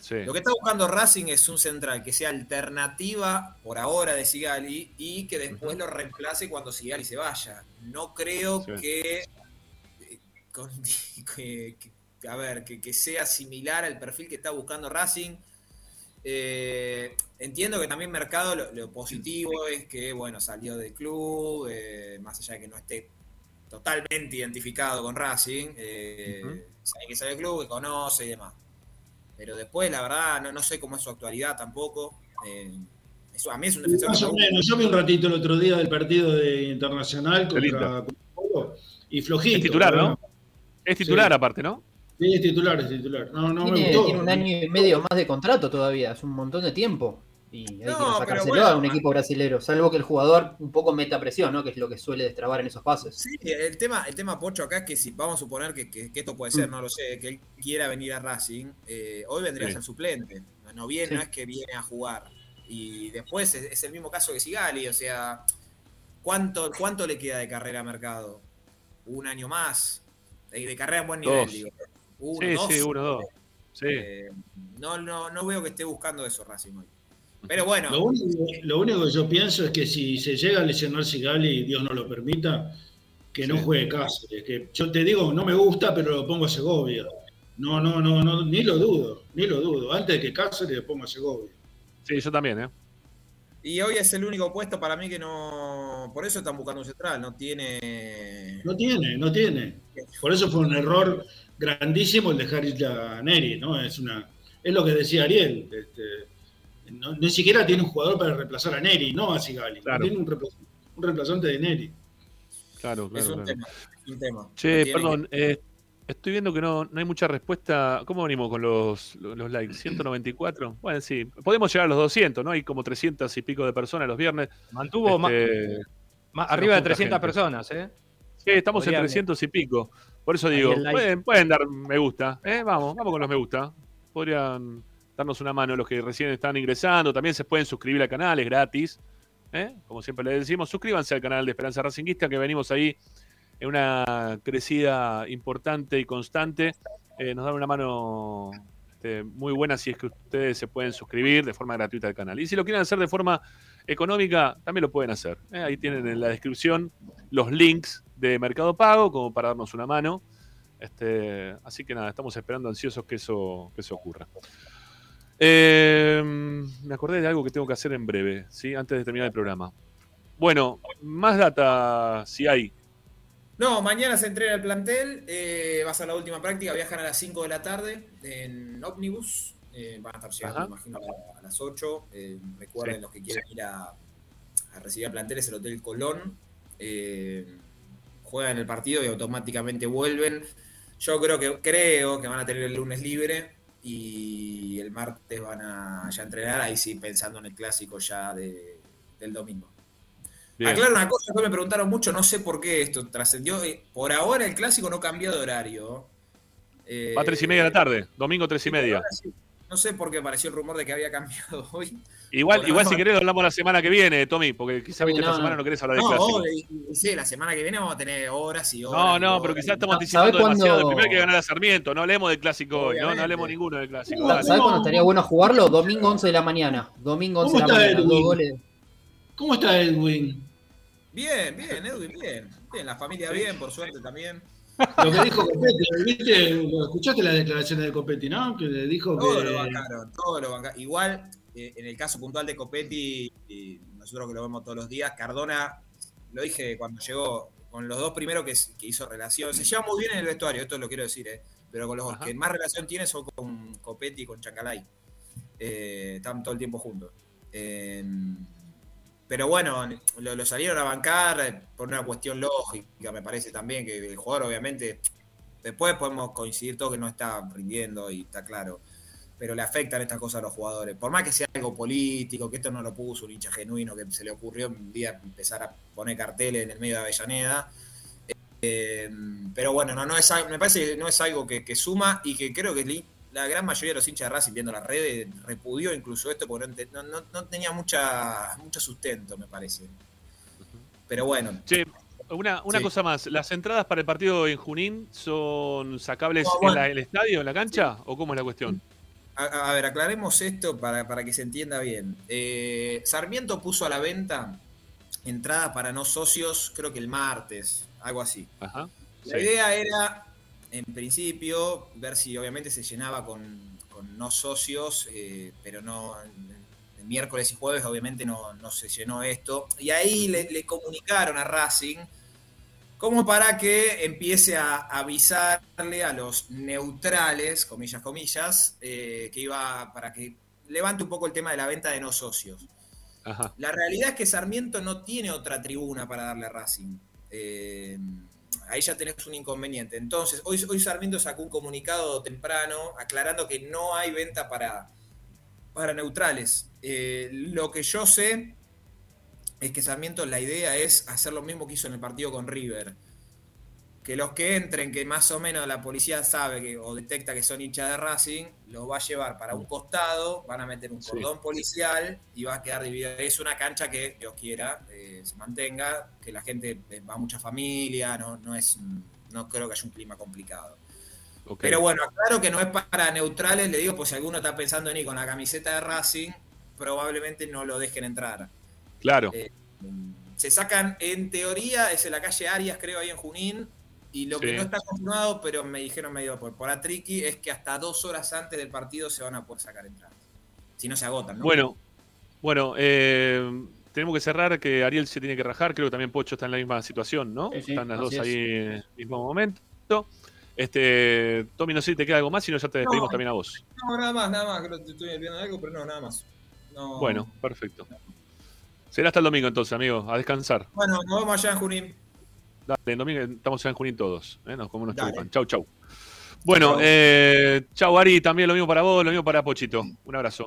Sí. Lo que está buscando Racing es un central que sea alternativa por ahora de Sigali y que después lo reemplace cuando Sigali se vaya. No creo Sí. que, con- que- que- a ver, que, que sea similar al perfil que está buscando Racing. Eh, entiendo que también Mercado lo, lo positivo es que, bueno, salió del club, eh, más allá de que no esté totalmente identificado con Racing, eh, sabe que sale del club, que conoce y demás. Pero después, la verdad, no, no sé cómo es su actualidad tampoco. Eh, eso, a mí es un defensor Más o menos. Yo vi un ratito el otro día del partido de Internacional contra Colo-Colo y flojito. Es titular. ¿no? Es titular Sí. aparte, ¿no? Sí, es titular, es titular. No, no me Tiene, gustó. tiene un año y medio más de contrato todavía, es un montón de tiempo. Y hay No, que sacárselo bueno, a un equipo brasilero, salvo que el jugador un poco meta presión, ¿no? Que es lo que suele destrabar en esos pases. Sí, el tema, el tema Pocho acá es que si vamos a suponer que, que- que esto puede ser, no lo sé, que él quiera venir a Racing, eh, hoy vendría Sí. a ser suplente. No viene, Sí. no es que viene a jugar. Y después es, es el mismo caso que Sigali, o sea, ¿cuánto, ¿cuánto le queda de carrera a mercado? Un año más. De, de carrera en buen nivel, Dos. digo. Uno, Sí, dos. sí, uno, dos. Sí. Eh, no, no, no veo que esté buscando eso Racing hoy. Pero bueno, Lo único, lo único que yo pienso es que si se llega a lesionar Sigali y Dios no lo permita, que no Sí. juegue Cáceres. Que yo te digo, no me gusta, pero lo pongo a Segovia. No, no, no, no, ni lo dudo, ni lo dudo. Antes de que Cáceres le pongo a Segovia. Sí, yo también, ¿eh? Y hoy es el único puesto para mí que no. Por eso están buscando un central, no tiene. No tiene, no tiene. Por eso fue un error grandísimo el dejar ir a Neri, ¿no? Es una, es lo que decía Ariel. este, no- ni siquiera tiene un jugador para reemplazar a Neri, no a Sigali. Claro. Tiene un, reemplazante de Neri. Claro, es claro, un claro. tema. Es un tema. Che, No perdón, eh, estoy viendo que no, no hay mucha respuesta. ¿Cómo venimos con los, los, los likes? ¿194? Bueno, sí, podemos llegar a los 200, ¿no? Hay como 300 y pico de personas los viernes. Mantuvo ma- Este, se arriba de junta 300 gente. personas, ¿eh? Sí, estamos Podría- en 300 y pico. Por eso digo, like. pueden, pueden dar me gusta. ¿eh? Vamos, vamos con los me gusta. Podrían darnos una mano los que recién están ingresando. También se pueden suscribir al canal, es gratis. ¿eh? Como siempre les decimos, suscríbanse al canal de Esperanza Racinguista, que venimos ahí una crecida importante y constante. Eh, nos dan una mano este, muy buena si es que ustedes se pueden suscribir de forma gratuita al canal. Y si lo quieren hacer de forma económica, también lo pueden hacer. ¿eh? Ahí tienen en la descripción los links de Mercado Pago como para darnos una mano. Este, así que nada, estamos esperando ansiosos que eso, que eso ocurra. Eh, me acordé de algo que tengo que hacer en breve, ¿sí? antes de terminar el programa. Bueno, más data si hay. No, mañana se entrega el plantel, eh, va a ser la última práctica, viajan a las 5 de la tarde en ómnibus, eh, van a estar llegando, Ajá. me imagino, a, a las 8. eh, recuerden Sí. los que quieran ir a, a recibir el plantel, es el Hotel Colón. eh, juegan el partido y automáticamente vuelven. Yo creo que creo que van a tener el lunes libre y el martes van a ya entrenar, ahí sí pensando en el clásico ya de- del domingo. Bien. Aclaro una cosa que me preguntaron mucho, no sé por qué esto trascendió. eh, Por ahora el clásico no cambió de horario. Eh, Va a tres y media de la tarde, domingo tres y media. sí. No sé por qué apareció el rumor de que había cambiado hoy. Igual, Por igual ahora- si querés lo hablamos la semana que viene, Tommy, porque quizá viste no, esta semana no querés hablar de No, clásico. sí, la semana que viene vamos a tener horas y horas. No, no, horas. pero quizás estamos Ah, anticipando ¿sabés demasiado. Primero hay que ganar a Sarmiento, no hablemos del clásico hoy, ¿no? No hablemos ninguno del clásico. ¿Sabes dale. cuándo estaría bueno jugarlo? Domingo 11 de la mañana. Domingo 11 de la ¿Cómo está mañana. Dos Edwin? goles. ¿Cómo está Edwin? Bien, bien, Edwin, bien. Bien, la familia bien, por suerte también. Lo que dijo Copetti, ¿viste? ¿Escuchaste las declaraciones de Copetti, no? Que le dijo Todo lo que. bancaron, todo lo bancaron. Igual, eh, en el caso puntual de Copetti, y nosotros que lo vemos todos los días, Cardona, lo dije cuando llegó, con los dos primeros que, que hizo relación, se lleva muy bien en el vestuario, esto lo quiero decir, eh, pero con los Ajá. que más relación tiene son con Copetti y con Chacalay. Eh, están todo el tiempo juntos. Eh, pero bueno, lo, salieron a bancar eh, por una cuestión lógica, me parece también, que el jugador obviamente, después podemos coincidir todos que no está rindiendo y está claro, pero le afectan estas cosas a los jugadores. Por más que sea algo político, que esto no lo puso un hincha genuino, que se le ocurrió un día empezar a poner carteles en el medio de Avellaneda. Eh, pero bueno, no, no es, me parece que no es algo que, que suma y que creo que la gran mayoría de los hinchas de Racing viendo las redes repudió incluso esto porque no, no- no- tenía mucha, mucho sustento, me parece. Pero bueno, Che, una, una Sí. cosa más. ¿Las entradas para el partido en Junín son sacables No, en la- el estadio, en la cancha? ¿O cómo es la cuestión? A, a ver, aclaremos esto para, para que se entienda bien. Eh, Sarmiento puso a la venta entradas para no socios, creo que el martes, algo así. Ajá. La Sí. idea era, en principio, ver si obviamente se llenaba con, con no socios, eh, pero no. El miércoles y jueves, obviamente, no, no se llenó esto. Y ahí le, le comunicaron a Racing como para que empiece a avisarle a los neutrales, comillas, comillas, eh, que iba para que levante un poco el tema de la venta de no socios. Ajá. La realidad es que Sarmiento no tiene otra tribuna para darle a Racing. Eh, ahí ya tenés un inconveniente. Entonces, hoy, hoy Sarmiento sacó un comunicado temprano aclarando que no hay venta para, para neutrales. Eh, lo que yo sé es que Sarmiento la idea es hacer lo mismo que hizo en el partido con River. Que los que entren, que más o menos la policía sabe que, o detecta que son hinchas de Racing, los va a llevar para un costado, van a meter un Sí. cordón policial y va a quedar dividido. Es una cancha que Dios quiera eh, se mantenga, que la gente eh, va mucha familia, no, no es no creo que haya un clima complicado. Pero bueno, claro que no es para neutrales, le digo, pues si alguno está pensando en ir con la camiseta de Racing, probablemente no lo dejen entrar. Claro. Eh, se sacan, en teoría, es en la calle Arias, creo, ahí en Junín, y lo que no está confirmado, pero me dijeron medio por, por atriqui, es que hasta dos horas antes del partido se van a poder sacar entradas. Si no se agotan, ¿no? Bueno, bueno, eh, tenemos que cerrar que Ariel se tiene que rajar, creo que también Pocho está en la misma situación, ¿no? Sí, sí, Están las dos es. ahí en el mismo momento. Este, Tommy, no sé si te queda algo más, si no ya te despedimos No. también a vos. No, nada más, nada más, creo que estoy viendo algo, pero no, nada más. No. Bueno, perfecto. Será hasta el domingo entonces, amigo, a descansar. Bueno, nos vemos allá en Junín. Dale, el domingo estamos en Junín todos, ¿eh? nos comemos nuestro Dale. pan. Chau, chau. Bueno, Chau. eh, chau Ari, también lo mismo para vos, lo mismo para Pochito. Un abrazo.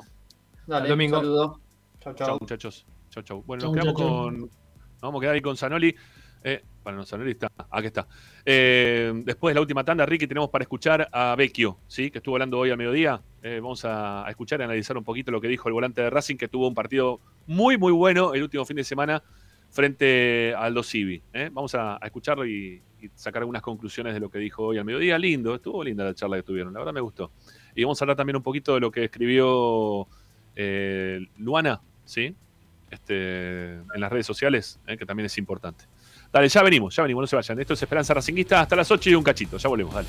Dale, Domingo. saludo. Chau, Chau, chau. muchachos. Chau, chau. Bueno, Chau, nos quedamos con. Nos vamos a quedar ahí con Zanoli. Eh, para no, Zanoli está. Aquí está. Eh, después de la última tanda, Ricky, tenemos para escuchar a Vecchio, ¿sí? que estuvo hablando hoy a mediodía. Eh, vamos a, a escuchar y analizar un poquito lo que dijo el volante de Racing, que tuvo un partido muy, muy bueno el último fin de semana frente al Aldo Civi. ¿eh? Vamos a, a escucharlo y, y sacar algunas conclusiones de lo que dijo hoy al mediodía. Lindo, estuvo linda la charla que tuvieron, la verdad me gustó. Y vamos a hablar también un poquito de lo que escribió eh, Luana, ¿sí? Este, en las redes sociales, ¿eh? que también es importante. Dale, ya venimos, ya venimos, no se vayan. Esto es Esperanza Racinguista hasta las 8 y un cachito. Ya volvemos, dale.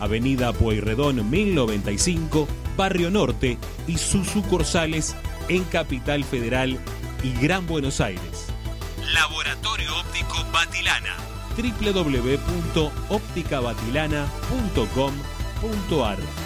Avenida Pueyrredón 1095, Barrio Norte y sus sucursales en Capital Federal y Gran Buenos Aires. Laboratorio Óptico Batilana. www.opticabatilana.com.ar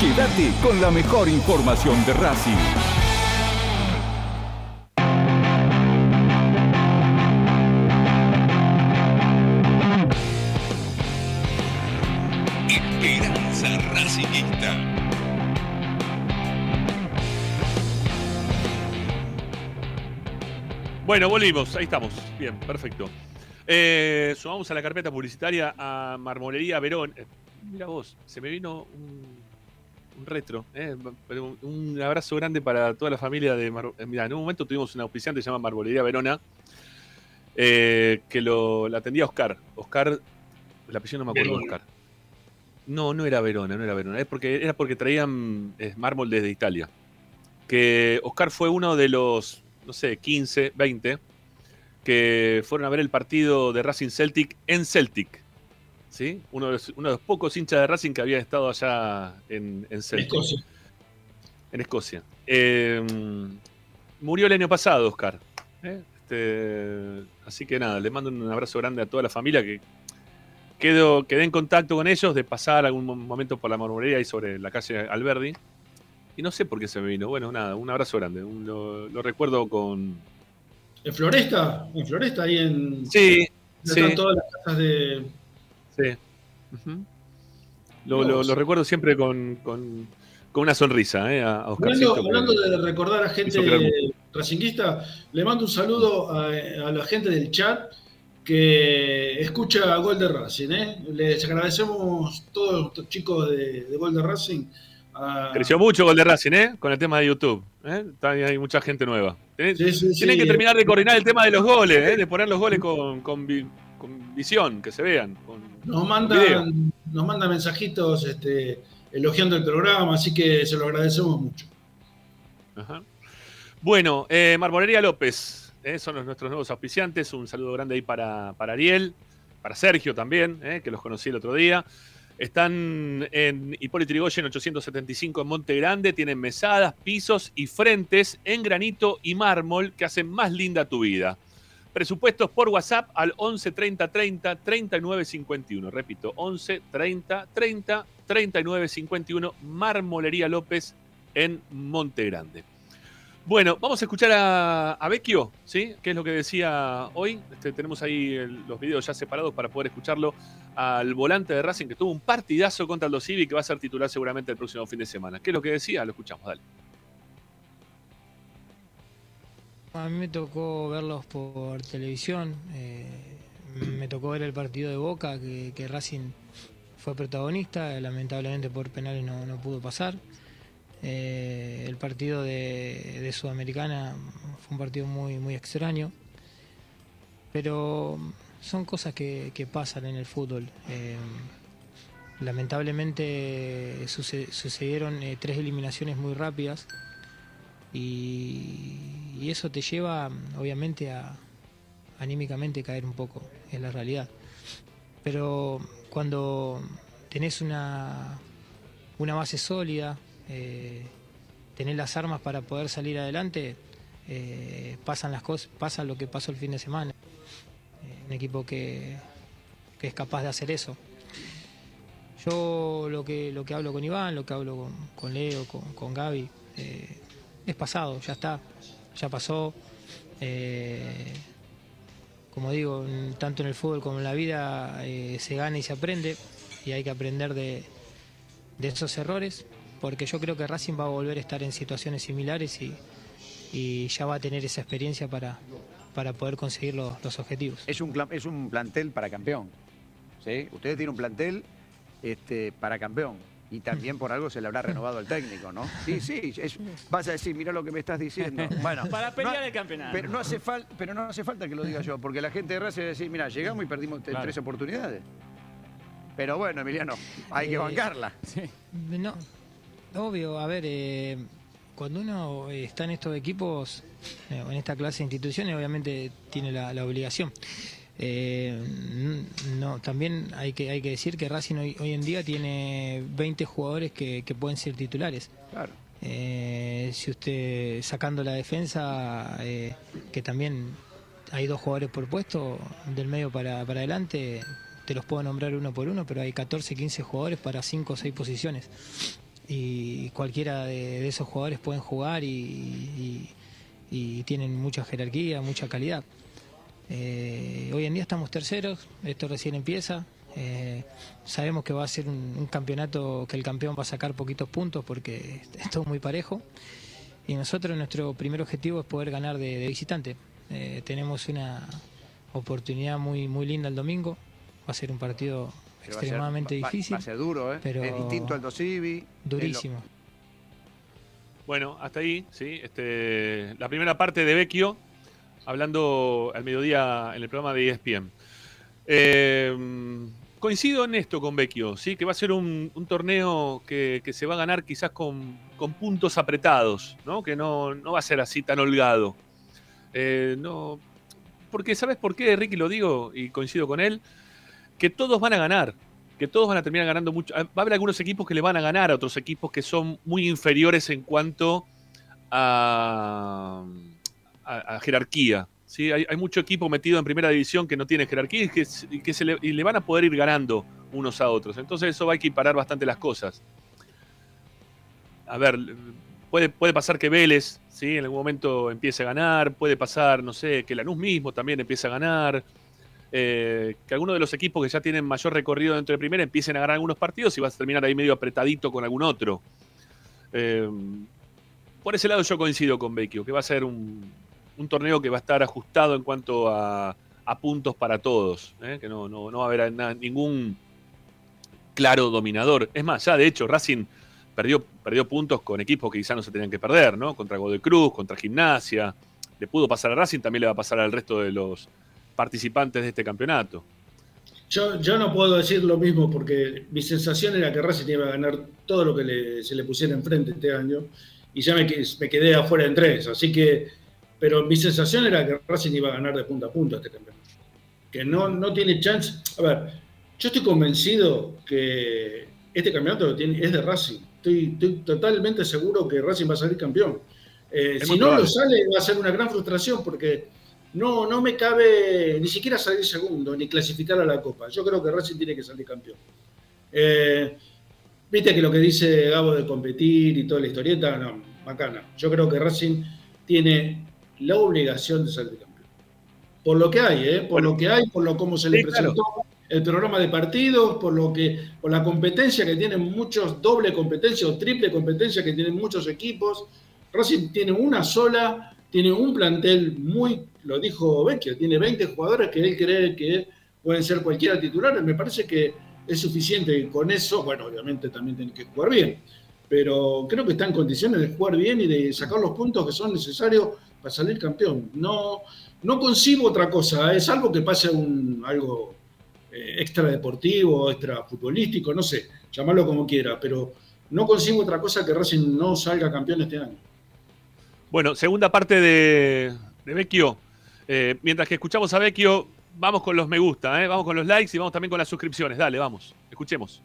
Quédate con la mejor información de Racing. Esperanza Racingista. Bueno, volvimos, ahí estamos. Bien, perfecto. Eh, sumamos a la carpeta publicitaria a Marmolería Verón. Eh, mira vos, se me vino un, un retro. eh, un abrazo grande para toda la familia de Mar- eh, Mira, en un momento tuvimos un auspiciante que se llama Marmolería Verona, eh, que lo, la atendía Oscar. Oscar, el apellido no me acuerdo de. Oscar. No, no era Verona, no era Verona. Es porque, era porque traían mármol desde Italia. Que Oscar fue uno de los, no sé, 15, 20 que fueron a ver el partido de Racing Celtic en Celtic. ¿Sí? Uno de los, uno de los pocos hinchas de Racing que había estado allá en, en Celtic. Escocia. En Escocia. Eh, murió el año pasado, Oscar. ¿eh? Este, así que nada, le mando un abrazo grande a toda la familia que quedo, quedé en contacto con ellos de pasar algún mo- momento por la marmorería y sobre la calle Alberdi. Y no sé por qué se me vino. Bueno, nada, un abrazo grande. un- lo, lo recuerdo con, ¿En Floresta? ¿En Floresta? Ahí en. Sí, Están sí. todas las casas de. Sí. Lo, lo- lo recuerdo siempre con, con- con una sonrisa, ¿eh? A, Hablando, que- de recordar a gente racinguista, le mando un saludo a, a la gente del chat que escucha Gol de Racing. ¿eh? Les agradecemos todos los chicos de, de Gol de Racing. a- Creció mucho Gol de Racing, ¿eh? Con el tema de YouTube. ¿eh? Hay mucha gente nueva. Tienen, Sí, sí, tienen sí. que terminar de coordinar el tema de los goles, ¿eh? De poner los goles con, con vi- con visión, que se vean. Con Nos mandan, nos mandan mensajitos este, elogiando el programa, así que se lo agradecemos mucho. Ajá. Bueno, eh, Marmolería López, eh, son los- nuestros nuevos auspiciantes. Un saludo grande ahí para, para Ariel, para Sergio también, eh, que los conocí el otro día. Están en Hipólito Yrigoyen 875 en Monte Grande. Tienen mesadas, pisos y frentes en granito y mármol que hacen más linda tu vida. Presupuestos por WhatsApp al 11 30 30 39 51. Repito, 11 30 30 39 51. Marmolería López en Monte Grande. Bueno, vamos a escuchar a, a Vecchio, ¿sí? ¿Qué es lo que decía hoy? Este, tenemos ahí los videos ya separados para poder escucharlo al volante de Racing que tuvo un partidazo contra el Dosivi que va a ser titular seguramente el próximo fin de semana. ¿Qué es lo que decía? Lo escuchamos, dale. A mí me tocó verlos por televisión. eh, me tocó ver el partido de Boca, que, Racing fue protagonista. Lamentablemente por penales no, pudo pasar. Eh, el partido de, Sudamericana fue un partido muy, muy extraño. Pero son cosas que, que pasan en el fútbol. Eh, lamentablemente suce- sucedieron tres eliminaciones muy rápidas y, y eso te lleva obviamente a anímicamente caer un poco, es la realidad. Pero cuando tenés una, una base sólida, eh, tenés las armas para poder salir adelante, eh, pasan las cosas, pasa lo que pasó el fin de semana. Eh, un equipo que, que es capaz de hacer eso. Yo lo que, lo que hablo con Iván, lo que hablo con, Leo, con, con Gaby, eh, es pasado, ya está, ya pasó. Eh, como digo, tanto en el fútbol como en la vida eh, se gana y se aprende y hay que aprender de, de esos errores porque yo creo que Racing va a volver a estar en situaciones similares y, y ya va a tener esa experiencia para, para poder conseguir los, los objetivos. Es un, es un plantel para campeón. ¿sí? Ustedes tienen un plantel este, para campeón. Y también por algo se le habrá renovado al técnico, ¿no? Sí, sí, es- vas a decir, mira lo que me estás diciendo. Bueno, Para pelear no- el campeonato. Pero no, hace fal- pero no hace falta que lo diga yo, porque la gente de Racing va a decir, mira, llegamos y perdimos Claro. tres oportunidades. Pero bueno, Emiliano, hay que Eh, bancarla. No, obvio, a ver, eh, cuando uno está en estos equipos, eh, en esta clase de instituciones, obviamente tiene la, la obligación. Eh, no, también hay que, hay que decir que Racing hoy, hoy en día tiene 20 jugadores que, que pueden ser titulares. Claro. Eh, si usted sacando la defensa, eh, que también hay dos jugadores por puesto, del medio para, para adelante, te los puedo nombrar uno por uno, pero hay 14, 15 jugadores para 5 o 6 posiciones. Y cualquiera de, de esos jugadores pueden jugar y, y- y tienen mucha jerarquía, mucha calidad. Eh, hoy en día estamos terceros, esto recién empieza. eh, sabemos que va a ser un, un campeonato que el campeón va a sacar poquitos puntos porque es todo muy parejo. Y nosotros nuestro primer objetivo es poder ganar de, de visitante. Eh, tenemos una oportunidad muy, muy linda el domingo. Va a ser un partido Pero va a ser- extremadamente va- difícil. Va a ser duro, ¿eh? pero es distinto al Dosivi. lo- Durísimo. Bueno, hasta ahí, sí. Este, la primera parte de Vecchio, hablando al mediodía en el programa de ESPN. Eh, coincido en esto con Vecchio, ¿sí? que va a ser un, torneo que, se va a ganar quizás con, con puntos apretados, ¿no? que no, no va a ser así tan holgado. Eh, no, porque, ¿sabes por qué, Ricky? Lo digo y coincido con él, que todos van a ganar, que todos van a terminar ganando mucho. Ah, Va a haber algunos equipos que le van a ganar a otros equipos que son muy inferiores en cuanto a, a- jerarquía. ¿sí? Hay, hay mucho equipo metido en primera división que no tiene jerarquía y que, y que se le, y le van a poder ir ganando unos a otros. Entonces eso va a equiparar bastante las cosas. A ver, puede, puede pasar que Vélez ¿sí? en algún momento empiece a ganar, puede pasar, no sé, que Lanús mismo también empiece a ganar. eh, que algunos de los equipos que ya tienen mayor recorrido dentro de primera empiecen a ganar algunos partidos y vas a terminar ahí medio apretadito con algún otro. Eh, por ese lado yo coincido con Vecchio, que va a ser un, un torneo que va a estar ajustado en cuanto a, puntos para todos, ¿eh? que no, no- no va a haber ningún claro dominador. Es más, ya de hecho Racing perdió, perdió puntos con equipos que quizás no se tenían que perder, ¿no? Contra Godoy Cruz, contra Gimnasia. Le pudo pasar a Racing, también le va a pasar al resto de los participantes de este campeonato. Yo, yo no puedo decir lo mismo porque mi sensación era que Racing iba a ganar todo lo que se le pusiera enfrente este año y ya me, me quedé afuera en tres. Así que, pero mi sensación era que Racing iba a ganar de punta a punta este campeonato. Que no, no tiene chance. A ver, yo estoy convencido que este campeonato es de Racing. Estoy, estoy totalmente seguro que Racing va a salir campeón. Eh, si no lo sale, va a ser una gran frustración porque no, no me cabe ni siquiera salir segundo, ni clasificar a la Copa. Yo creo que Racing tiene que salir campeón. Eh, Viste que lo que dice Gabo de competir y toda la historieta, no, bacana. Yo creo que Racing tiene la obligación de salir campeón. Por lo que hay, ¿eh? por lo que hay, por lo cómo se le claro. presentó el programa de partidos, por lo que, por la competencia que tienen muchos, doble competencia o triple competencia que tienen muchos equipos. Racing tiene una sola, tiene un plantel muy, lo dijo Vecchio, tiene 20 jugadores que él cree que pueden ser cualquiera titulares. Me parece que es suficiente y con eso, bueno, obviamente también tiene que jugar bien, pero creo que está en condiciones de jugar bien y de sacar los puntos que son necesarios para salir campeón. No, no concibo otra cosa, es algo que pase un, algo eh, extra deportivo, extra futbolístico, no sé, llamarlo como quiera, pero no concibo otra cosa que Racing no salga campeón este año. Bueno, segunda parte de, de Vecchio. Eh, mientras que escuchamos a Vecchio, vamos con los me gusta, ¿eh? vamos con los likes y vamos también con las suscripciones. Dale, vamos, escuchemos.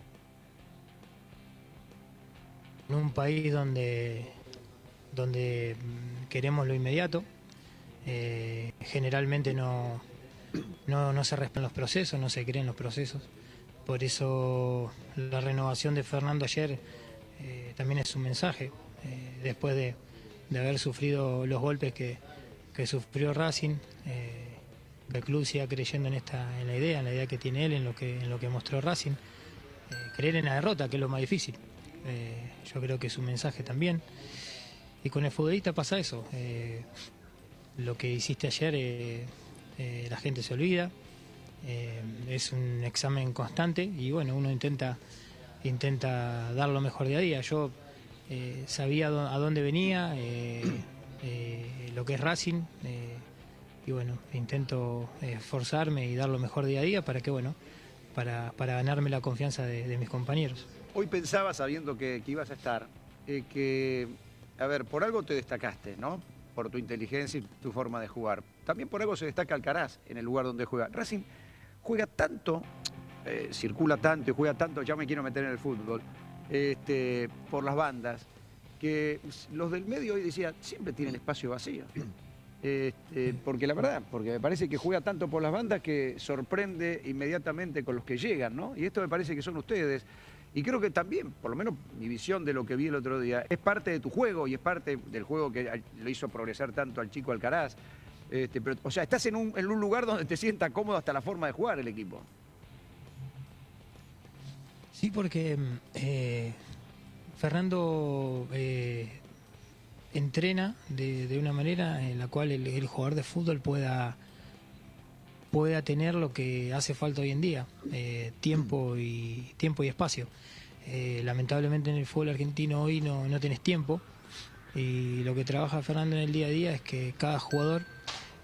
en un país donde, donde queremos lo inmediato, eh, generalmente no, no, no se respetan los procesos, no se creen los procesos. Por eso la renovación de Fernando ayer eh, también es un mensaje, eh, después de, de haber sufrido los golpes que, que sufrió Racing, el club siga creyendo en esta en la idea, en la idea que tiene él, en lo que, en lo que mostró Racing, creer en la derrota, que es lo más difícil. Yo creo que es un mensaje también. Y con el futbolista pasa eso. eh, lo que hiciste ayer, eh, eh, la gente se olvida. es un examen constante y bueno, uno intenta, intenta dar lo mejor día a día. Yo sabía a dónde venía, lo que es Racing. y bueno, intento esforzarme y dar lo mejor día a día para que, bueno, para, para ganarme la confianza de- mis compañeros. Hoy pensaba, sabiendo que, que ibas a estar, que, a ver, por algo te destacaste, ¿no? Por tu inteligencia y tu forma de jugar. También por algo se destaca Alcaraz en el lugar donde juega. Racing juega tanto, eh, circula tanto y juega tanto, ya me quiero meter en el fútbol, este, por las bandas. que los del medio hoy decía, siempre tienen espacio vacío. Este, porque la verdad, porque me parece que juega tanto por las bandas que sorprende inmediatamente con los que llegan, ¿no? Y esto me parece que son ustedes. Y creo que también, por lo menos mi visión de lo que vi el otro día, es parte de tu juego y es parte del juego que lo hizo progresar tanto al chico Alcaraz. Este, pero, o sea, estás en un, en un lugar donde te sienta cómodo hasta la forma de jugar el equipo. Sí, porque mm, eh, Fernando eh, entrena de, una manera en la cual el jugador de fútbol pueda pueda tener lo que hace falta hoy en día, eh, tiempo y tiempo y espacio. Eh, lamentablemente en el fútbol argentino hoy no, no tenés tiempo y lo que trabaja Fernando en el día a día es que cada jugador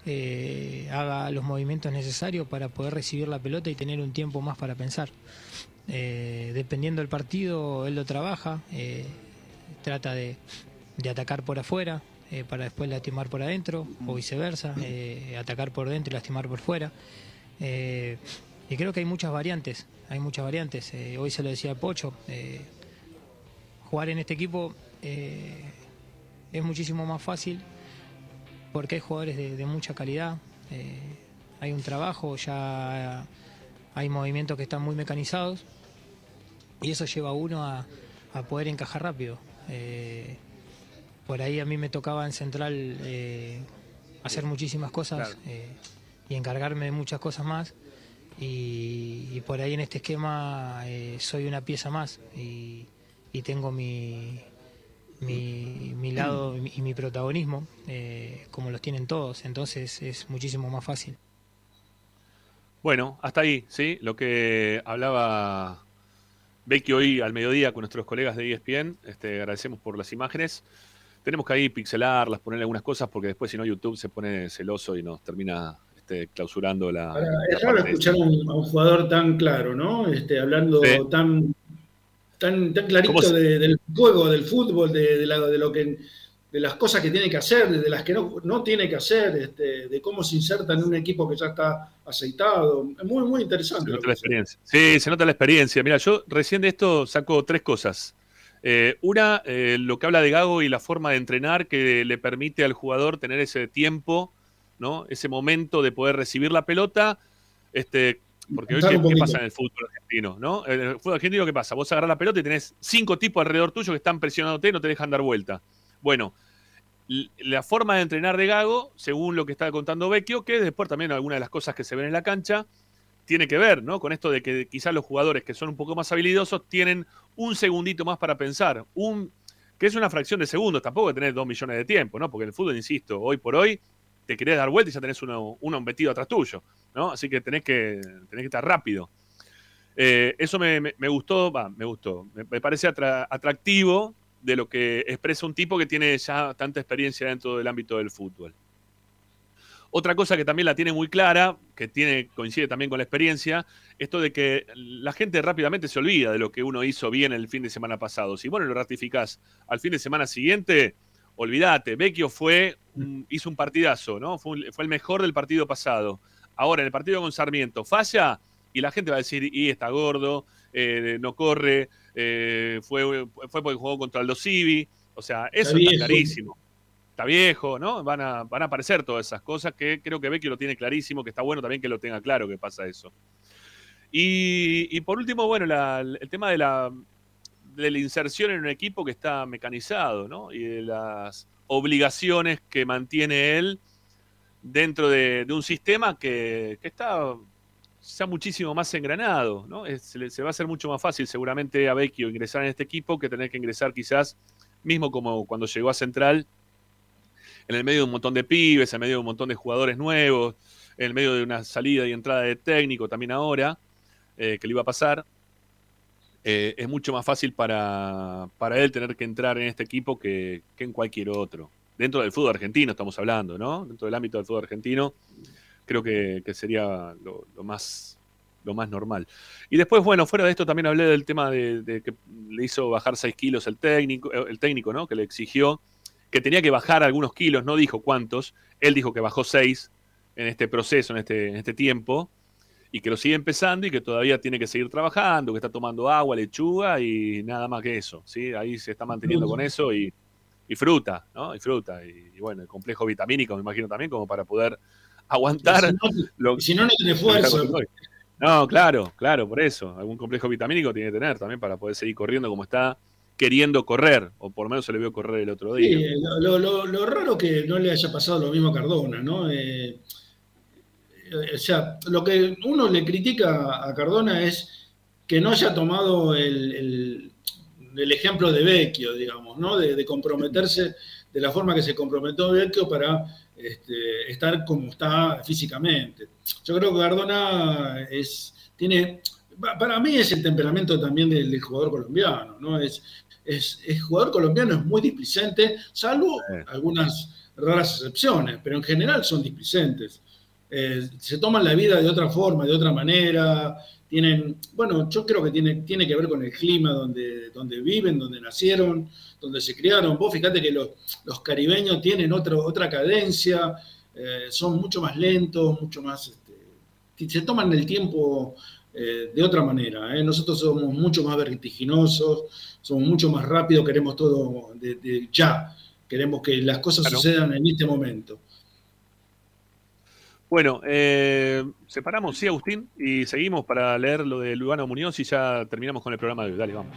eh, haga los movimientos necesarios para poder recibir la pelota y tener un tiempo más para pensar. Dependiendo del partido, él lo trabaja, trata de atacar por afuera eh, para después lastimar por adentro o viceversa, eh, atacar por dentro y lastimar por fuera. Eh, y creo que hay muchas variantes, hay muchas variantes. Hoy se lo decía Pocho, eh, jugar en este equipo es muchísimo más fácil porque hay jugadores de, de mucha calidad, hay un trabajo, ya hay movimientos que están muy mecanizados y eso lleva a uno a, a poder encajar rápido. Eh, por ahí a mí me tocaba en Central eh, hacer muchísimas cosas Claro. eh, y encargarme de muchas cosas más. Y, y por ahí en este esquema eh, soy una pieza más y, y tengo mi, mi, mi lado y mi- protagonismo, eh, como los tienen todos. Entonces es muchísimo más fácil. Bueno, hasta ahí, ¿sí? Lo que hablaba Becky hoy al mediodía con nuestros colegas de ESPN. Este, agradecemos por las imágenes. Tenemos que ahí pixelarlas, ponerle algunas cosas, porque después si no YouTube se pone celoso y nos termina este, clausurando la... Ahora, la es raro parte escuchar a un, a un jugador tan claro, ¿no? Este, hablando Sí. tan, tan, tan clarito ¿Cómo se- de- del juego, del fútbol, de, de la- de lo que, de las cosas que tiene que hacer, de las que no, no tiene que hacer, este, de cómo se inserta en un equipo que ya está aceitado. Es muy, muy interesante. Se nota la experiencia. Sí, se nota la experiencia. Mira, yo recién de esto saco tres cosas. Eh, una, eh, lo que habla de Gago y la forma de entrenar que le permite al jugador tener ese tiempo, ¿no? Ese momento de poder recibir la pelota. Este, porque hoy, ¿qué, qué pasa en el fútbol argentino? ¿no? En el fútbol argentino, ¿qué pasa? Vos agarrás la pelota y tenés cinco tipos alrededor tuyo que están presionándote y no te dejan dar vuelta. Bueno, la forma de entrenar de Gago, según lo que está contando Vecchio, que después también algunas de las cosas que se ven en la cancha, tiene que ver, ¿no? Con esto de que quizás los jugadores que son un poco más habilidosos tienen un segundito más para pensar, que es una fracción de segundos, tampoco tenés dos millones de tiempo, ¿no? Porque el fútbol, insisto, hoy por hoy te querés dar vuelta y ya tenés uno, metido atrás tuyo, ¿no? Así que tenés que, tenés que estar rápido. Eh, eso me, me- gustó, me gustó, me, parece atra- atractivo de lo que expresa un tipo que tiene ya tanta experiencia dentro del ámbito del fútbol. Otra cosa que también la tiene muy clara, que tiene, coincide también con la experiencia, esto de que la gente rápidamente se olvida de lo que uno hizo bien el fin de semana pasado. Si bueno lo ratificás al fin de semana siguiente, olvídate, Vecchio fue, un- hizo un partidazo, ¿no? Fue, un- fue el mejor del partido pasado. Ahora, en el partido con Sarmiento, falla y la gente va a decir, y está gordo, eh, no corre, eh, fue, fue porque jugó contra el Civi. O sea, eso está, viejo. clarísimo. Está viejo, ¿no? Van a, van a aparecer todas esas cosas que creo que Vecchio lo tiene clarísimo, que está bueno también que lo tenga claro que pasa eso. Y, y por último, bueno, el tema de la, de la inserción en un equipo que está mecanizado, ¿no? Y de las obligaciones que mantiene él dentro de, un sistema que, que está ya muchísimo más engranado, ¿no? Se va a hacer mucho más fácil seguramente a Vecchio ingresar en este equipo que tener que ingresar quizás, mismo como cuando llegó a Central, en el medio de un montón de pibes, en medio de un montón de jugadores nuevos, en el medio de una salida y entrada de técnico también ahora, eh, que le iba a pasar. Eh, es mucho más fácil para, para él tener que entrar en este equipo que, que en cualquier otro. Dentro del fútbol argentino estamos hablando, ¿no? Dentro del ámbito del fútbol argentino, creo que, que sería lo, más, lo más normal. Y después, bueno, fuera de esto también hablé del tema de, de que le hizo bajar 6 kilos el técnico, eh, el técnico, ¿no? Que le exigió que tenía que bajar algunos kilos, no dijo cuántos, él dijo que bajó 6 en este proceso, en este, en este tiempo, y que lo sigue empezando y que todavía tiene que seguir trabajando, que está tomando agua, lechuga y nada más que eso, ¿sí? Ahí se está manteniendo con eso y, y fruta, ¿no? Y fruta. Y, y bueno, el complejo vitamínico, me imagino también, como para poder aguantar. Si no, lo- si no, no tiene fuerza. No, claro, claro, por eso. Algún complejo vitamínico tiene que tener también para poder seguir corriendo como está queriendo correr, o por lo menos se le vio correr el otro día. Lo, lo- lo raro que no le haya pasado lo mismo a Cardona, ¿no? Eh, eh, o sea, lo que uno le critica a Cardona es que no haya tomado el, el- ejemplo de Vecchio, digamos, ¿no? De, comprometerse de la forma que se comprometió Vecchio para este, estar como está físicamente. Yo creo que Cardona es, tiene, pa- para mí es el temperamento también del, del jugador colombiano, ¿no? Es, es, el jugador colombiano es muy displicente, salvo algunas raras excepciones, pero en general son displicentes. Eh, se toman la vida de otra forma, de otra manera, tienen, bueno, yo creo que tiene, tiene que ver con el clima donde, donde viven, donde nacieron, donde se criaron. Vos fíjate que los, los caribeños tienen otro, otra cadencia, eh, son mucho más lentos, mucho más, este, se toman el tiempo eh, de otra manera. Nosotros somos mucho más vertiginosos, somos mucho más rápidos, queremos todo de, de ya, queremos que las cosas Claro. sucedan en este momento. Bueno, eh, separamos, sí, Agustín, y seguimos para leer lo de Lugano Muñoz y ya terminamos con el programa de hoy. Dale, vamos.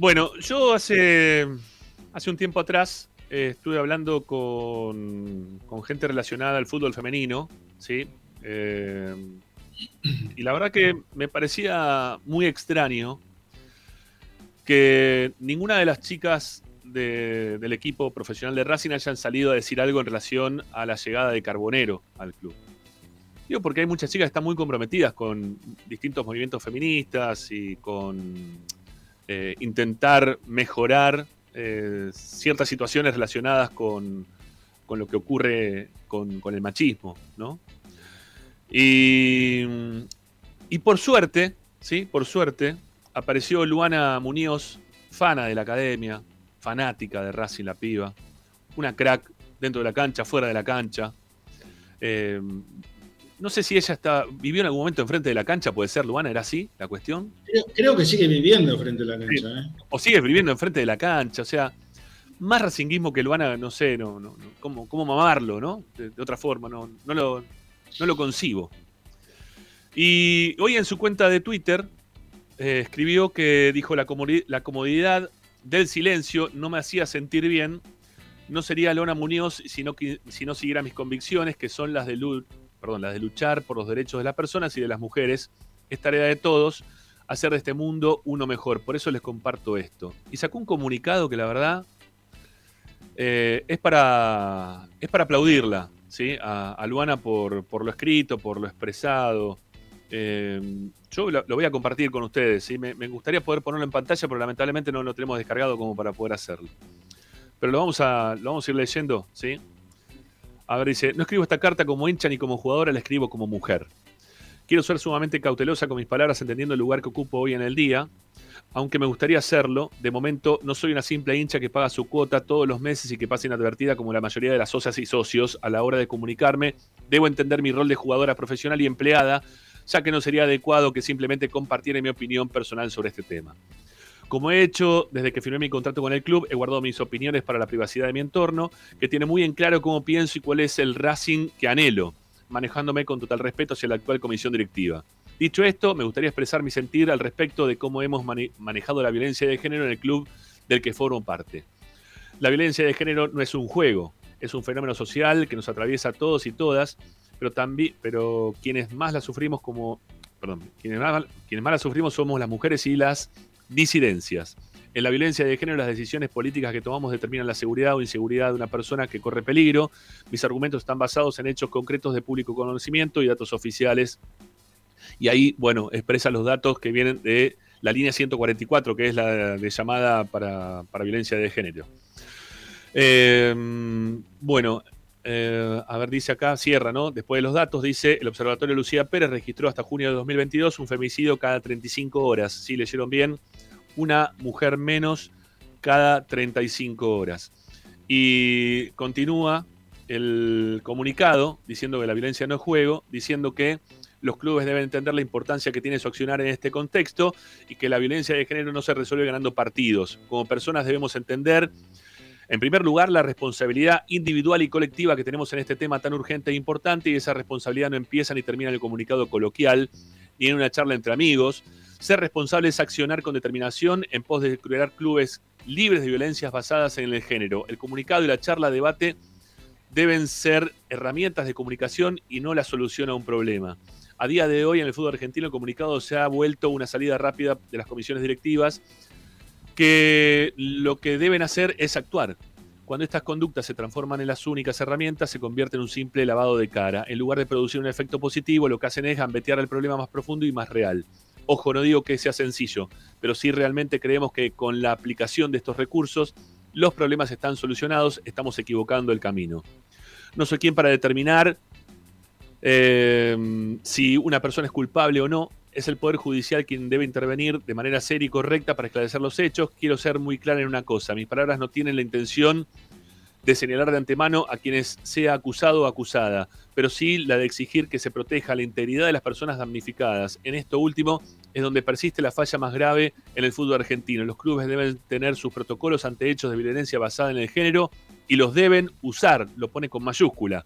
Bueno, yo hace, hace un tiempo atrás eh, estuve hablando con, con gente relacionada al fútbol femenino, ¿sí? Eh, y la verdad que me parecía muy extraño que ninguna de las chicas de- del equipo profesional de Racing hayan salido a decir algo en relación a la llegada de Carbonero al club. Digo, porque hay muchas chicas que están muy comprometidas con distintos movimientos feministas y con eh, intentar mejorar eh, ciertas situaciones relacionadas con, con lo que ocurre con, con el machismo, ¿no? Y, y por suerte, ¿sí? Por suerte, apareció Luana Muñoz, fana de la academia, fanática de Racing la piba, una crack dentro de la cancha, fuera de la cancha. Eh, no sé si ella está, vivió en algún momento enfrente de la cancha, puede ser, Luana, ¿era así la cuestión? Creo, creo que sigue viviendo frente a la cancha. ¿eh? o sigues viviendo enfrente de la cancha, o sea, más racinguismo que Luana, no sé, no, no, no, cómo, cómo mamarlo, ¿no? De, de otra forma, no, no, lo, no lo concibo. Y hoy en su cuenta de Twitter eh, escribió que dijo la, comodi- la comodidad del silencio no me hacía sentir bien, no sería Lona Muñoz si no, si no siguiera mis convicciones, que son las de, perdón, las de luchar por los derechos de las personas y de las mujeres. Es tarea de todos hacer de este mundo uno mejor. Por eso les comparto esto. Y sacó un comunicado que la verdad eh, es, para, es para aplaudirla, ¿sí? A, a Luana por, por lo escrito, por lo expresado. Eh, yo lo, voy a compartir con ustedes, ¿sí? Me, me gustaría poder ponerlo en pantalla, pero lamentablemente no lo tenemos descargado como para poder hacerlo. Pero lo vamos a, lo vamos a ir leyendo, ¿sí? A ver, dice, no escribo esta carta como hincha ni como jugadora, la escribo como mujer. Quiero ser sumamente cautelosa con mis palabras, entendiendo el lugar que ocupo hoy en el día. Aunque me gustaría hacerlo, de momento no soy una simple hincha que paga su cuota todos los meses y que pasa inadvertida como la mayoría de las socias y socios a la hora de comunicarme. Debo entender mi rol de jugadora profesional y empleada, ya que no sería adecuado que simplemente compartiera mi opinión personal sobre este tema. Como he hecho desde que firmé mi contrato con el club, he guardado mis opiniones para la privacidad de mi entorno, que tiene muy en claro cómo pienso y cuál es el Racing que anhelo, manejándome con total respeto hacia la actual comisión directiva. Dicho esto, me gustaría expresar mi sentir al respecto de cómo hemos mane- manejado la violencia de género en el club del que formo parte. La violencia de género no es un juego, es un fenómeno social que nos atraviesa a todos y todas, pero también, pero quienes más la sufrimos como, perdón, quienes más la sufrimos somos las mujeres y las disidencias. En la violencia de género, las decisiones políticas que tomamos determinan la seguridad o inseguridad de una persona que corre peligro. Mis argumentos están basados en hechos concretos de público conocimiento y datos oficiales. Y ahí, bueno, expresa los datos que vienen de la línea 144, que es la de llamada para, para violencia de género. Eh, bueno, eh, a ver, dice acá, cierra, ¿no? Después de los datos, dice, el Observatorio Lucía Pérez registró hasta junio de 2022 un femicidio cada 35 horas. Si leyeron bien, una mujer menos cada 35 horas. Y continúa el comunicado diciendo que la violencia no es juego, diciendo que los clubes deben entender la importancia que tiene su accionar en este contexto y que la violencia de género no se resuelve ganando partidos. Como personas debemos entender en primer lugar, la responsabilidad individual y colectiva que tenemos en este tema tan urgente e importante, y esa responsabilidad no empieza ni termina en el comunicado coloquial, ni en una charla entre amigos. Ser responsable es accionar con determinación en pos de crear clubes libres de violencias basadas en el género. El comunicado y la charla debate deben ser herramientas de comunicación y no la solución a un problema. A día de hoy en el fútbol argentino el comunicado se ha vuelto una salida rápida de las comisiones directivas que lo que deben hacer es actuar. Cuando estas conductas se transforman en las únicas herramientas, se convierte en un simple lavado de cara. En lugar de producir un efecto positivo, lo que hacen es gambetear el problema más profundo y más real. Ojo, no digo que sea sencillo, pero sí realmente creemos que con la aplicación de estos recursos, los problemas están solucionados, estamos equivocando el camino. No soy quien para determinar eh, si una persona es culpable o no, es el Poder Judicial quien debe intervenir de manera seria y correcta para esclarecer los hechos. Quiero ser muy clara en una cosa, mis palabras no tienen la intención de señalar de antemano a quienes sea acusado o acusada, pero sí la de exigir que se proteja la integridad de las personas damnificadas. En esto último es donde persiste la falla más grave en el fútbol argentino. Los clubes deben tener sus protocolos ante hechos de violencia basada en el género y los deben usar, lo pone con mayúscula.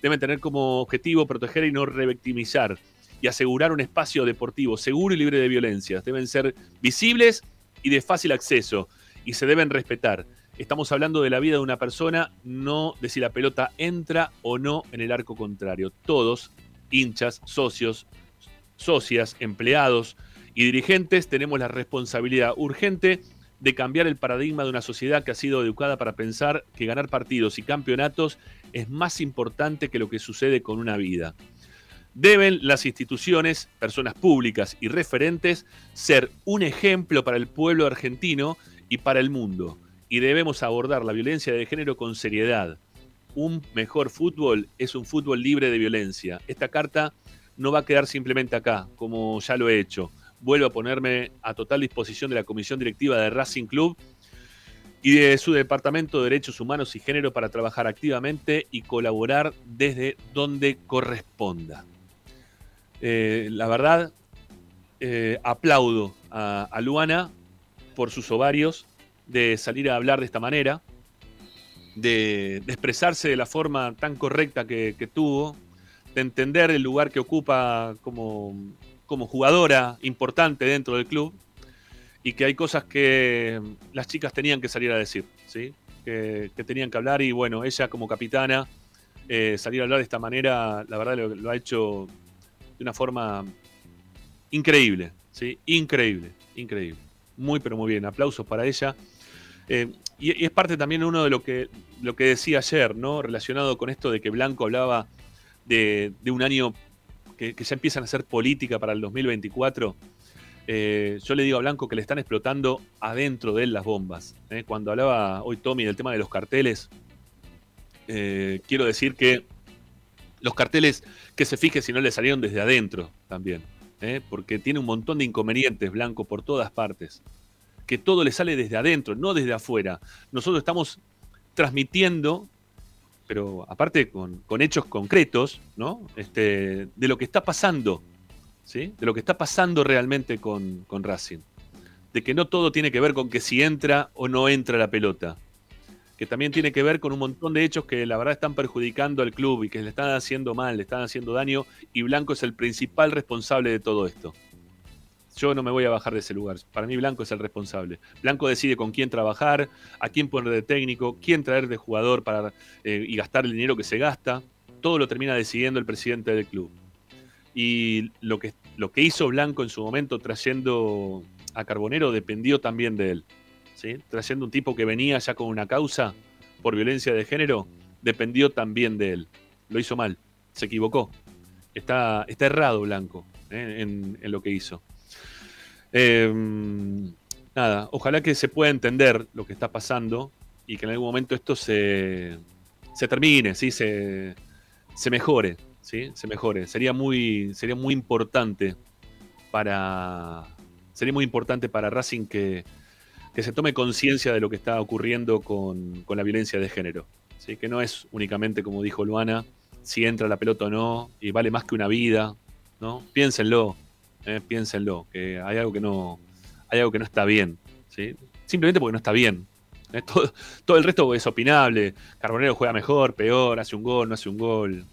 Deben tener como objetivo proteger y no revictimizar y asegurar un espacio deportivo seguro y libre de violencias. Deben ser visibles y de fácil acceso y se deben respetar. Estamos hablando de la vida de una persona, no de si la pelota entra o no en el arco contrario. Todos, hinchas, socios, socias, empleados y dirigentes, tenemos la responsabilidad urgente de cambiar el paradigma de una sociedad que ha sido educada para pensar que ganar partidos y campeonatos es más importante que lo que sucede con una vida. Deben las instituciones, personas públicas y referentes ser un ejemplo para el pueblo argentino y para el mundo. Y debemos abordar la violencia de género con seriedad. Un mejor fútbol es un fútbol libre de violencia. Esta carta no va a quedar simplemente acá, como ya lo he hecho. Vuelvo a ponerme a total disposición de la Comisión Directiva de Racing Club y de su Departamento de Derechos Humanos y Género para trabajar activamente y colaborar desde donde corresponda. Eh, la verdad, eh, aplaudo a, Luana por sus ovarios de salir a hablar de esta manera, de, expresarse de la forma tan correcta que, tuvo, de entender el lugar que ocupa como, como jugadora importante dentro del club y que hay cosas que las chicas tenían que salir a decir, ¿sí? que, tenían que hablar y bueno, ella como capitana, eh, salir a hablar de esta manera, la verdad lo ha hecho de una forma increíble, ¿sí? Increíble, increíble. Muy, pero muy bien. Aplausos para ella. Eh, y, es parte también uno de lo que, lo que decía ayer, ¿no? Relacionado con esto de que Blanco hablaba de, de un año que, que, ya empiezan a hacer política para el 2024. Eh, yo le digo a Blanco que le están explotando adentro de él las bombas. ¿eh? Cuando hablaba hoy Tommy del tema de los carteles, quiero decir que los carteles que se fije si no le salieron desde adentro también, ¿eh? porque tiene un montón de inconvenientes Blanco por todas partes, que todo le sale desde adentro, no desde afuera. Nosotros estamos transmitiendo, pero aparte con, con hechos concretos, ¿no? Este, de lo que está pasando, ¿sí? de lo que está pasando realmente con, con Racing. De que no todo tiene que ver con que si entra o no entra la pelota que también tiene que ver con un montón de hechos que la verdad están perjudicando al club y que le están haciendo mal, le están haciendo daño, y Blanco es el principal responsable de todo esto. Yo no me voy a bajar de ese lugar. Para mí Blanco es el responsable. Blanco decide con quién trabajar, a quién poner de técnico, quién traer de jugador para, eh, y gastar el dinero que se gasta. Todo lo termina decidiendo el presidente del club. Y lo que, lo que hizo Blanco en su momento trayendo a Carbonero dependió también de él. ¿Sí? trayendo un tipo que venía ya con una causa por violencia de género, dependió también de él. Lo hizo mal, se equivocó. Está, está errado Blanco ¿eh? en, lo que hizo. Eh, nada, ojalá que se pueda entender lo que está pasando y que en algún momento esto se, se termine, ¿sí? se, se mejore. ¿sí? Se mejore. Sería muy, sería muy importante para. Sería muy importante para Racing que, que se tome conciencia de lo que está ocurriendo con, con la violencia de género. ¿sí? Que no es únicamente, como dijo Luana, si entra la pelota o no, y vale más que una vida. ¿no? Piénsenlo, eh, piénsenlo, que hay algo que no, hay algo que no está bien. ¿sí? Simplemente porque no está bien. ¿eh? Todo, todo el resto es opinable. Carbonero juega mejor, peor, hace un gol, no hace un gol.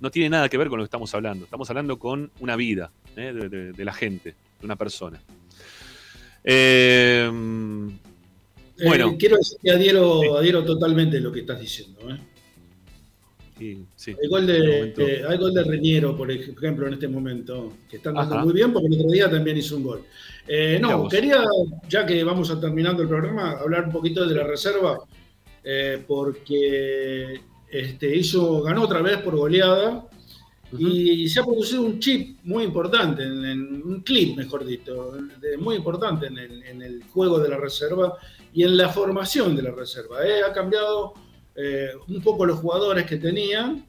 No tiene nada que ver con lo que estamos hablando. Estamos hablando con una vida ¿eh? de, de- de la gente, de una persona. Eh, bueno, Eh, quiero decir que adhiero, adhiero totalmente a lo que estás diciendo. ¿eh? sí, sí. Hay gol de, momento- eh, hay gol de Reñero, por ejemplo, en este momento, que están dando Ajá. muy bien porque el otro día también hizo un gol. Eh, no, quería, ya que vamos a terminando el programa, hablar un poquito de la reserva, eh, porque este, hizo, ganó otra vez por goleada y se ha producido un chip muy importante, en, en- un clip, mejor dicho, de- muy importante en el, en el juego de la reserva y en la formación de la reserva. eh. Ha cambiado eh, un poco los jugadores que tenían,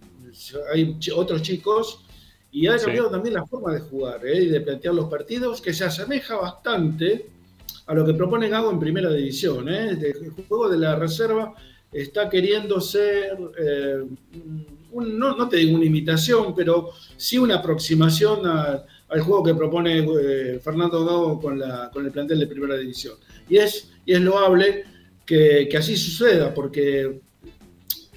hay ch- otros chicos, y ha Sí. cambiado también la forma de jugar eh, y de plantear los partidos, que se asemeja bastante a lo que propone Gago en primera división. El juego de la reserva está queriendo ser, no, no te digo una imitación, pero sí una aproximación al juego que propone eh, Fernando Gago con, el plantel de primera división. Y es, loable que, que así suceda, porque,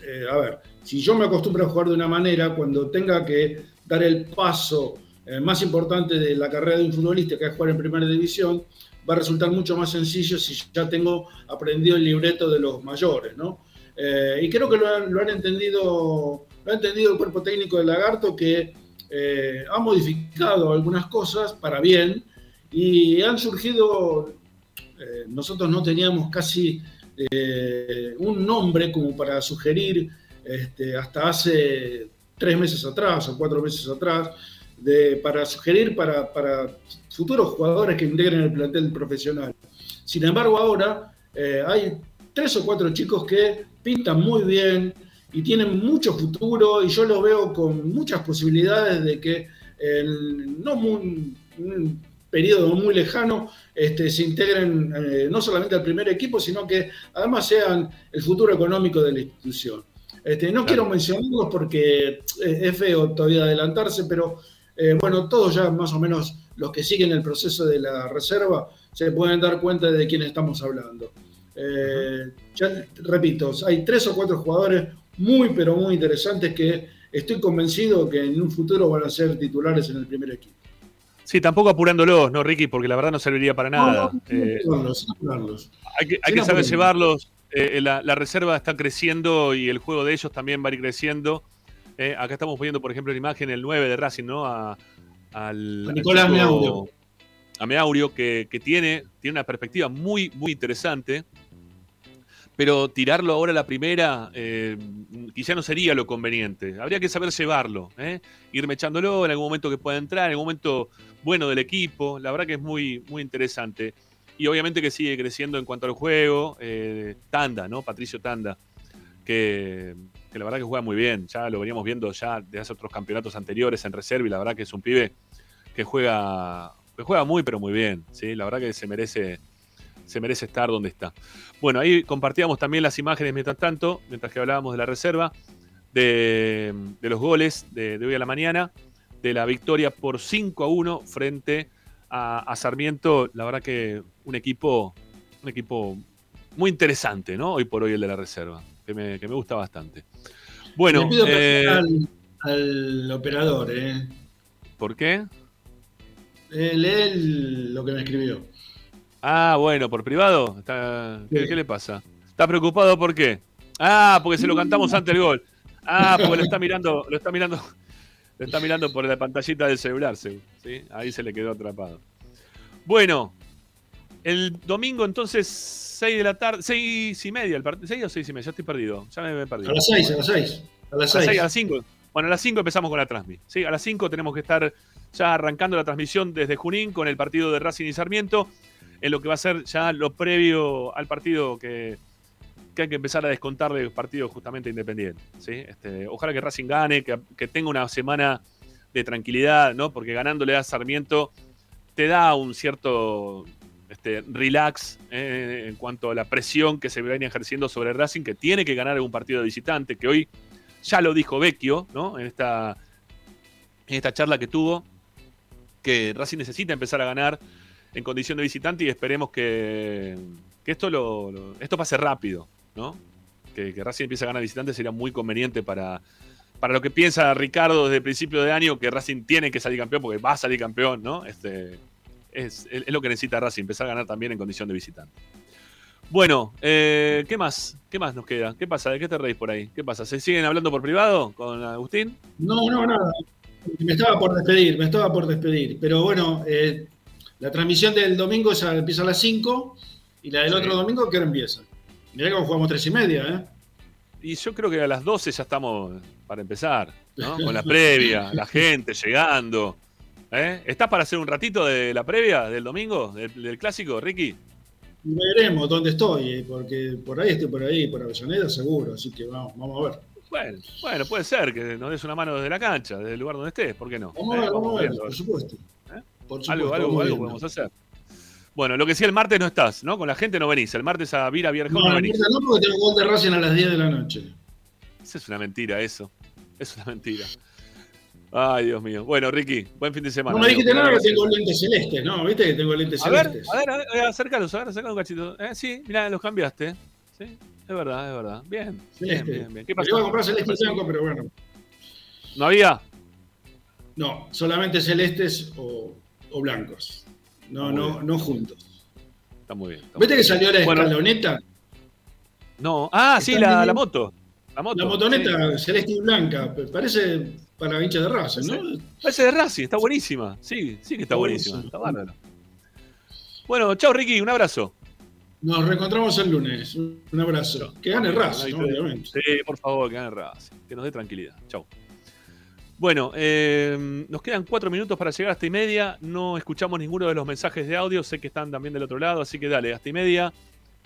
eh, a ver, si yo me acostumbro a jugar de una manera, cuando tenga que dar el paso eh, más importante de la carrera de un futbolista, que es jugar en primera división, va a resultar mucho más sencillo si ya tengo aprendido el libreto de los mayores, ¿no? Eh, y creo que lo han, entendido, lo ha entendido el cuerpo técnico de Lagarto, que eh, ha modificado algunas cosas para bien y han surgido, eh, nosotros no teníamos casi un nombre como para sugerir este, hasta hace tres meses atrás o cuatro meses atrás, de, para sugerir para, para futuros jugadores que integren el plantel profesional. Sin embargo, ahora hay tres o cuatro chicos que pintan muy bien y tienen mucho futuro y yo lo veo con muchas posibilidades de que en no muy, un periodo muy lejano este, se integren eh, no solamente al primer equipo, sino que además sean el futuro económico de la institución. Este, no quiero mencionarlos porque eh, es feo todavía adelantarse, pero eh, bueno, todos ya más o menos los que siguen el proceso de la reserva se pueden dar cuenta de quién estamos hablando. Eh, ya repito, hay tres o cuatro jugadores muy pero muy interesantes que estoy convencido que en un futuro van a ser titulares en el primer equipo. Sí, tampoco apurándolos, ¿no, Ricky? Porque la verdad no serviría para nada. No, no, Eh, apurarlos, apurarlos. hay que, hay Sin que saber llevarlos. Eh, la, la reserva está creciendo y el juego de ellos también va a ir creciendo. Eh, acá estamos poniendo, por ejemplo, la imagen el 9 de Racing, ¿no? A, al, A Nicolás al chico- Meaurio. A Meaurio, que, que tiene, tiene una perspectiva muy, muy interesante. Pero tirarlo ahora a la primera eh, quizá no sería lo conveniente. Habría que saber llevarlo, ¿eh? irme echándolo en algún momento que pueda entrar, en algún momento bueno del equipo. La verdad que es muy, muy interesante. Y obviamente que sigue creciendo en cuanto al juego. eh, Tanda, ¿no? Patricio Tanda, que, que la verdad que juega muy bien. Ya lo veníamos viendo ya de hace otros campeonatos anteriores en reserva y la verdad que es un pibe que juega, que juega muy pero muy bien. ¿sí? La verdad que se merece, se merece estar donde está. Bueno, ahí compartíamos también las imágenes mientras tanto, mientras que hablábamos de la reserva, de, de los goles de, de hoy a la mañana, de la victoria por 5 a 1 frente a, a Sarmiento. La verdad que un equipo, un equipo muy interesante, ¿no? Hoy por hoy el de la reserva, que me, que me gusta bastante. Bueno, pido eh, al, al operador, ¿eh? ¿por qué? Eh, lee el- lo que me escribió. Ah, bueno, por privado. Está- ¿Qué, qué le pasa? ¿Está preocupado por qué? Ah, porque se lo cantamos antes del gol. Ah, porque lo está mirando, lo está mirando, lo está mirando por la pantallita del celular, ¿sí? Ahí se le quedó atrapado. Bueno, El domingo, entonces, 6 de la tarde, 6 y media el partido. ¿6 o 6 y media? Ya estoy perdido. Ya me he perdido. A las 6, a las 6. A las 6. a las 5. Bueno, a las 5 empezamos con la transmi. ¿sí? A las 5 tenemos que estar ya arrancando la transmisión desde Junín con el partido de Racing y Sarmiento, en lo que va a ser ya lo previo al partido que, que hay que empezar a descontar del partido justamente independiente. ¿sí? Este, ojalá que Racing gane, que, que tenga una semana de tranquilidad, ¿no? Porque ganándole a Sarmiento te da un cierto este, relax eh, en cuanto a la presión que se viene ejerciendo sobre Racing, que tiene que ganar algún partido de visitante, que hoy ya lo dijo Vecchio, ¿no? En esta, en esta charla que tuvo, que Racing necesita empezar a ganar en condición de visitante y esperemos que, que esto, lo, esto pase rápido, ¿no? Que, que Racing empiece a ganar visitante sería muy conveniente para, para lo que piensa Ricardo desde el principio de año, que Racing tiene que salir campeón porque va a salir campeón, ¿no? Este, es, es lo que necesita Racing, empezar a ganar también en condición de visitante. Bueno, eh, ¿qué más? ¿Qué más nos queda? ¿Qué pasa? ¿De qué te reís por ahí? ¿Qué pasa? ¿Se siguen hablando por privado con Agustín? No, no, nada. Me estaba por despedir, me estaba por despedir. Pero bueno, eh, la transmisión del domingo esa empieza a las 5 y la del Sí. otro domingo, ¿qué hora empieza? Mirá que jugamos 3 y media, ¿eh? Y yo creo que a las 12 ya estamos para empezar, ¿no? Con la previa, la gente llegando. ¿eh? ¿Estás para hacer un ratito de la previa del domingo, del, del clásico, Ricky? Y veremos dónde estoy, eh, porque por ahí estoy por ahí, por Avellaneda seguro, así que vamos, vamos a ver. Bueno, bueno, puede ser que nos des una mano desde la cancha, desde el lugar donde estés, ¿por qué no? Vamos a ¿Eh? ver, vamos a ver, viendo. por supuesto. Por supuesto, Algo, algo, algo podemos hacer. Bueno, lo que sí, el martes no estás, ¿no? Con la gente no venís. El martes a Vira Vierjón No, no, venís. no, porque tengo gol de Racing a las 10 de la noche. Esa es una mentira, eso. Es una mentira. Ay, Dios mío. Bueno, Ricky, buen fin de semana. No me dijiste nada que tengo lentes celestes, ¿no? ¿Viste que tengo lentes A celestes? a ver, a ver, a ver, acércalos, a ver, acércalos un cachito. Eh, sí, mirá, los cambiaste. Sí, es verdad, es verdad. Bien, bien, Celeste. bien, bien. ¿Qué Me pasó? iba a comprar celeste blanco, pero bueno. ¿No había? No, solamente celestes o, o blancos. No, no, bien. no juntos. Está muy bien. está ¿Viste muy que salió la. Bueno, escaloneta? No, ah, sí, la, la moto. La moto. La motoneta sí. celeste y blanca. Parece para hincha de Racing, ¿no? Parece de Racing, está buenísima. Sí, sí que está Está buenísima. buenísima. Está bárbaro. Bueno, chao Ricky, un abrazo. Nos reencontramos el lunes. Un abrazo. Que gane Racing, obviamente. Sí, por favor, que gane Racing. Que nos dé tranquilidad. Chau. Bueno, eh, nos quedan cuatro minutos para llegar hasta y media. No escuchamos ninguno de los mensajes de audio. Sé que están también del otro lado, así que dale, hasta y media.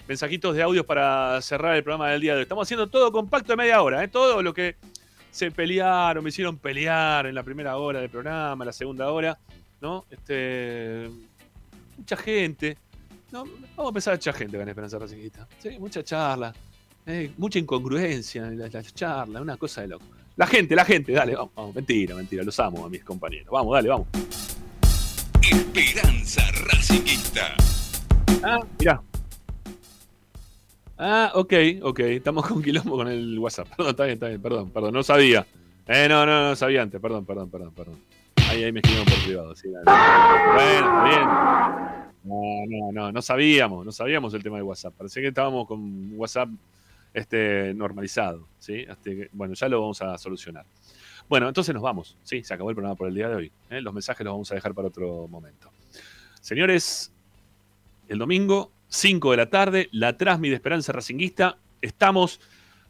Mensajitos de audio para cerrar el programa del día de hoy. Estamos haciendo todo compacto de media hora. ¿eh? Todo lo que se pelearon, me hicieron pelear en la primera hora del programa, en la segunda hora. ¿no? Este, mucha gente. Vamos a empezar a echar gente en Esperanza Racingista. Sí, mucha charla. eh, mucha incongruencia en las, las charlas, una cosa de loco. La gente, la gente, dale, vamos, vamos. Mentira, mentira, los amo a mis compañeros. Vamos, dale, vamos. Esperanza Racingista. Ah, mirá. Ah, ok, ok. Estamos con quilombo con el WhatsApp. Perdón, está bien, está bien, perdón, perdón. No sabía. Eh, no, no, no sabía antes. Perdón, perdón, perdón, perdón. Ahí, ahí me escribieron por privado. Sí, dale. Bueno, está bien. No, no, no, no sabíamos, no sabíamos el tema de WhatsApp. Parecía que estábamos con WhatsApp este, normalizado, ¿sí? Que- bueno, ya lo vamos a solucionar. Bueno, entonces nos vamos, ¿sí? Se acabó el programa por el día de hoy. ¿eh? Los mensajes los vamos a dejar para otro momento. Señores, el domingo, 5 de la tarde, la Trasmi de Esperanza Racinguista. Estamos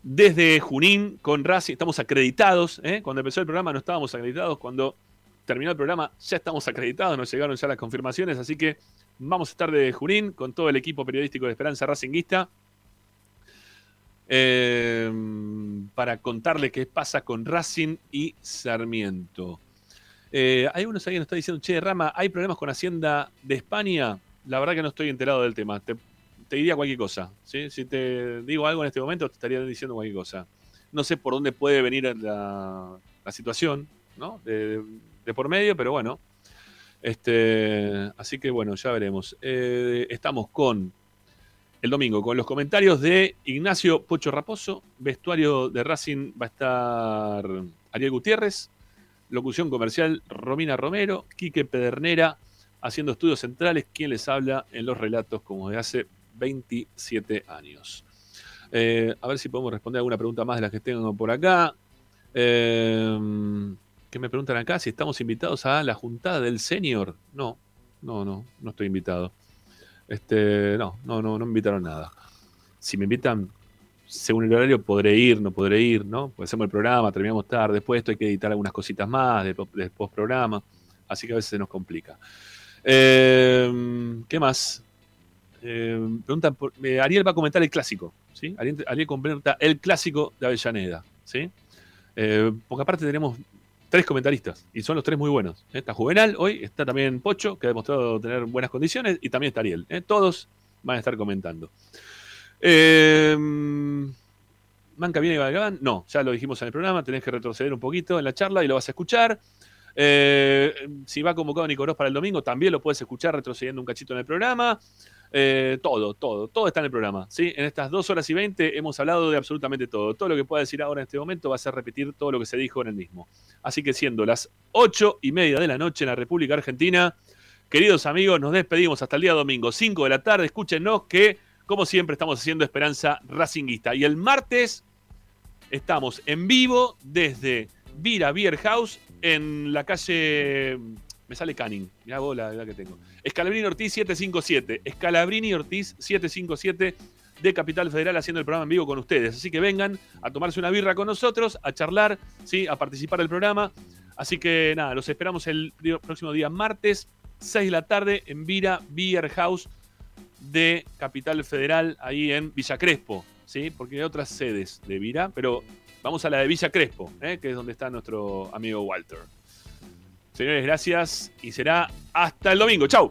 desde Junín con Racing, estamos acreditados. ¿eh? Cuando empezó el programa no estábamos acreditados, cuando terminó el programa ya estamos acreditados, nos llegaron ya las confirmaciones, así que vamos a estar de Junín con todo el equipo periodístico de Esperanza Racinguista. Eh, para contarle qué pasa con Racing y Sarmiento. Eh, hay unos que nos está diciendo, che, Rama, ¿hay problemas con Hacienda de España? La verdad que no estoy enterado del tema. Te, diría cualquier cosa. Si te digo algo en este momento, te estaría diciendo cualquier cosa. No sé por dónde puede venir la, situación, de por medio, pero bueno. Este, así que bueno, ya veremos. Eh, estamos con el domingo con los comentarios de Ignacio Pocho Raposo, vestuario de Racing va a estar Ariel Gutiérrez, locución comercial Romina Romero, Quique Pedernera, haciendo estudios centrales, quien les habla en los relatos como de hace 27 años. Eh, a ver si podemos responder alguna pregunta más de las que tengo por acá. Eh, ¿Qué me preguntan acá? Si estamos invitados a la juntada del senior. No, no, no, no estoy invitado. Este, no, no, no, no me invitaron nada. Si me invitan, según el horario, podré ir, no podré ir, ¿no? Pues hacemos el programa, terminamos tarde, después esto hay que editar algunas cositas más de, de post-programa, así que a veces se nos complica. Eh, ¿Qué más? Eh, preguntan por- eh, Ariel va a comentar el clásico, ¿sí? Ariel, Ariel comenta el clásico de Avellaneda, ¿sí? Eh, porque aparte tenemos tres comentaristas y son los tres muy buenos. ¿eh? Está Juvenal hoy, está también Pocho, que ha demostrado tener buenas condiciones, y también está Ariel. ¿eh? Todos van a estar comentando. Eh, Manca viene y Galván. No, ya lo dijimos en el programa, tenés que retroceder un poquito en la charla y lo vas a escuchar. Eh, si va convocado Nicolás para el domingo, también lo puedes escuchar retrocediendo un cachito en el programa. Eh, todo, todo, todo está en el programa. ¿sí? En estas dos horas y veinte hemos hablado de absolutamente todo. Todo lo que pueda decir ahora en este momento va a ser repetir todo lo que se dijo en el mismo. Así que siendo las ocho y media de la noche en la República Argentina, queridos amigos, nos despedimos hasta el día domingo, 5 de la tarde. Escúchenos que, como siempre, estamos haciendo Esperanza Racinguista. Y el martes estamos en vivo desde Vira Beer House en la calle. Me sale Canning, mirá vos la edad que tengo. Escalabrini Ortiz 757. Escalabrini Ortiz 757 de Capital Federal haciendo el programa en vivo con ustedes. Así que vengan a tomarse una birra con nosotros, a charlar, ¿sí? a participar del programa. Así que nada, los esperamos el próximo día martes, 6 de la tarde, en Vira Beer House de Capital Federal, ahí en Villa Crespo, ¿sí? Porque hay otras sedes de Vira, pero vamos a la de Villa Crespo, ¿eh? que es donde está nuestro amigo Walter. Señores, gracias y será hasta el domingo. ¡Chau!